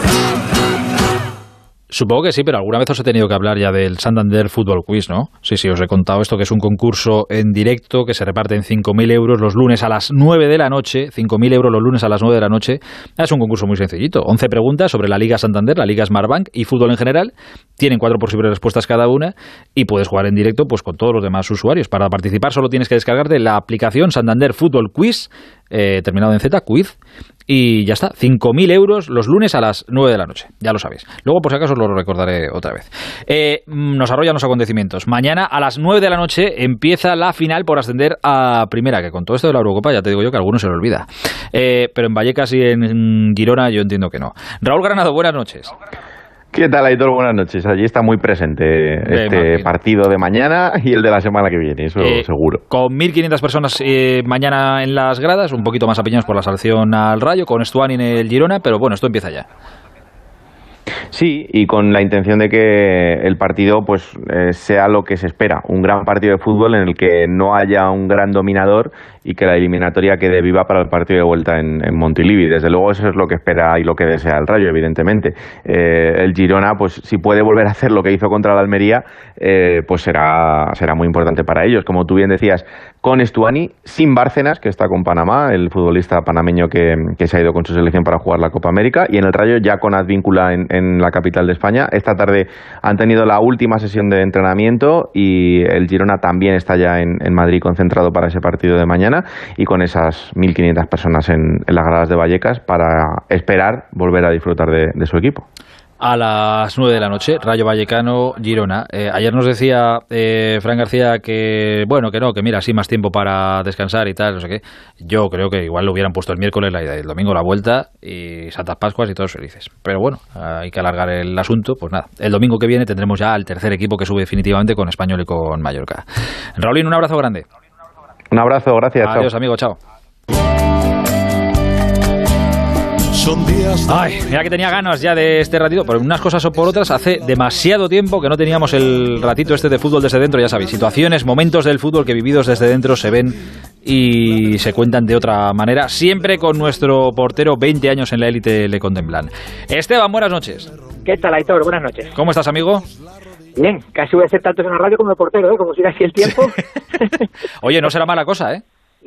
Supongo que sí, pero alguna vez os he tenido que hablar ya del Santander Football Quiz, ¿no? Sí, sí, os he contado esto, que es un concurso en directo que se reparte en 5.000 euros los lunes a las 9 de la noche. 5.000 euros los lunes a las 9 de la noche. Es un concurso muy sencillito. 11 preguntas sobre la Liga Santander, la Liga Smartbank y fútbol en general. Tienen cuatro posibles respuestas cada una y puedes jugar en directo pues con todos los demás usuarios. Para participar solo tienes que descargarte la aplicación Santander Football Quiz, eh, terminado en Z, Quiz, y ya está, 5.000 euros los lunes a las 9 de la noche, ya lo sabéis. Luego, por si acaso, os lo recordaré otra vez. Eh, nos arrollan los acontecimientos. Mañana a las 9 de la noche empieza la final por ascender a primera, que con todo esto de la Eurocopa ya te digo yo que a algunos se le olvida. Eh, pero en Vallecas y en Girona yo entiendo que no. Raúl Granado, buenas noches. ¿Qué tal, Aitor? Buenas noches. Allí está muy presente este partido de mañana y el de la semana que viene, eso Eh, seguro. Con 1.500 personas eh, mañana en las gradas, un poquito más apiñados por la sanción al Rayo, con Stuani en el Girona, pero bueno, esto empieza ya. Sí, y con la intención de que el partido pues eh, sea lo que se espera, un gran partido de fútbol en el que no haya un gran dominador y que la eliminatoria quede viva para el partido de vuelta en, en Montilivi. Desde luego eso es lo que espera y lo que desea el Rayo, evidentemente. Eh, el Girona, pues si puede volver a hacer lo que hizo contra la Almería, eh, pues será, será muy importante para ellos. Como tú bien decías, con Estuani, sin Bárcenas, que está con Panamá, el futbolista panameño que, que se ha ido con su selección para jugar la Copa América, y en el Rayo ya con Advíncula en, en la capital de España. Esta tarde han tenido la última sesión de entrenamiento y el Girona también está ya en, en Madrid concentrado para ese partido de mañana y con esas 1.500 personas en, las gradas de Vallecas para esperar volver a disfrutar de, su equipo. A las 9 de la noche, Rayo Vallecano, Girona. Eh, ayer nos decía eh, Fran García que, bueno, que no, que mira, sí, más tiempo para descansar y tal, no sé qué. Yo creo que igual lo hubieran puesto el miércoles la ida el domingo la vuelta y Santas Pascuas y todos felices. Pero bueno, hay que alargar el asunto, pues nada. El domingo que viene tendremos ya al tercer equipo que sube definitivamente con Español y con Mallorca. Raulín, un abrazo grande. Un abrazo, gracias. Adiós, chao. amigo, chao. Son días Ay, mira que tenía ganas ya de este ratito, por unas cosas o por otras, hace demasiado tiempo que no teníamos el ratito este de fútbol desde dentro, ya sabéis, situaciones, momentos del fútbol que vividos desde dentro se ven y se cuentan de otra manera, siempre con nuestro portero 20 años en la élite le contemplan. Esteban, buenas noches. ¿Qué tal, Aitor? Buenas noches. ¿Cómo estás, amigo? Bien, casi voy a hacer tantos en la radio como el portero, ¿eh? Como siga así el tiempo. Oye, no será mala cosa, ¿eh?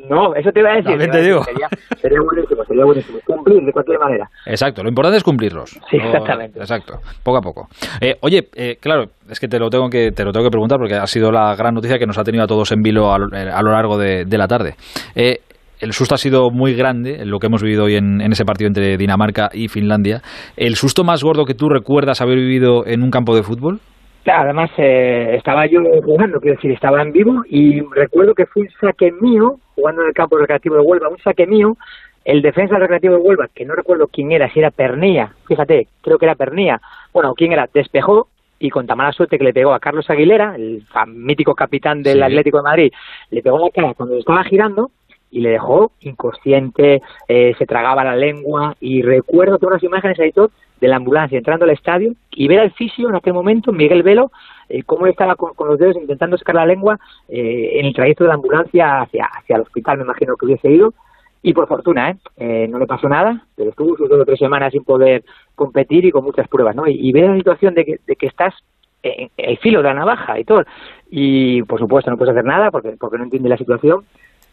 no, eso te iba a decir. También te decir, Sería, sería buenísimo, sería buenísimo. Cumplir de cualquier manera. Exacto, lo importante es cumplirlos. Sí, No- exactamente. Exacto, poco a poco. Eh, oye, eh, claro, es que te lo tengo que te lo tengo que preguntar porque ha sido la gran noticia que nos ha tenido a todos en vilo a, lo- eh, a lo largo de, de la tarde. Eh, el susto ha sido muy grande, lo que hemos vivido hoy en, en ese partido entre Dinamarca y Finlandia. ¿El susto más gordo que tú recuerdas haber vivido en un campo de fútbol? Además eh, estaba yo jugando, quiero decir, estaba en vivo y recuerdo que fue un saque mío, jugando en el campo recreativo de Huelva, un saque mío, el defensa del recreativo de Huelva, que no recuerdo quién era, si era Pernía, fíjate, creo que era Pernía, bueno, quién era, despejó y con tan mala suerte que le pegó a Carlos Aguilera, el mítico capitán del Sí. Atlético de Madrid, le pegó en la cara cuando estaba girando y le dejó inconsciente, eh, se tragaba la lengua y recuerdo todas las imágenes ahí todo de la ambulancia entrando al estadio y ver al fisio en aquel momento, Miguel Velo, eh, cómo estaba con, los dedos intentando sacar la lengua eh, en el trayecto de la ambulancia hacia, hacia el hospital, me imagino que hubiese ido. Y por fortuna, ¿eh? Eh, no le pasó nada, pero estuvo sus dos o tres semanas sin poder competir y con muchas pruebas, ¿no? Y, y ver la situación de que, de que estás en el filo de la navaja y todo. Y por supuesto no puedes hacer nada porque, porque no entiendes la situación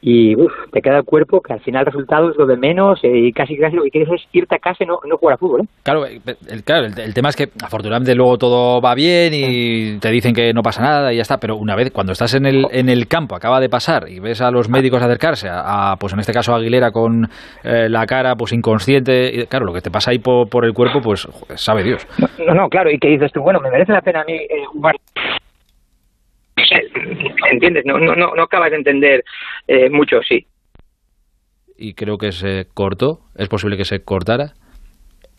y uf, te queda el cuerpo que al final el resultado es lo de menos eh, y casi casi lo que quieres es irte a casa y no, no jugar a fútbol. ¿eh? Claro, eh, el, claro, el, el tema es que afortunadamente luego todo va bien y te dicen que no pasa nada y ya está, pero una vez cuando estás en el, en el campo, acaba de pasar y ves a los médicos acercarse a, a, pues en este caso a Aguilera con eh, la cara pues inconsciente, y, claro, lo que te pasa ahí por, por el cuerpo, pues joder, sabe Dios. No, no, claro, y que dices tú, bueno, me merece la pena a mí eh, jugar. ¿Entiendes? No, no, no, no acabas de entender eh, mucho, sí. Y creo que se cortó, es posible que se cortara,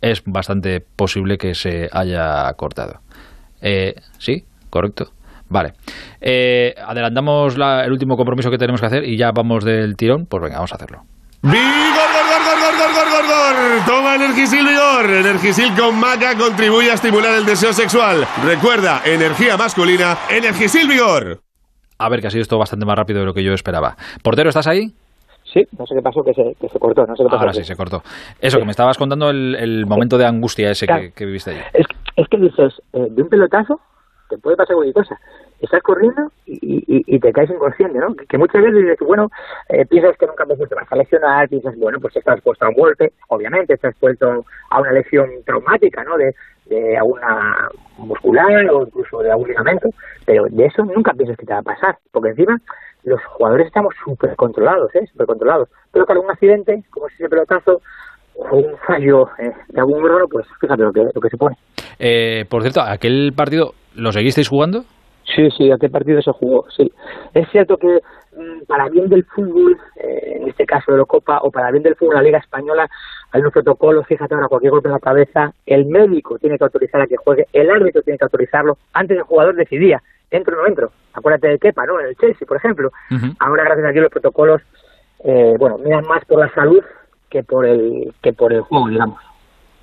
es bastante posible que se haya cortado. Eh, ¿Sí? ¿Correcto? Vale. Eh, adelantamos la- el último compromiso que tenemos que hacer y ya vamos del tirón. Pues venga, vamos a hacerlo. ¡Vigor, Toma Energisil Vigor. Energisil con maca contribuye a estimular el deseo sexual. Recuerda, energía masculina, Energisil Vigor. A ver, que ha sido esto bastante más rápido de lo que yo esperaba. Portero, ¿estás ahí? Sí, no sé qué pasó, que se, que se cortó. No sé qué pasó Ahora sí, se cortó. Eso, que me estabas contando el, el momento de angustia ese que, que viviste ahí. Es, es que dices, eh, de un pelotazo te puede pasar cualquier cosa. Estás corriendo y, y, te caes inconsciente, ¿no? Que, que muchas veces dices, bueno, eh, piensas que nunca te vas a lesionar, piensas, bueno, pues estás expuesto a un golpe, obviamente estás expuesto a una lesión traumática, ¿no? De, de alguna muscular o incluso de algún ligamento, pero de eso nunca piensas que te va a pasar, porque encima los jugadores estamos súper controlados, ¿eh? Súper controlados. Pero claro, un accidente, como ese pelotazo, o un fallo eh, de algún órgano, pues fíjate lo que, lo que se pone. Eh, por cierto, ¿aquel partido lo seguisteis jugando? Sí, sí, aquel partido se jugó, sí. Es cierto que mm, para bien del fútbol, eh, en este caso de la Copa, o para bien del fútbol, la Liga Española, hay un protocolo, fíjate ahora, cualquier golpe en la cabeza, el médico tiene que autorizar a que juegue, el árbitro tiene que autorizarlo, antes el jugador decidía, entro o no entro. Acuérdate de Kepa, ¿no? En el Chelsea, por ejemplo. Ahora, gracias a Dios, los protocolos, eh, bueno, miran más por la salud que por el, que por el juego, digamos.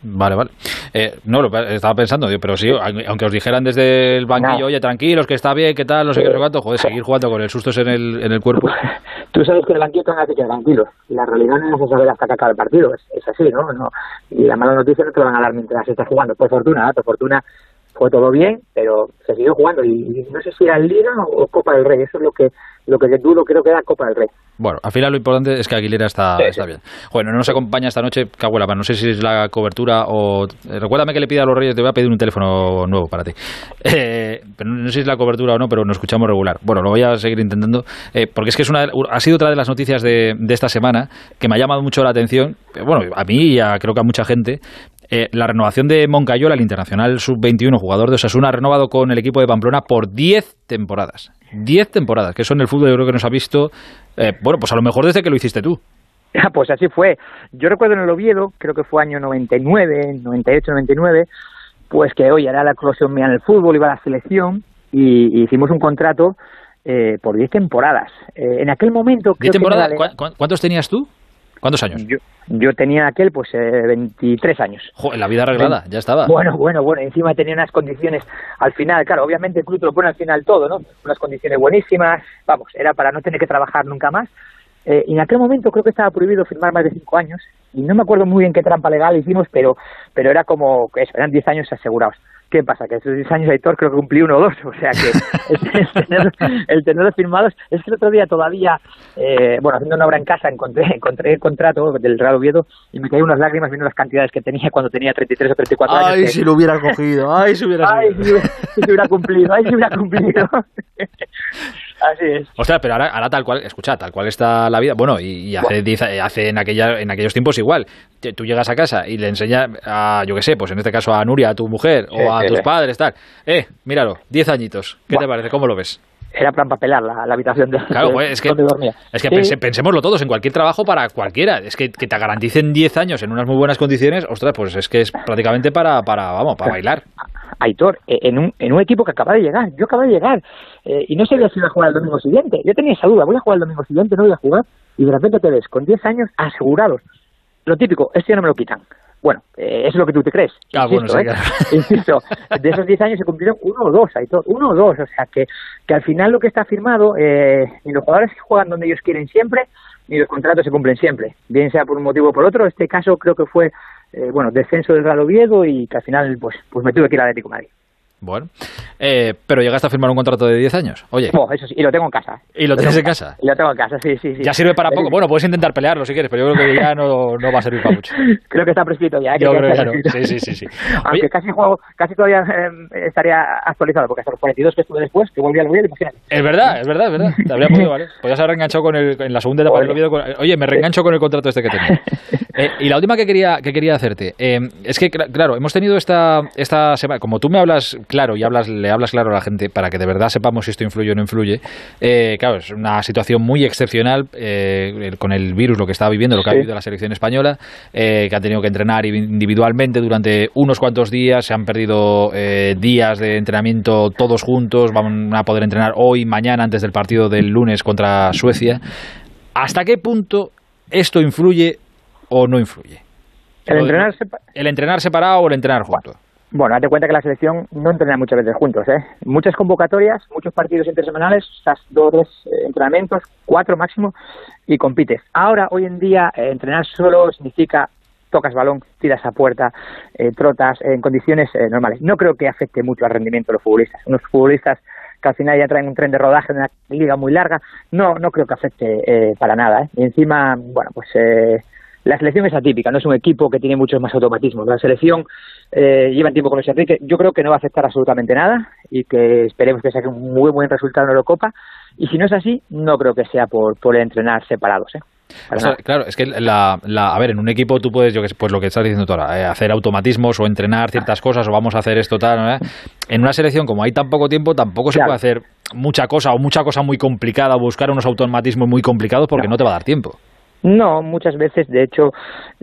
Vale, vale. Eh, no, lo estaba pensando, digo, pero sí, aunque os dijeran desde el banquillo, oye, tranquilos, que está bien, que tal, no sé qué, no sé cuánto, joder, seguir jugando con el susto en el, en el cuerpo. Tú sabes que el banquillo te hace que tranquilo. La realidad no es saber hasta que acaba el partido, es, es así, ¿no? no Y la mala noticia no te lo van a dar mientras estás jugando. Por fortuna, ¿eh? por fortuna fue todo bien, pero se siguió jugando y, y no sé si era Liga o Copa del Rey, eso es lo que lo que dudo creo que era Copa del Rey. Bueno, al final lo importante es que Aguilera está, Sí, está bien. Bueno, no nos acompaña esta noche, cago en la mano, no sé si es la cobertura o... eh, recuérdame que le pida a los Reyes, te voy a pedir un teléfono nuevo para ti. Eh, pero no sé si es la cobertura o no, pero nos escuchamos regular. Bueno, lo voy a seguir intentando, eh, porque es que es una, ha sido otra de las noticias de, de esta semana que me ha llamado mucho la atención, bueno, a mí y a, creo que a mucha gente, eh, la renovación de Moncayola, el internacional sub-21, jugador de Osasuna, ha renovado con el equipo de Pamplona por 10 temporadas. 10 temporadas, que eso en el fútbol yo creo que nos ha visto, eh, bueno, pues a lo mejor desde que lo hiciste tú. Pues así fue. Yo recuerdo en el Oviedo, creo que fue año 99, 98, 99, pues que hoy era la explosión mía en el fútbol, iba a la selección y, y hicimos un contrato eh, por 10 temporadas. Eh, en aquel momento... creo 10 que temporadas, me ¿cu- vale- cu- ¿cuántos tenías tú? ¿Cuántos años? Yo, yo tenía en aquel pues eh, 23 años. Joder, la vida arreglada, ya estaba. Bueno, bueno, bueno, encima tenía unas condiciones al final, claro, obviamente el club te lo pone al final todo, ¿no? Unas condiciones buenísimas, vamos, era para no tener que trabajar nunca más. Eh, y en aquel momento creo que estaba prohibido firmar más de cinco años y no me acuerdo muy bien qué trampa legal hicimos, pero pero era como, eso, eran 10 años asegurados. ¿Qué pasa? Que esos 10 años Aitor creo que cumplí uno o dos, o sea que el, tener, el tener firmados, es que el otro día todavía, eh, bueno, haciendo una obra en casa encontré, encontré el contrato del Real Oviedo y me caí unas lágrimas viendo las cantidades que tenía cuando tenía 33 o 34 años. Ay, que- si lo hubiera cogido, ay, si hubiera Ay, si, si hubiera cumplido, ay, si hubiera cumplido. Así es. Ostras, pero ahora, ahora tal cual, escucha, tal cual está la vida. Bueno, y, y hace, diez- eh, hace en, aquella, en aquellos tiempos igual. Tú llegas a casa y le enseñas a, yo qué sé, pues en este caso a Nuria, a tu mujer, Sí, o a sí, tus sí. padres, tal. Eh, míralo, 10 añitos. ¿Qué te parece? ¿Cómo lo ves? Era para empapelar la, la habitación de, Claro, de- pues, es que, donde dormía. es que Sí. pense- pensémoslo todos, en cualquier trabajo para cualquiera. Es que, que te garanticen 10 años en unas muy buenas condiciones, ostras, pues es que es prácticamente para, para vamos, para bailar. Aitor, eh, en un, en un equipo que acaba de llegar, yo acabo de llegar, eh, y no sabía si iba a jugar el domingo siguiente. Yo tenía esa duda, voy a jugar el domingo siguiente, no voy a jugar, y de repente te ves con 10 años asegurados. Lo típico, este no me lo quitan. Bueno, eh, es lo que tú te crees. Ah, bueno, Insisto, sí, ¿eh? Insisto, de esos 10 años se cumplieron uno o dos, Aitor, uno o dos. O sea, que, que al final lo que está firmado, eh, ni los jugadores juegan donde ellos quieren siempre, ni los contratos se cumplen siempre. Bien sea por un motivo o por otro, este caso creo que fue, eh, bueno, descenso del Real Oviedo y que al final, pues, pues me tuve que ir al Atlético de Madrid. Bueno, eh, pero llegaste a firmar un contrato de 10 años. Oye, Bueno, eso sí, y lo tengo en casa. ¿y lo tienes en casa? Y lo tengo en casa, sí, sí, sí. Ya sirve para poco. Bueno, puedes intentar pelearlo si quieres, pero yo creo que ya no, no va a servir para mucho. Creo que está prescrito ya. ¿eh? Yo creo que está no. Sí, sí, sí, sí. Aunque casi juego, casi todavía eh, estaría actualizado, porque hasta los 42 que estuve después, que volví al Oviedo, imagínate. Es verdad, es verdad, es verdad. Te habría podido, ¿vale? Podías haber reenganchado con el, en la segunda etapa del Oviedo. con- oye, me reengancho con el contrato este que tenía. Eh, y la última que quería, que quería hacerte, eh, es que, cla- claro, hemos tenido esta, esta semana, como tú me hablas claro y hablas, le hablas claro a la gente para que de verdad sepamos si esto influye o no influye, eh, claro, es una situación muy excepcional eh, con el virus, lo que está viviendo, lo que ha vivido la selección española, eh, que han tenido que entrenar individualmente durante unos cuantos días, se han perdido eh, días de entrenamiento todos juntos, van a poder entrenar hoy, mañana, antes del partido del lunes contra Suecia. ¿Hasta qué punto esto influye o no influye? El entrenar, el entrenar separado o el entrenar junto. Bueno, date cuenta que la selección no entrena muchas veces juntos, ¿eh? Muchas convocatorias, muchos partidos intersemanales, estás dos, tres eh, entrenamientos, cuatro máximo, y compites. Ahora, hoy en día, eh, entrenar solo significa tocas balón, tiras a puerta, eh, trotas en condiciones normales. No creo que afecte mucho al rendimiento de los futbolistas. Unos futbolistas que al final ya traen un tren de rodaje en una liga muy larga, no, no creo que afecte para nada. Y encima, bueno, pues la selección es atípica, no es un equipo que tiene muchos más automatismos. La selección eh, lleva tiempo con Luis Enrique. Yo creo que no va a afectar absolutamente nada y que esperemos que saque un muy buen resultado en Eurocopa. Y si no es así, no creo que sea por, por entrenar separados. ¿eh? claro, es que la, a ver, en un equipo tú puedes, yo que pues lo que estás diciendo tú ahora, eh, hacer automatismos o entrenar ciertas cosas o vamos a hacer esto tal. En una selección como hay tan poco tiempo, tampoco se puede hacer mucha cosa o mucha cosa muy complicada, buscar unos automatismos muy complicados porque no te va a dar tiempo. No, muchas veces, de hecho,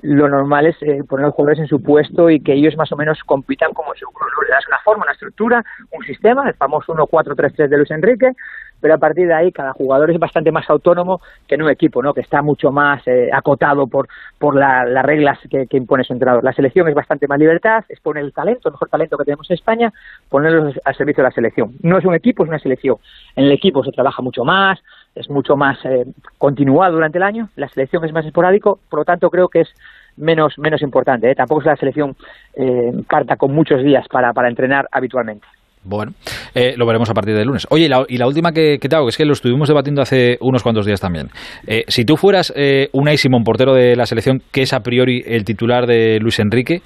lo normal es eh, poner a los jugadores en su puesto y que ellos más o menos compitan como su Le das una forma, una estructura, un sistema, el famoso 1-4-3-3 de Luis Enrique, pero a partir de ahí cada jugador es bastante más autónomo que en un equipo, ¿no? que está mucho más eh, acotado por, por las reglas que, impone su entrenador. La selección es bastante más libertad, es poner el talento, el mejor talento que tenemos en España, ponerlo al servicio de la selección. No es un equipo, es una selección. En el equipo se trabaja mucho más, es mucho más eh, continuado durante el año, la selección es más esporádico, por lo tanto creo que es menos, menos importante. ¿eh? Tampoco es la selección eh, carta con muchos días para, para entrenar habitualmente. Bueno, eh, lo veremos a partir del lunes. Oye, y la, última que, te hago, que es que lo estuvimos debatiendo hace unos cuantos días también. Eh, si tú fueras eh, Unai Simón, portero de la selección, que es a priori el titular de Luis Enrique,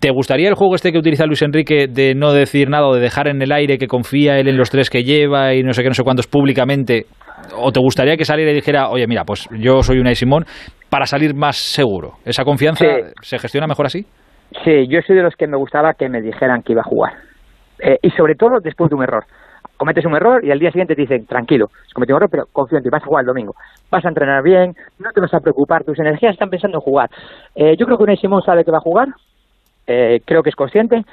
¿te gustaría el juego este que utiliza Luis Enrique de no decir nada o de dejar en el aire que confía él en los tres que lleva y no sé qué, no sé cuántos públicamente? ¿O te gustaría que saliera y dijera, oye, mira, pues yo soy Unai Simón, para salir más seguro? ¿Esa confianza se gestiona mejor así? Sí, yo soy de los que me gustaba que me dijeran que iba a jugar eh, y sobre todo después de un error. Cometes un error y al día siguiente te dicen, tranquilo, has cometido un error, pero confío en ti, vas a jugar el domingo. Vas a entrenar bien, no te vas a preocupar, tus energías están pensando en jugar. Eh, yo creo que Unai Simón sabe que va a jugar, eh, creo que es consciente,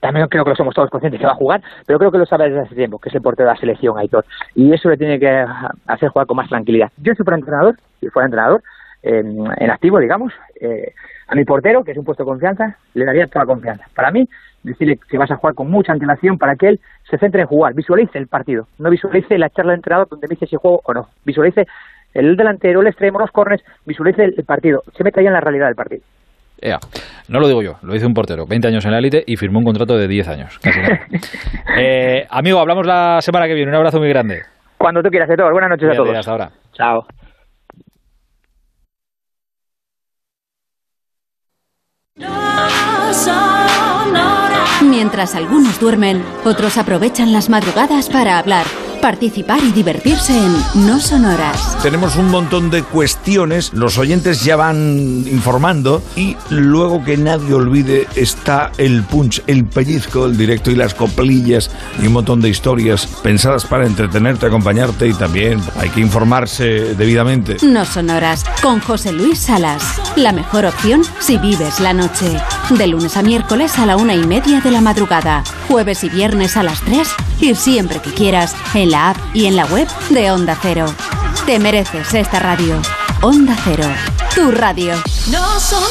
también creo que lo somos todos conscientes que va a jugar, pero creo que lo sabe desde hace tiempo, que es el portero de la selección, Aitor. Y eso le tiene que hacer jugar con más tranquilidad. Yo soy entrenador, si fuera entrenador, en activo, digamos, a mi portero, que es un puesto de confianza, le daría toda confianza. Para mí, decirle que vas a jugar con mucha antelación para que él se centre en jugar, visualice el partido, no visualice la charla de entrenador donde dice si juego o no, visualice el delantero, el extremo, los corners, visualice el, partido, se meta ya en la realidad del partido. No lo digo yo, lo dice un portero, 20 años en la élite y firmó un contrato de 10 años. eh, amigo, hablamos la semana que viene, un abrazo muy grande. Cuando tú quieras, de todo. Buenas noches a todos. Hasta ahora. Chao. Mientras algunos duermen, otros aprovechan las madrugadas para hablar participar y divertirse en No Sonoras. Tenemos un montón de cuestiones, los oyentes ya van informando y luego que nadie olvide está el punch, el pellizco, el directo y las coplillas y un montón de historias pensadas para entretenerte, acompañarte y también hay que informarse debidamente. No Sonoras con José Luis Salas. La mejor opción si vives la noche. De lunes a miércoles a la una y media de la madrugada. Jueves y viernes a las tres y siempre que quieras en la app y en la web de Onda Cero. Te mereces esta radio. Onda Cero, tu radio. No son.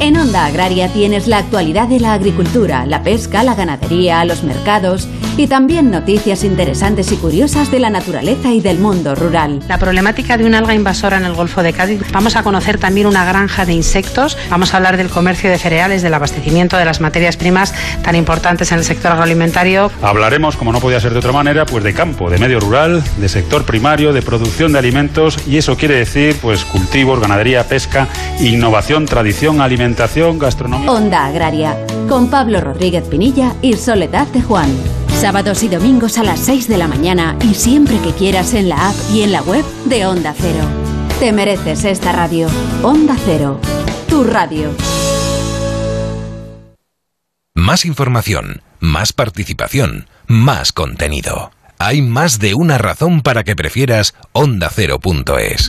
En Onda Agraria tienes la actualidad de la agricultura, la pesca, la ganadería, los mercados y también noticias interesantes y curiosas de la naturaleza y del mundo rural. La problemática de un alga invasora en el Golfo de Cádiz. Vamos a conocer también una granja de insectos. Vamos a hablar del comercio de cereales, del abastecimiento de las materias primas tan importantes en el sector agroalimentario. Hablaremos, como no podía ser de otra manera, pues de campo, de medio rural, de sector primario, de producción de alimentos y eso quiere decir pues cultivos, ganadería, pesca, innovación, tradición, alimentación, gastronomía. Onda Agraria con Pablo Rodríguez Pinilla y Soledad de Juan. Sábados y domingos a las 6 de la mañana y siempre que quieras en la app y en la web de Onda Cero. Te mereces esta radio. Onda Cero, tu radio. Más información, más participación, más contenido. Hay más de una razón para que prefieras ondacero.es.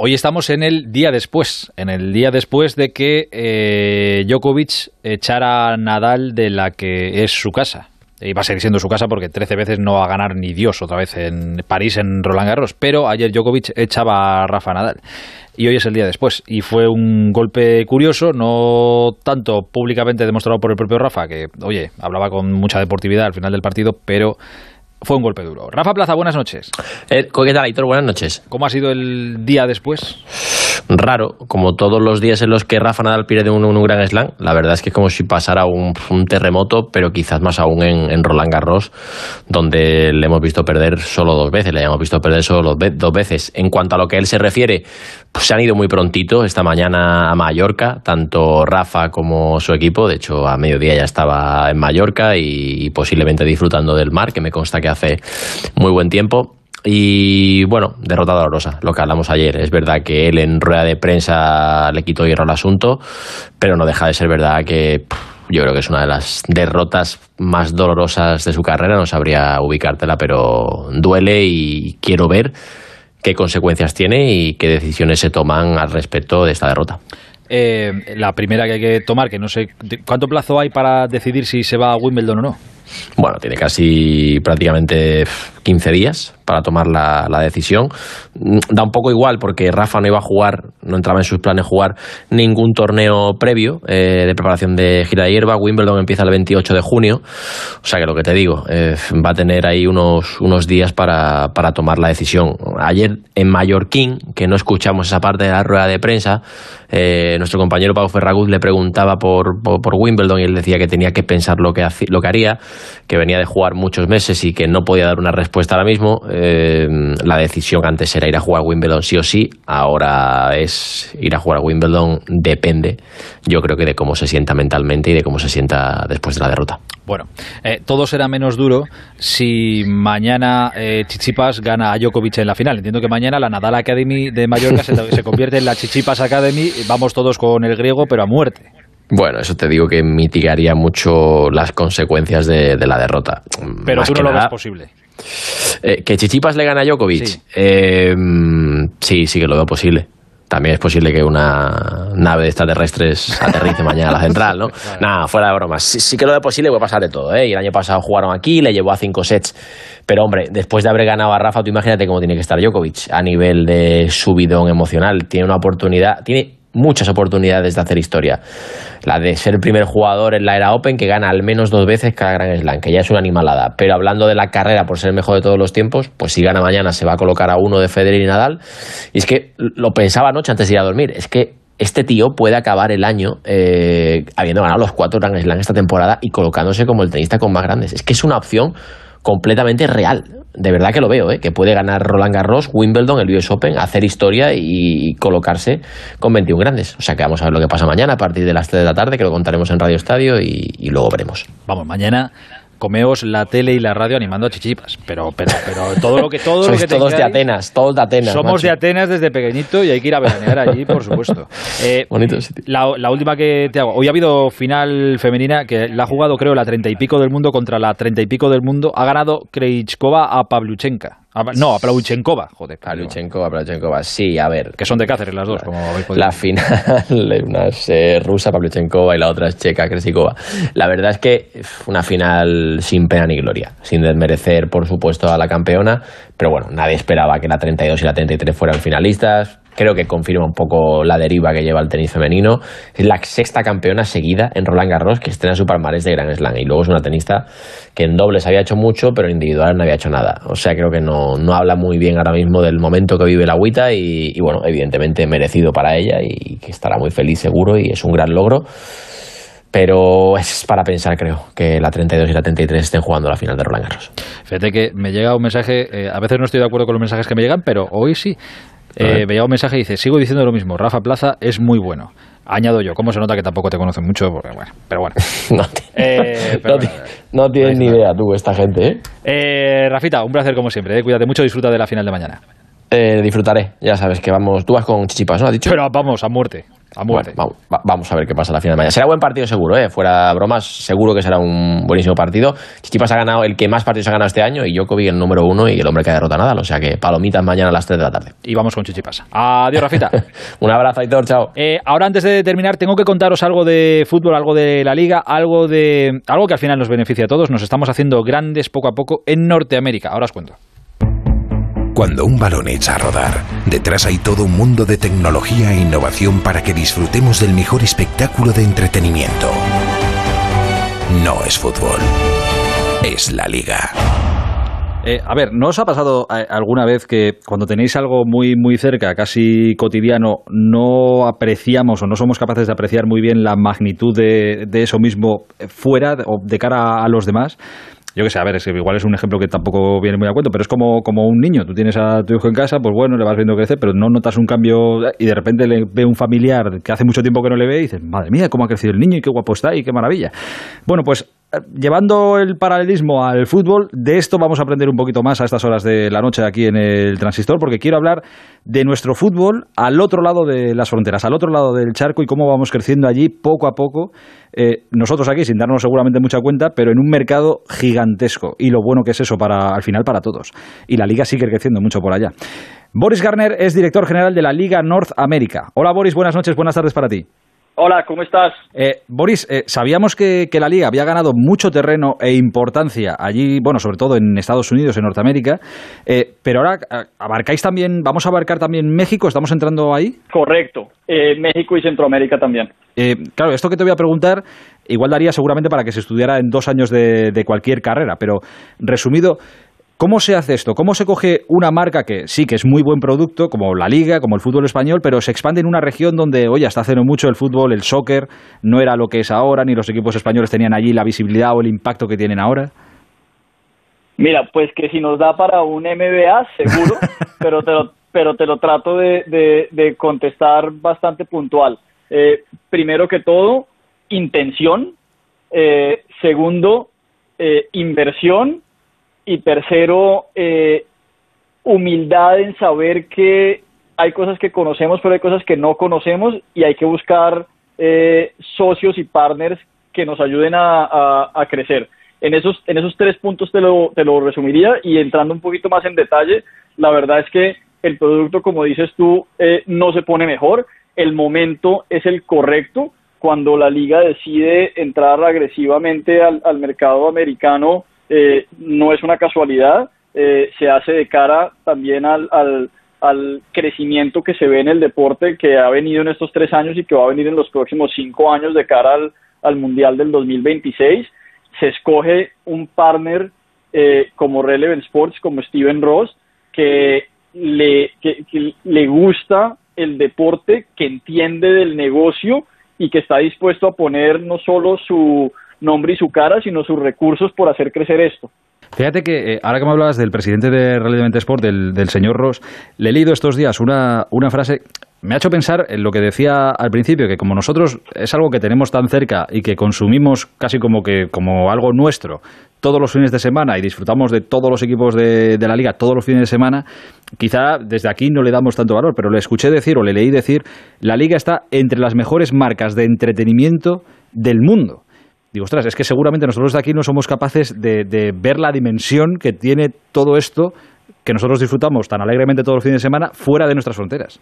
Hoy estamos en el día después, en el día después de que eh, Djokovic echara a Nadal de la que es su casa. Y va a seguir siendo su casa porque 13 veces no va a ganar ni Dios otra vez en París, en Roland Garros. Pero ayer Djokovic echaba a Rafa Nadal. Y hoy es el día después. Y fue un golpe curioso, no tanto públicamente demostrado por el propio Rafa, que, oye, hablaba con mucha deportividad al final del partido, pero fue un golpe duro. Rafa Plaza, buenas noches. Eh, ¿Qué tal, Aitor? Buenas noches. ¿Cómo ha sido el día después? Raro, como todos los días en los que Rafa Nadal pierde un, un gran slam. La verdad es que es como si pasara un, un terremoto, pero quizás más aún en, en, Roland Garros, donde le hemos visto perder solo dos veces. Le hemos visto perder solo dos veces. En cuanto a lo que él se refiere, pues se han ido muy prontito esta mañana a Mallorca, tanto Rafa como su equipo. De hecho, a mediodía ya estaba en Mallorca y, y posiblemente disfrutando del mar, que me consta que hace muy buen tiempo. Y bueno, derrota dolorosa, lo que hablamos ayer. Es verdad que él en rueda de prensa le quitó hierro al asunto, pero no deja de ser verdad que yo creo que es una de las derrotas más dolorosas de su carrera. No sabría ubicártela, pero duele y quiero ver qué consecuencias tiene y qué decisiones se toman al respecto de esta derrota. Eh, la primera que hay que tomar, que no sé, ¿cuánto plazo hay para decidir si se va a Wimbledon o no? Bueno, tiene casi prácticamente 15 días para tomar la, decisión. Da un poco igual porque Rafa no iba a jugar, no entraba en sus planes jugar ningún torneo previo eh, de preparación de gira de hierba. Wimbledon empieza el 28 de junio, o sea que lo que te digo, eh, va a tener ahí unos, unos días para, para tomar la decisión. Ayer en Mallorquín, que no escuchamos esa parte de la rueda de prensa, eh, nuestro compañero Pau Ferragut le preguntaba por, por, por, Wimbledon y él decía que tenía que pensar lo que, lo que haría, que venía de jugar muchos meses y que no podía dar una respuesta ahora mismo. Eh, la decisión antes era ir a jugar Wimbledon sí o sí, ahora es ir a jugar Wimbledon, depende, yo creo que de cómo se sienta mentalmente y de cómo se sienta después de la derrota. Bueno, eh, todo será menos duro si mañana eh, Chichipas gana a Djokovic en la final. Entiendo que mañana la Nadal Academy de Mallorca se, se convierte en la Chichipas Academy. Vamos todos con el griego, pero a muerte. Bueno, eso te digo que mitigaría mucho las consecuencias de, de la derrota. Pero Más tú no lo nada, ves posible. Eh, ¿Que Chichipas le gana a Djokovic? Sí. Eh, sí, sí que lo veo posible. También es posible que una nave de extraterrestres aterrice mañana a la central, ¿no? claro. Nada, fuera de bromas. Sí, sí, que lo veo posible, puede pasar de todo, ¿eh? Y el año pasado jugaron aquí, le llevó a cinco sets. Pero, hombre, después de haber ganado a Rafa, tú imagínate cómo tiene que estar Djokovic a nivel de subidón emocional. Tiene una oportunidad, tiene muchas oportunidades de hacer historia. La de ser el primer jugador en la era Open que gana al menos dos veces cada Gran Slam, que ya es una animalada. Pero hablando de la carrera por ser el mejor de todos los tiempos, pues si gana mañana se va a colocar a uno de Federer y Nadal. Y es que lo pensaba anoche antes de ir a dormir, es que este tío puede acabar el año eh, habiendo ganado los cuatro Grand Slam esta temporada y colocándose como el tenista con más grandes. Es que es una opción completamente real. De verdad que lo veo, ¿eh? que puede ganar Roland Garros, Wimbledon, el US Open, hacer historia y colocarse con 21 grandes. O sea que vamos a ver lo que pasa mañana a partir de las 3 de la tarde, que lo contaremos en Radio Estadio y, y luego veremos. Vamos, mañana comeos la tele y la radio animando a chichipas. Pero, pero, pero todo lo que todo Sois lo que todos de Atenas, todos de Atenas. Somos macho. de Atenas desde pequeñito y hay que ir a veranear allí, por supuesto. Eh, Bonito sitio. La, la, última que te hago. Hoy ha habido final femenina que la ha jugado, creo, la treinta y pico del mundo contra la treinta y pico del mundo. Ha ganado Krejcikova a Pavluchenka. A, no, a Pavluchenkova, joder. Pavluchenkova, Pavluchenkova, sí, a ver. Que son de Cáceres las dos, como habéis podido La final, una es eh, rusa, Pavluchenkova, y la otra es checa, Kresikova. La verdad es que una final sin pena ni gloria, sin desmerecer, por supuesto, a la campeona, pero bueno, nadie esperaba que la 32 y la 33 fueran finalistas. Creo que confirma un poco la deriva que lleva el tenis femenino. Es la sexta campeona seguida en Roland Garros que estrena su palmarés de Grand Slam. Y luego es una tenista que en dobles había hecho mucho, pero en individual no había hecho nada. O sea, creo que no, no habla muy bien ahora mismo del momento que vive la agüita y, bueno, evidentemente merecido para ella y que estará muy feliz seguro y es un gran logro. Pero es para pensar, creo, que la 32 y la 33 estén jugando la final de Roland Garros. Fíjate que me llega un mensaje, eh, a veces no estoy de acuerdo con los mensajes que me llegan, pero hoy sí. Eh, me llega un mensaje y dice, sigo diciendo lo mismo, Rafa Plaza es muy bueno. Añado yo, ¿cómo se nota que tampoco te conocen mucho? Porque, bueno, pero bueno. no, eh, pero, no, bueno, no tienes ni idea tú, esta gente, ¿eh? eh Rafita, un placer como siempre, ¿eh? cuídate mucho, disfruta de la final de mañana. Eh, disfrutaré, ya sabes que vamos, tú vas con chichipas, ¿no? ¿Has dicho? Pero vamos, a muerte. Bueno, vamos, va- vamos a ver qué pasa la final de mañana. Será buen partido seguro, ¿eh? Fuera bromas, seguro que será un buenísimo partido. Chichipas ha ganado el que más partidos ha ganado este año y Djokovic el número uno y el hombre que ha derrotado a Nadal. O sea que palomitas mañana a las 3 de la tarde. Y vamos con Chichipas. Adiós, Rafita. un abrazo, Aitor, chao. Eh, ahora, antes de terminar, tengo que contaros algo de fútbol, algo de la liga, algo de algo que al final nos beneficia a todos. Nos estamos haciendo grandes poco a poco en Norteamérica. Ahora os cuento. Cuando un balón echa a rodar, detrás hay todo un mundo de tecnología e innovación para que disfrutemos del mejor espectáculo de entretenimiento. No es fútbol, es la liga. Eh, a ver, ¿no os ha pasado eh, alguna vez que cuando tenéis algo muy, muy cerca, casi cotidiano, no apreciamos o no somos capaces de apreciar muy bien la magnitud de, eso mismo fuera o de cara a los demás? Yo que sé, a ver, es que igual es un ejemplo que tampoco viene muy a cuento, pero es como, como un niño. Tú tienes a tu hijo en casa, pues bueno, le vas viendo crecer, pero no notas un cambio y de repente le ve un familiar que hace mucho tiempo que no le ve y dices, madre mía, cómo ha crecido el niño y qué guapo está y qué maravilla. Bueno, pues llevando el paralelismo al fútbol, de esto vamos a aprender un poquito más a estas horas de la noche aquí en el transistor, porque quiero hablar de nuestro fútbol al otro lado de las fronteras, al otro lado del charco y cómo vamos creciendo allí poco a poco. eh, nosotros aquí, sin darnos seguramente mucha cuenta, pero en un mercado gigantesco. Y lo bueno que es eso para al final para todos. Y la liga sigue creciendo mucho por allá. Boris Garner es director general de la Liga North America. Hola Boris, buenas noches, buenas tardes para ti. Hola, ¿cómo estás? Eh, Boris, eh, sabíamos que, que la liga había ganado mucho terreno e importancia allí, bueno, sobre todo en Estados Unidos, en Norteamérica, eh, pero ahora eh, abarcáis también, vamos a abarcar también México, ¿estamos entrando ahí? Correcto. México y Centroamérica también. Eh, claro, esto que te voy a preguntar igual daría seguramente para que se estudiara en dos años de, de cualquier carrera, pero resumido, ¿cómo se hace esto? ¿Cómo se coge una marca que sí que es muy buen producto, como la liga, como el fútbol español, pero se expande en una región donde, oye, hasta hace no mucho el fútbol, el soccer, no era lo que es ahora, ni los equipos españoles tenían allí la visibilidad o el impacto que tienen ahora? Mira, pues que si nos da para un MBA, seguro, pero te lo, pero te lo trato de, de- de contestar bastante puntual. Eh, primero que todo, intención. Eh, segundo, eh, inversión. Y tercero, eh, humildad en saber que hay cosas que conocemos, pero hay cosas que no conocemos y hay que buscar eh, socios y partners que nos ayuden a, a- crecer. En esos, en esos tres puntos te lo, te lo resumiría y entrando un poquito más en detalle, la verdad es que el producto, como dices tú, eh, no se pone mejor, el momento es el correcto. Cuando la liga decide entrar agresivamente al, al mercado americano, eh, no es una casualidad, eh, se hace de cara también al, al, al crecimiento que se ve en el deporte que ha venido en estos tres años y que va a venir en los próximos cinco años de cara al, al Mundial del 2026. Se escoge un partner eh, como Relevant Sports, como Steven Ross, que le, que, que le gusta el deporte, que entiende del negocio y que está dispuesto a poner no solo su nombre y su cara, sino sus recursos por hacer crecer esto. Fíjate que eh, ahora que me hablabas del presidente de Relevant Sport, del, del señor Ross, le he leído estos días una, una frase, me ha hecho pensar en lo que decía al principio, que como nosotros es algo que tenemos tan cerca y que consumimos casi como que como algo nuestro todos los fines de semana y disfrutamos de todos los equipos de, de la liga todos los fines de semana, quizá desde aquí no le damos tanto valor, pero le escuché decir o le leí decir, la liga está entre las mejores marcas de entretenimiento del mundo. Ostras, es que seguramente nosotros de aquí no somos capaces de, ver la dimensión que tiene todo esto que nosotros disfrutamos tan alegremente todos los fines de semana fuera de nuestras fronteras.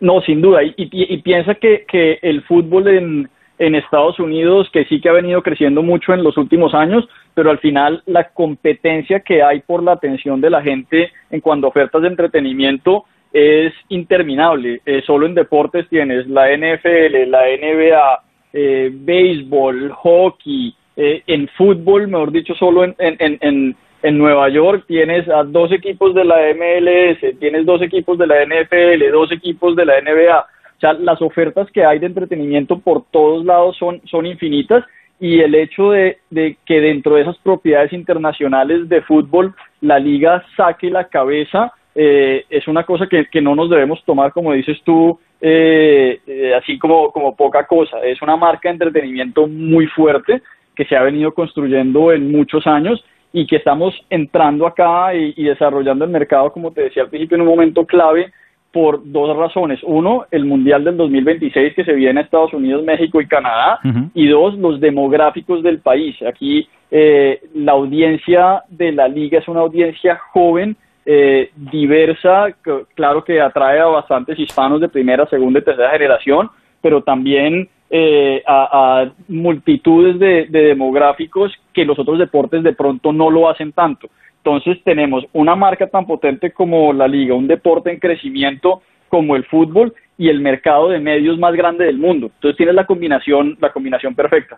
No, sin duda. Y, piensa que, el fútbol en, en Estados Unidos, que sí que ha venido creciendo mucho en los últimos años, pero al final la competencia que hay por la atención de la gente en cuanto a ofertas de entretenimiento es interminable. Eh, solo en deportes tienes la NFL, la NBA, eh, béisbol, hockey, eh, en fútbol, mejor dicho, solo en, en, en, en- Nueva York tienes a dos equipos de la MLS, tienes dos equipos de la NFL, dos equipos de la NBA. O sea, las ofertas que hay de entretenimiento por todos lados son, son infinitas y el hecho de, de que dentro de esas propiedades internacionales de fútbol la liga saque la cabeza eh, es una cosa que, que no nos debemos tomar, como dices tú, eh, eh, así como, como poca cosa. Es una marca de entretenimiento muy fuerte que se ha venido construyendo en muchos años y que estamos entrando acá y, y desarrollando el mercado, como te decía al principio, en un momento clave por dos razones. Uno, el Mundial del 2026 que se viene a Estados Unidos, México y Canadá. Y dos, los demográficos del país. Aquí eh, la audiencia de la liga es una audiencia joven, eh, diversa, que- claro que atrae a bastantes hispanos de primera, segunda y tercera generación, pero también eh, a, multitudes de, de demográficos que los otros deportes de pronto no lo hacen tanto. Entonces tenemos una marca tan potente como la liga, un deporte en crecimiento como el fútbol y el mercado de medios más grande del mundo. Entonces tienes la combinación, la combinación perfecta.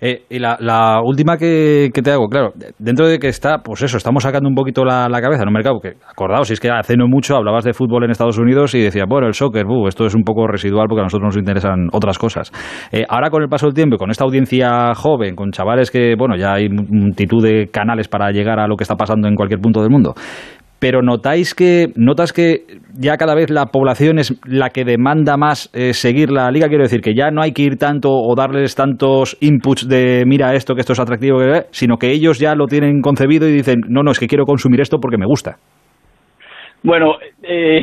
Eh, y la, la última que, que te hago, claro, dentro de que está, pues eso, estamos sacando un poquito la, cabeza en un mercado que, acordaos, si es que hace no mucho hablabas de fútbol en Estados Unidos y decías, bueno, el soccer, buh, esto es un poco residual porque a nosotros nos interesan otras cosas. Eh, ahora con el paso del tiempo y con esta audiencia joven, con chavales que, bueno, ya hay multitud de canales para llegar a lo que está pasando en cualquier punto del mundo. Pero notáis que notas que ya cada vez la población es la que demanda más eh, seguir la liga. Quiero decir que ya no hay que ir tanto o darles tantos inputs de mira esto que esto es atractivo, que- sino que ellos ya lo tienen concebido y dicen no no es que quiero consumir esto porque me gusta. Bueno, eh,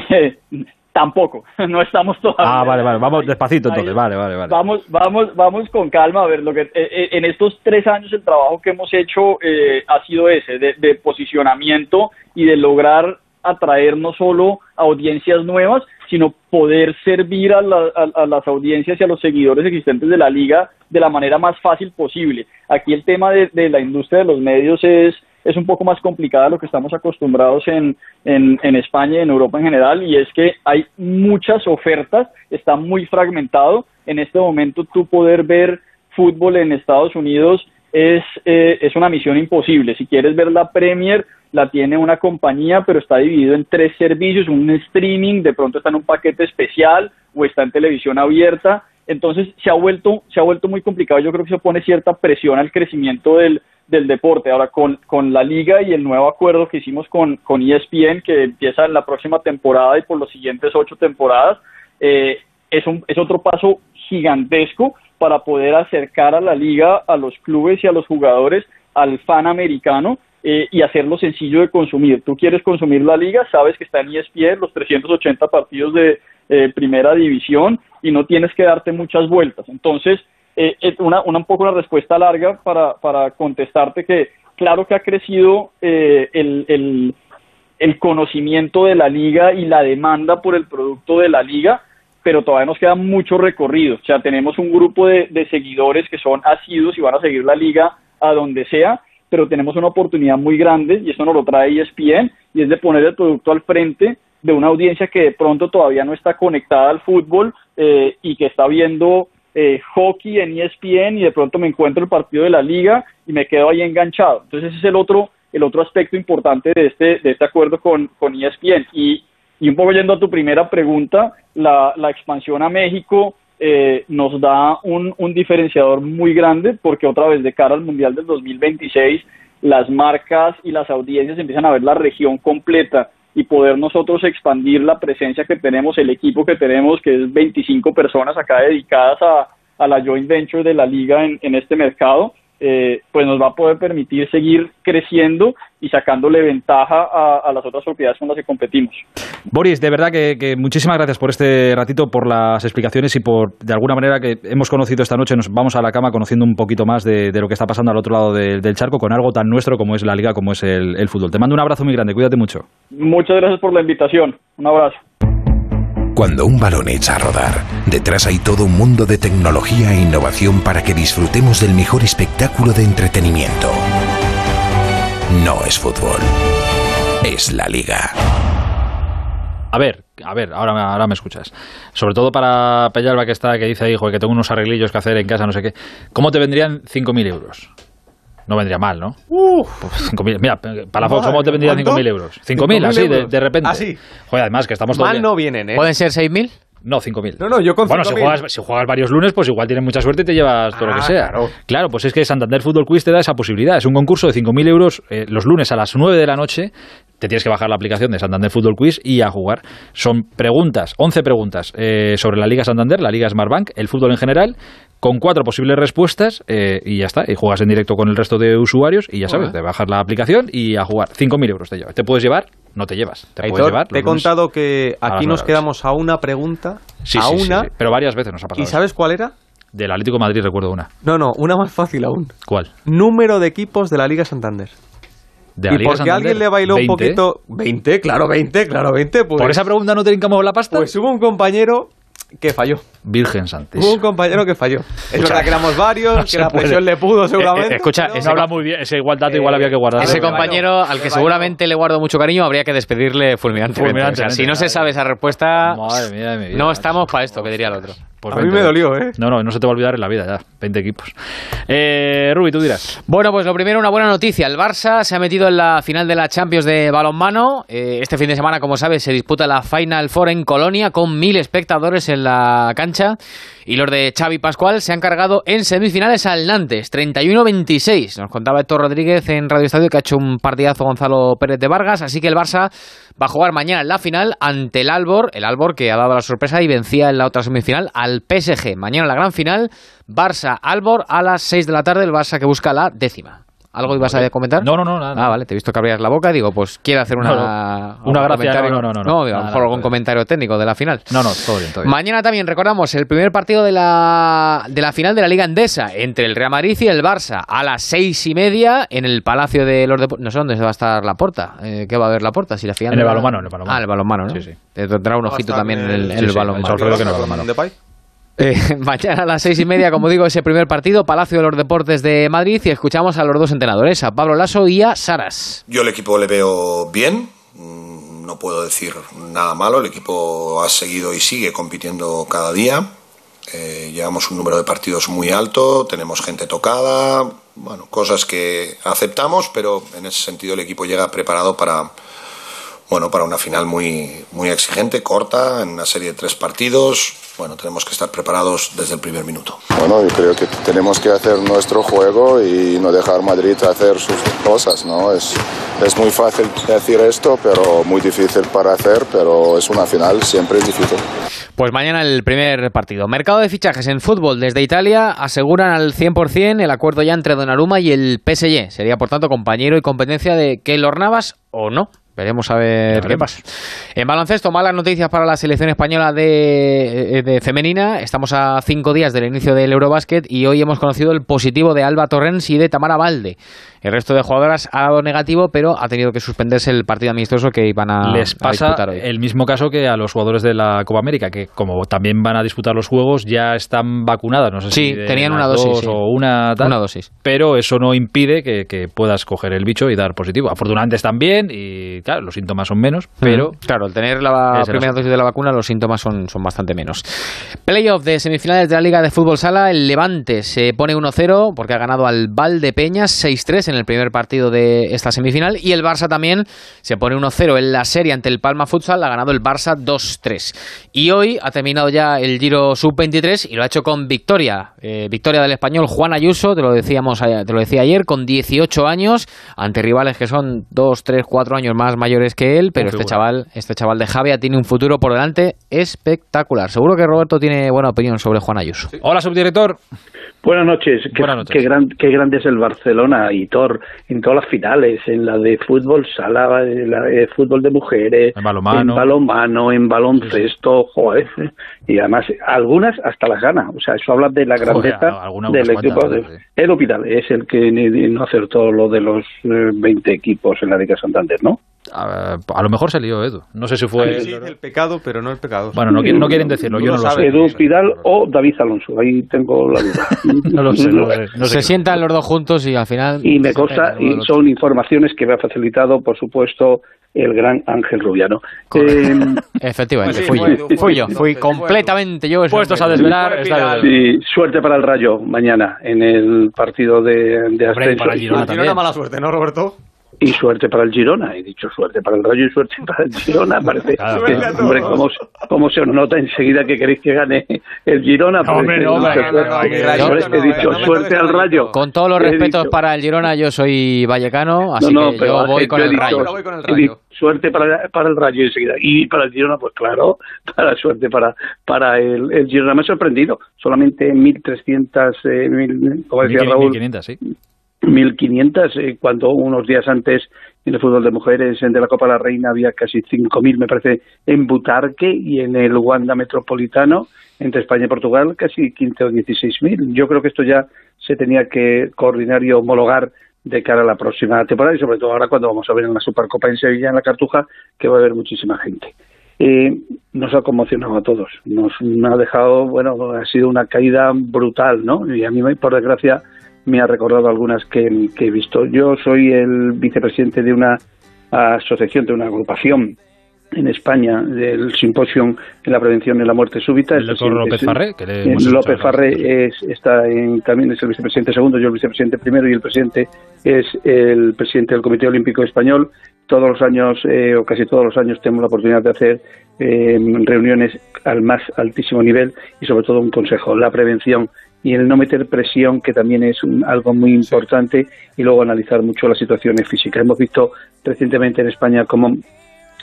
tampoco, no estamos todavía. Ah vale vale vamos despacito entonces vale vale vale. Vamos, vamos, vamos con calma a ver lo que eh, eh, en estos tres años el trabajo que hemos hecho eh, ha sido ese de, de posicionamiento y de lograr atraer no solo audiencias nuevas, sino poder servir a, la- a- a las audiencias y a los seguidores existentes de la liga de la manera más fácil posible. Aquí el tema de, de la industria de los medios es es un poco más complicada a lo que estamos acostumbrados en, en, España y en Europa en general, y es que hay muchas ofertas, está muy fragmentado. En este momento tú poder ver fútbol en Estados Unidos es, eh, es una misión imposible. Si quieres ver la Premier, la tiene una compañía, pero está dividido en tres servicios, un streaming, de pronto está en un paquete especial o está en televisión abierta. Entonces se ha vuelto, se ha vuelto muy complicado. Yo creo que se pone cierta presión al crecimiento del, del deporte. Ahora, con, con la liga y el nuevo acuerdo que hicimos con, con ESPN, que empieza en la próxima temporada y por los siguientes ocho temporadas, eh, es, un, es otro paso gigantesco para poder acercar a la liga, a los clubes y a los jugadores al fan americano eh, y hacerlo sencillo de consumir. Tú quieres consumir la liga, sabes que está en ESPN, los 380 partidos de eh, primera división y no tienes que darte muchas vueltas. Entonces, eh, una, una un poco una respuesta larga para, para contestarte que claro que ha crecido eh, el, el, conocimiento de la liga y la demanda por el producto de la liga, pero todavía nos queda mucho recorrido. O sea, tenemos un grupo de, de seguidores que son asiduos y van a seguir la liga a donde sea, pero tenemos una oportunidad muy grande, y esto nos lo trae ESPN, y es de poner el producto al frente de una audiencia que de pronto todavía no está conectada al fútbol eh, y que está viendo eh, hockey en ESPN y de pronto me encuentro el partido de la liga y me quedo ahí enganchado. Entonces ese es el otro el otro aspecto importante de este de este acuerdo con, con ESPN y, y un poco yendo a tu primera pregunta, la, la expansión a México eh, nos da un, un diferenciador muy grande porque otra vez de cara al Mundial del 2026 las marcas y las audiencias empiezan a ver la región completa y poder nosotros expandir la presencia que tenemos, el equipo que tenemos, que es 25 personas acá dedicadas a, a la joint venture de la liga en, en este mercado, eh, pues nos va a poder permitir seguir creciendo y sacándole ventaja a, a las otras propiedades con las que competimos. Boris, de verdad que, que muchísimas gracias por este ratito, por las explicaciones y por, de alguna manera, que hemos conocido esta noche, nos vamos a la cama conociendo un poquito más de, de lo que está pasando al otro lado del- del charco con algo tan nuestro como es la liga, como es el, el fútbol. Te mando un abrazo muy grande, cuídate mucho. Muchas gracias por la invitación. Un abrazo. Cuando un balón echa a rodar, detrás hay todo un mundo de tecnología e innovación para que disfrutemos del mejor espectáculo de entretenimiento. No es fútbol, es la liga. A ver, a ver, ahora, ahora me escuchas. Sobre todo para Peñalba que está, que dice joder, que tengo unos arreglillos que hacer en casa, no sé qué. ¿Cómo te vendrían 5.000 euros? No vendría mal, ¿no? Pues 5.000. Mira, para la Fox, ¿cómo te vendrían ¿Cuánto? 5.000 euros? 5.000, así, de, repente. Así. Joder, además que estamos Mal el- no vienen, ¿eh? ¿Pueden ser 6.000? No, 5.000. No, no, yo con Bueno, si 5.000. juegas, si juegas varios lunes, pues igual tienes mucha suerte y te llevas todo lo Ah, que sea. claro. pues es que Santander Fútbol Quiz te da esa posibilidad. Es un concurso de 5.000 euros eh, los lunes a las 9 de la noche. te tienes que bajar la aplicación de Santander Fútbol Quiz y a jugar. Son preguntas, 11 preguntas eh, sobre la Liga Santander, la Liga Smartbank, el fútbol en general, con cuatro posibles respuestas eh, y ya está. Y juegas en directo con el resto de usuarios y ya sabes, te bajas la aplicación y a jugar. 5.000 euros te llevas. Te puedes llevar, no te llevas. Te puedes llevar. te he contado que aquí nos quedamos a una pregunta, Sí, a sí, una, sí, pero varias veces nos ha pasado. ¿y sabes cuál era? Del Atlético de Madrid recuerdo una. No, no, una más fácil aún. ¿Cuál? Número de equipos de la Liga Santander. De la y Liga porque Santander, alguien le bailó 20. un poquito... 20, claro, 20, claro, 20. Pues, ¿Por esa pregunta no te hincamos la pasta? Pues hubo un compañero que falló. Virgen Santísima. Hubo un compañero que falló. Es Escucha, verdad que éramos varios, no que la puede. presión le pudo seguramente. Eh, eh, escucha, pero- ese habla muy bien. Ese igual dato igual había que guardar. Ese compañero al que seguramente le guardo mucho cariño habría que despedirle fulminantemente. Fulminantemente, O sea, si no se sabe esa respuesta, Madre mía de mi vida, no estamos para esto, que diría el otro. Pues A mí 20. me dolió, ¿eh? No, no, no se te va a olvidar en la vida ya. 20 equipos. Eh, Rubi, tú dirás. Bueno, pues lo primero, una buena noticia. El Barça se ha metido en la final de la Champions de balonmano. Eh, este fin de semana, como sabes, se disputa la Final Four en Colonia con mil espectadores en la cancha. Y los de Xavi Pascual se han cargado en semifinales al Nantes, 31-26. Nos contaba Héctor Rodríguez en Radio Estadio que ha hecho un partidazo Gonzalo Pérez de Vargas. Así que el Barça va a jugar mañana en la final ante el Albor. El Albor que ha dado la sorpresa y vencía en la otra semifinal al PSG. Mañana la gran final, Barça-Albor a las 6 de la tarde. El Barça que busca la décima. ¿Algo ibas a comentar? No, no, no, nada. Ah, vale, te he visto que abrías la boca. Digo, pues quiere hacer una, No, no. Una gracia, comentario. no, no, no, no. A lo mejor algún comentario técnico de la final. No, no, todo bien, todo bien. Mañana también recordamos el primer partido de la, de la final de la Liga Endesa entre el Real Madrid y el Barça a las seis y media en el Palacio de los Deportes. No sé dónde va a estar la porta. Eh, ¿Qué va a haber la porta? Si la final En el balonmano, en el balonmano. Ah, el balonmano, ¿no? Sí, sí. Te tendrá un ojito también en el, balonmano. Eh, mañana a las seis y media, como digo, ese primer partido, Palacio de los Deportes de Madrid, y escuchamos a los dos entrenadores, a Pablo Lasso y a Saras. Yo el equipo le veo bien, no puedo decir nada malo, el equipo ha seguido y sigue compitiendo cada día, Eh, llevamos un número de partidos muy alto, tenemos gente tocada, bueno, cosas que aceptamos, pero en ese sentido el equipo llega preparado para, bueno, para una final muy, muy exigente, corta, en una serie de tres partidos. Bueno, tenemos que estar preparados desde el primer minuto. Bueno, yo creo que tenemos que hacer nuestro juego y no dejar Madrid hacer sus cosas, ¿no? Es, es muy fácil decir esto, pero muy difícil para hacer, pero es una final, siempre es difícil. Pues mañana el primer partido. Mercado de fichajes en fútbol desde Italia aseguran al 100% el acuerdo ya entre Donnarumma y el PSG. Sería, por tanto, compañero y competencia de Keylor Navas o no. Veremos a ver qué pasa. En baloncesto, malas noticias para la selección española de, de femenina. Estamos a cinco días del inicio del Eurobásquet y hoy hemos conocido el positivo de Alba Torrens y de Tamara Valde. El resto de jugadoras ha dado negativo, pero ha tenido que suspenderse el partido amistoso que iban a, Les a pasa disputar hoy. el mismo caso que a los jugadores de la Copa América, que como también van a disputar los juegos, ya están vacunadas. No sé Sí, si tenían una dosis, dos sí. o una tal, Una dosis. Pero eso no impide que, que puedas coger el bicho y dar positivo. Afortunadamente están bien y, claro, los síntomas son menos, pero... Claro, al tener la primera dosis de la vacuna, los síntomas son, son bastante menos. Playoff de semifinales de la Liga de Fútbol Sala. El Levante se pone 1-0 porque ha ganado al Valdepeñas 6-3 en el primer partido de esta semifinal. Y el Barça también se pone 1-0 en la serie ante el Palma Futsal. Ha ganado el Barça 2-3. Y hoy ha terminado ya el Giro Sub-23 y lo ha hecho con victoria. Eh, victoria del español Juan Ayuso, te lo, decíamos, a- te lo decía ayer, con 18 años, ante rivales que son 2, 3, 4 años más mayores que él. Pero este figura. chaval, este chaval de Javia tiene un futuro por delante espectacular. Seguro que Roberto tiene buena opinión sobre Juan Ayuso. Hola, subdirector. Buenas noches. Qué, Buenas noches. Qué, gran- qué grande es el Barcelona y Thor en todas las finales, en la de fútbol sala, en la de fútbol de mujeres, En balonmano. en balonmano, en baloncesto, joder. Y además, algunas hasta las gana. O sea, eso habla de la grandeza del equipo. cuantas, de- El Hospital es el que no acertó lo de los eh, 20 equipos en la Liga Santander, ¿no? A, a lo mejor se lió Edu. No sé si fue... Sí, el pecado, pero no el pecado. Bueno, no, quieren- no quieren decirlo, yo no lo sé. Edu Pidal o David Alonso, ahí tengo la duda. No lo sé, no lo sé. No sé Se qué- sientan los dos juntos y al final... Y me consta, y son informaciones que me ha facilitado, por supuesto, el gran Ángel Rubiano. Eh, Efectivamente, Pues sí, fui fue yo. Fue Fui yo, fui fue completamente yo. Puestos a desvelar, sí, suerte para el Rayo mañana en el partido de, de Hombre, ascenso. para el Girona Tiene una mala suerte, ¿no, Roberto? Y suerte para el Girona. He dicho suerte para el Rayo y suerte para el Girona. Parece que, hombre, ¿cómo, cómo se os nota enseguida que queréis que gane el Girona? No, hombre, no, dicho, no, he dicho no, no, suerte al Rayo. Con todos los respetos dicho- para el Girona, yo soy vallecano, así no, no, que pero yo voy con el dicho- Rayo. dicho suerte para, para el Rayo enseguida. Y para el Girona, pues claro, para suerte para, para el, el Girona. Me ha sorprendido. Solamente 1.300, eh, mil, como decía Raúl, 1500, sí. 1.500, eh, cuando unos días antes en el fútbol de mujeres en de la Copa de la Reina había casi 5.000, me parece, en Butarque y en el Wanda Metropolitano, entre España y Portugal, casi 15 o 16.000. Yo creo que esto ya se tenía que coordinar y homologar de cara a la próxima temporada y sobre todo ahora cuando vamos a ver en la Supercopa en Sevilla, en la Cartuja, que va a haber muchísima gente. Eh, nos ha conmocionado a todos, nos ha dejado, bueno, ha sido una caída brutal, ¿no? Y a mí, por desgracia, me ha recordado algunas que, que he visto. Yo soy el vicepresidente de una asociación, de una agrupación en España del Simposium en la Prevención de la Muerte Súbita. El doctor presidente López Farré, que le eh, hemos López. Farré es, está en, también es el vicepresidente segundo, yo el vicepresidente primero y el presidente es el presidente del Comité Olímpico Español. Todos los años, eh, o casi todos los años, tenemos la oportunidad de hacer eh, reuniones al más altísimo nivel y sobre todo un consejo, la prevención y el no meter presión, que también es un- algo muy importante, y luego analizar mucho las situaciones físicas. Hemos visto recientemente en España cómo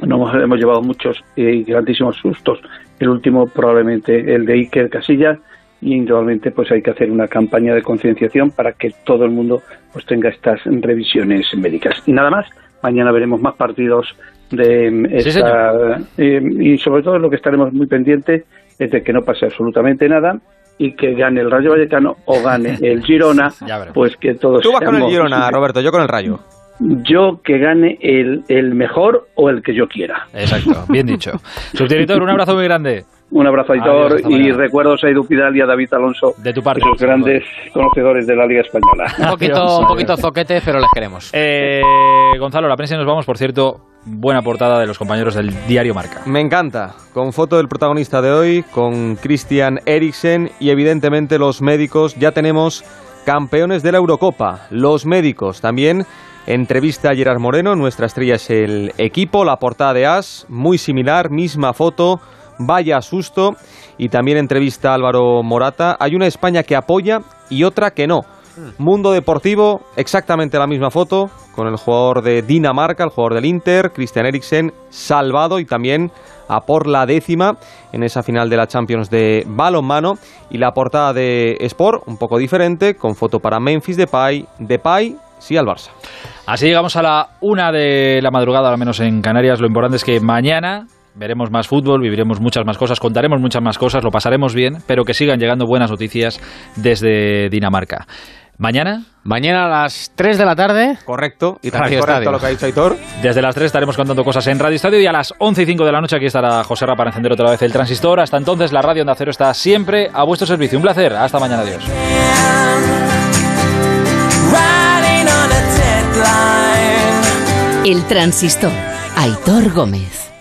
nos hemos, llevado muchos y grandísimos sustos. El último probablemente el de Iker Casillas y indudablemente pues hay que hacer una campaña de concienciación para que todo el mundo pues tenga estas revisiones médicas. Y nada más, mañana veremos más partidos de em, Sí, esta eh, y sobre todo lo que estaremos muy pendientes es de que no pase absolutamente nada y que gane el Rayo Vallecano o gane el Girona, pues que todos Tú vas con el Girona, Roberto, yo con el Rayo. yo que gane el, el mejor o el que yo quiera. Exacto, bien dicho. Subdirector, un abrazo muy grande. Un abrazo a Aitor Adiós, y recuerdos a Edu Pidal y a David Alonso, de tu parte, los grandes conocedores de la Liga Española. Un poquito, un poquito zoquete, pero les queremos. Eh, Gonzalo, la prensa y nos vamos, por cierto, buena portada de los compañeros del diario Marca. Me encanta. Con foto del protagonista de hoy, con Christian Eriksen y evidentemente los médicos. Ya tenemos campeones de la Eurocopa. Los médicos también. Entrevista a Gerard Moreno, nuestra estrella es el equipo, la portada de As, muy similar, misma foto, vaya susto. Y también entrevista a Álvaro Morata. Hay una España que apoya y otra que no. Mundo Deportivo, exactamente la misma foto, con el jugador de Dinamarca, el jugador del Inter, Christian Eriksen, salvado y también a por la décima en esa final de la Champions de balonmano. Y la portada de Sport, un poco diferente, con foto para Memphis Depay, Depay, sí al Barça. Así llegamos a la una de la madrugada, al menos en Canarias. Lo importante es que mañana veremos más fútbol, viviremos muchas más cosas, contaremos muchas más cosas, lo pasaremos bien, pero que sigan llegando buenas noticias desde Dinamarca. Mañana. Mañana a las 3 de la tarde. Correcto. Y Radio también correcto Estadio. lo que ha dicho Aitor. Desde las 3 estaremos contando cosas en Radio Estadio y a las 11 y 5 de la noche aquí estará José Ra para encender otra vez el transistor. Hasta entonces la radio Onda Cero está siempre a vuestro servicio. Un placer. Hasta mañana. Adiós. El transistor. Aitor Gómez.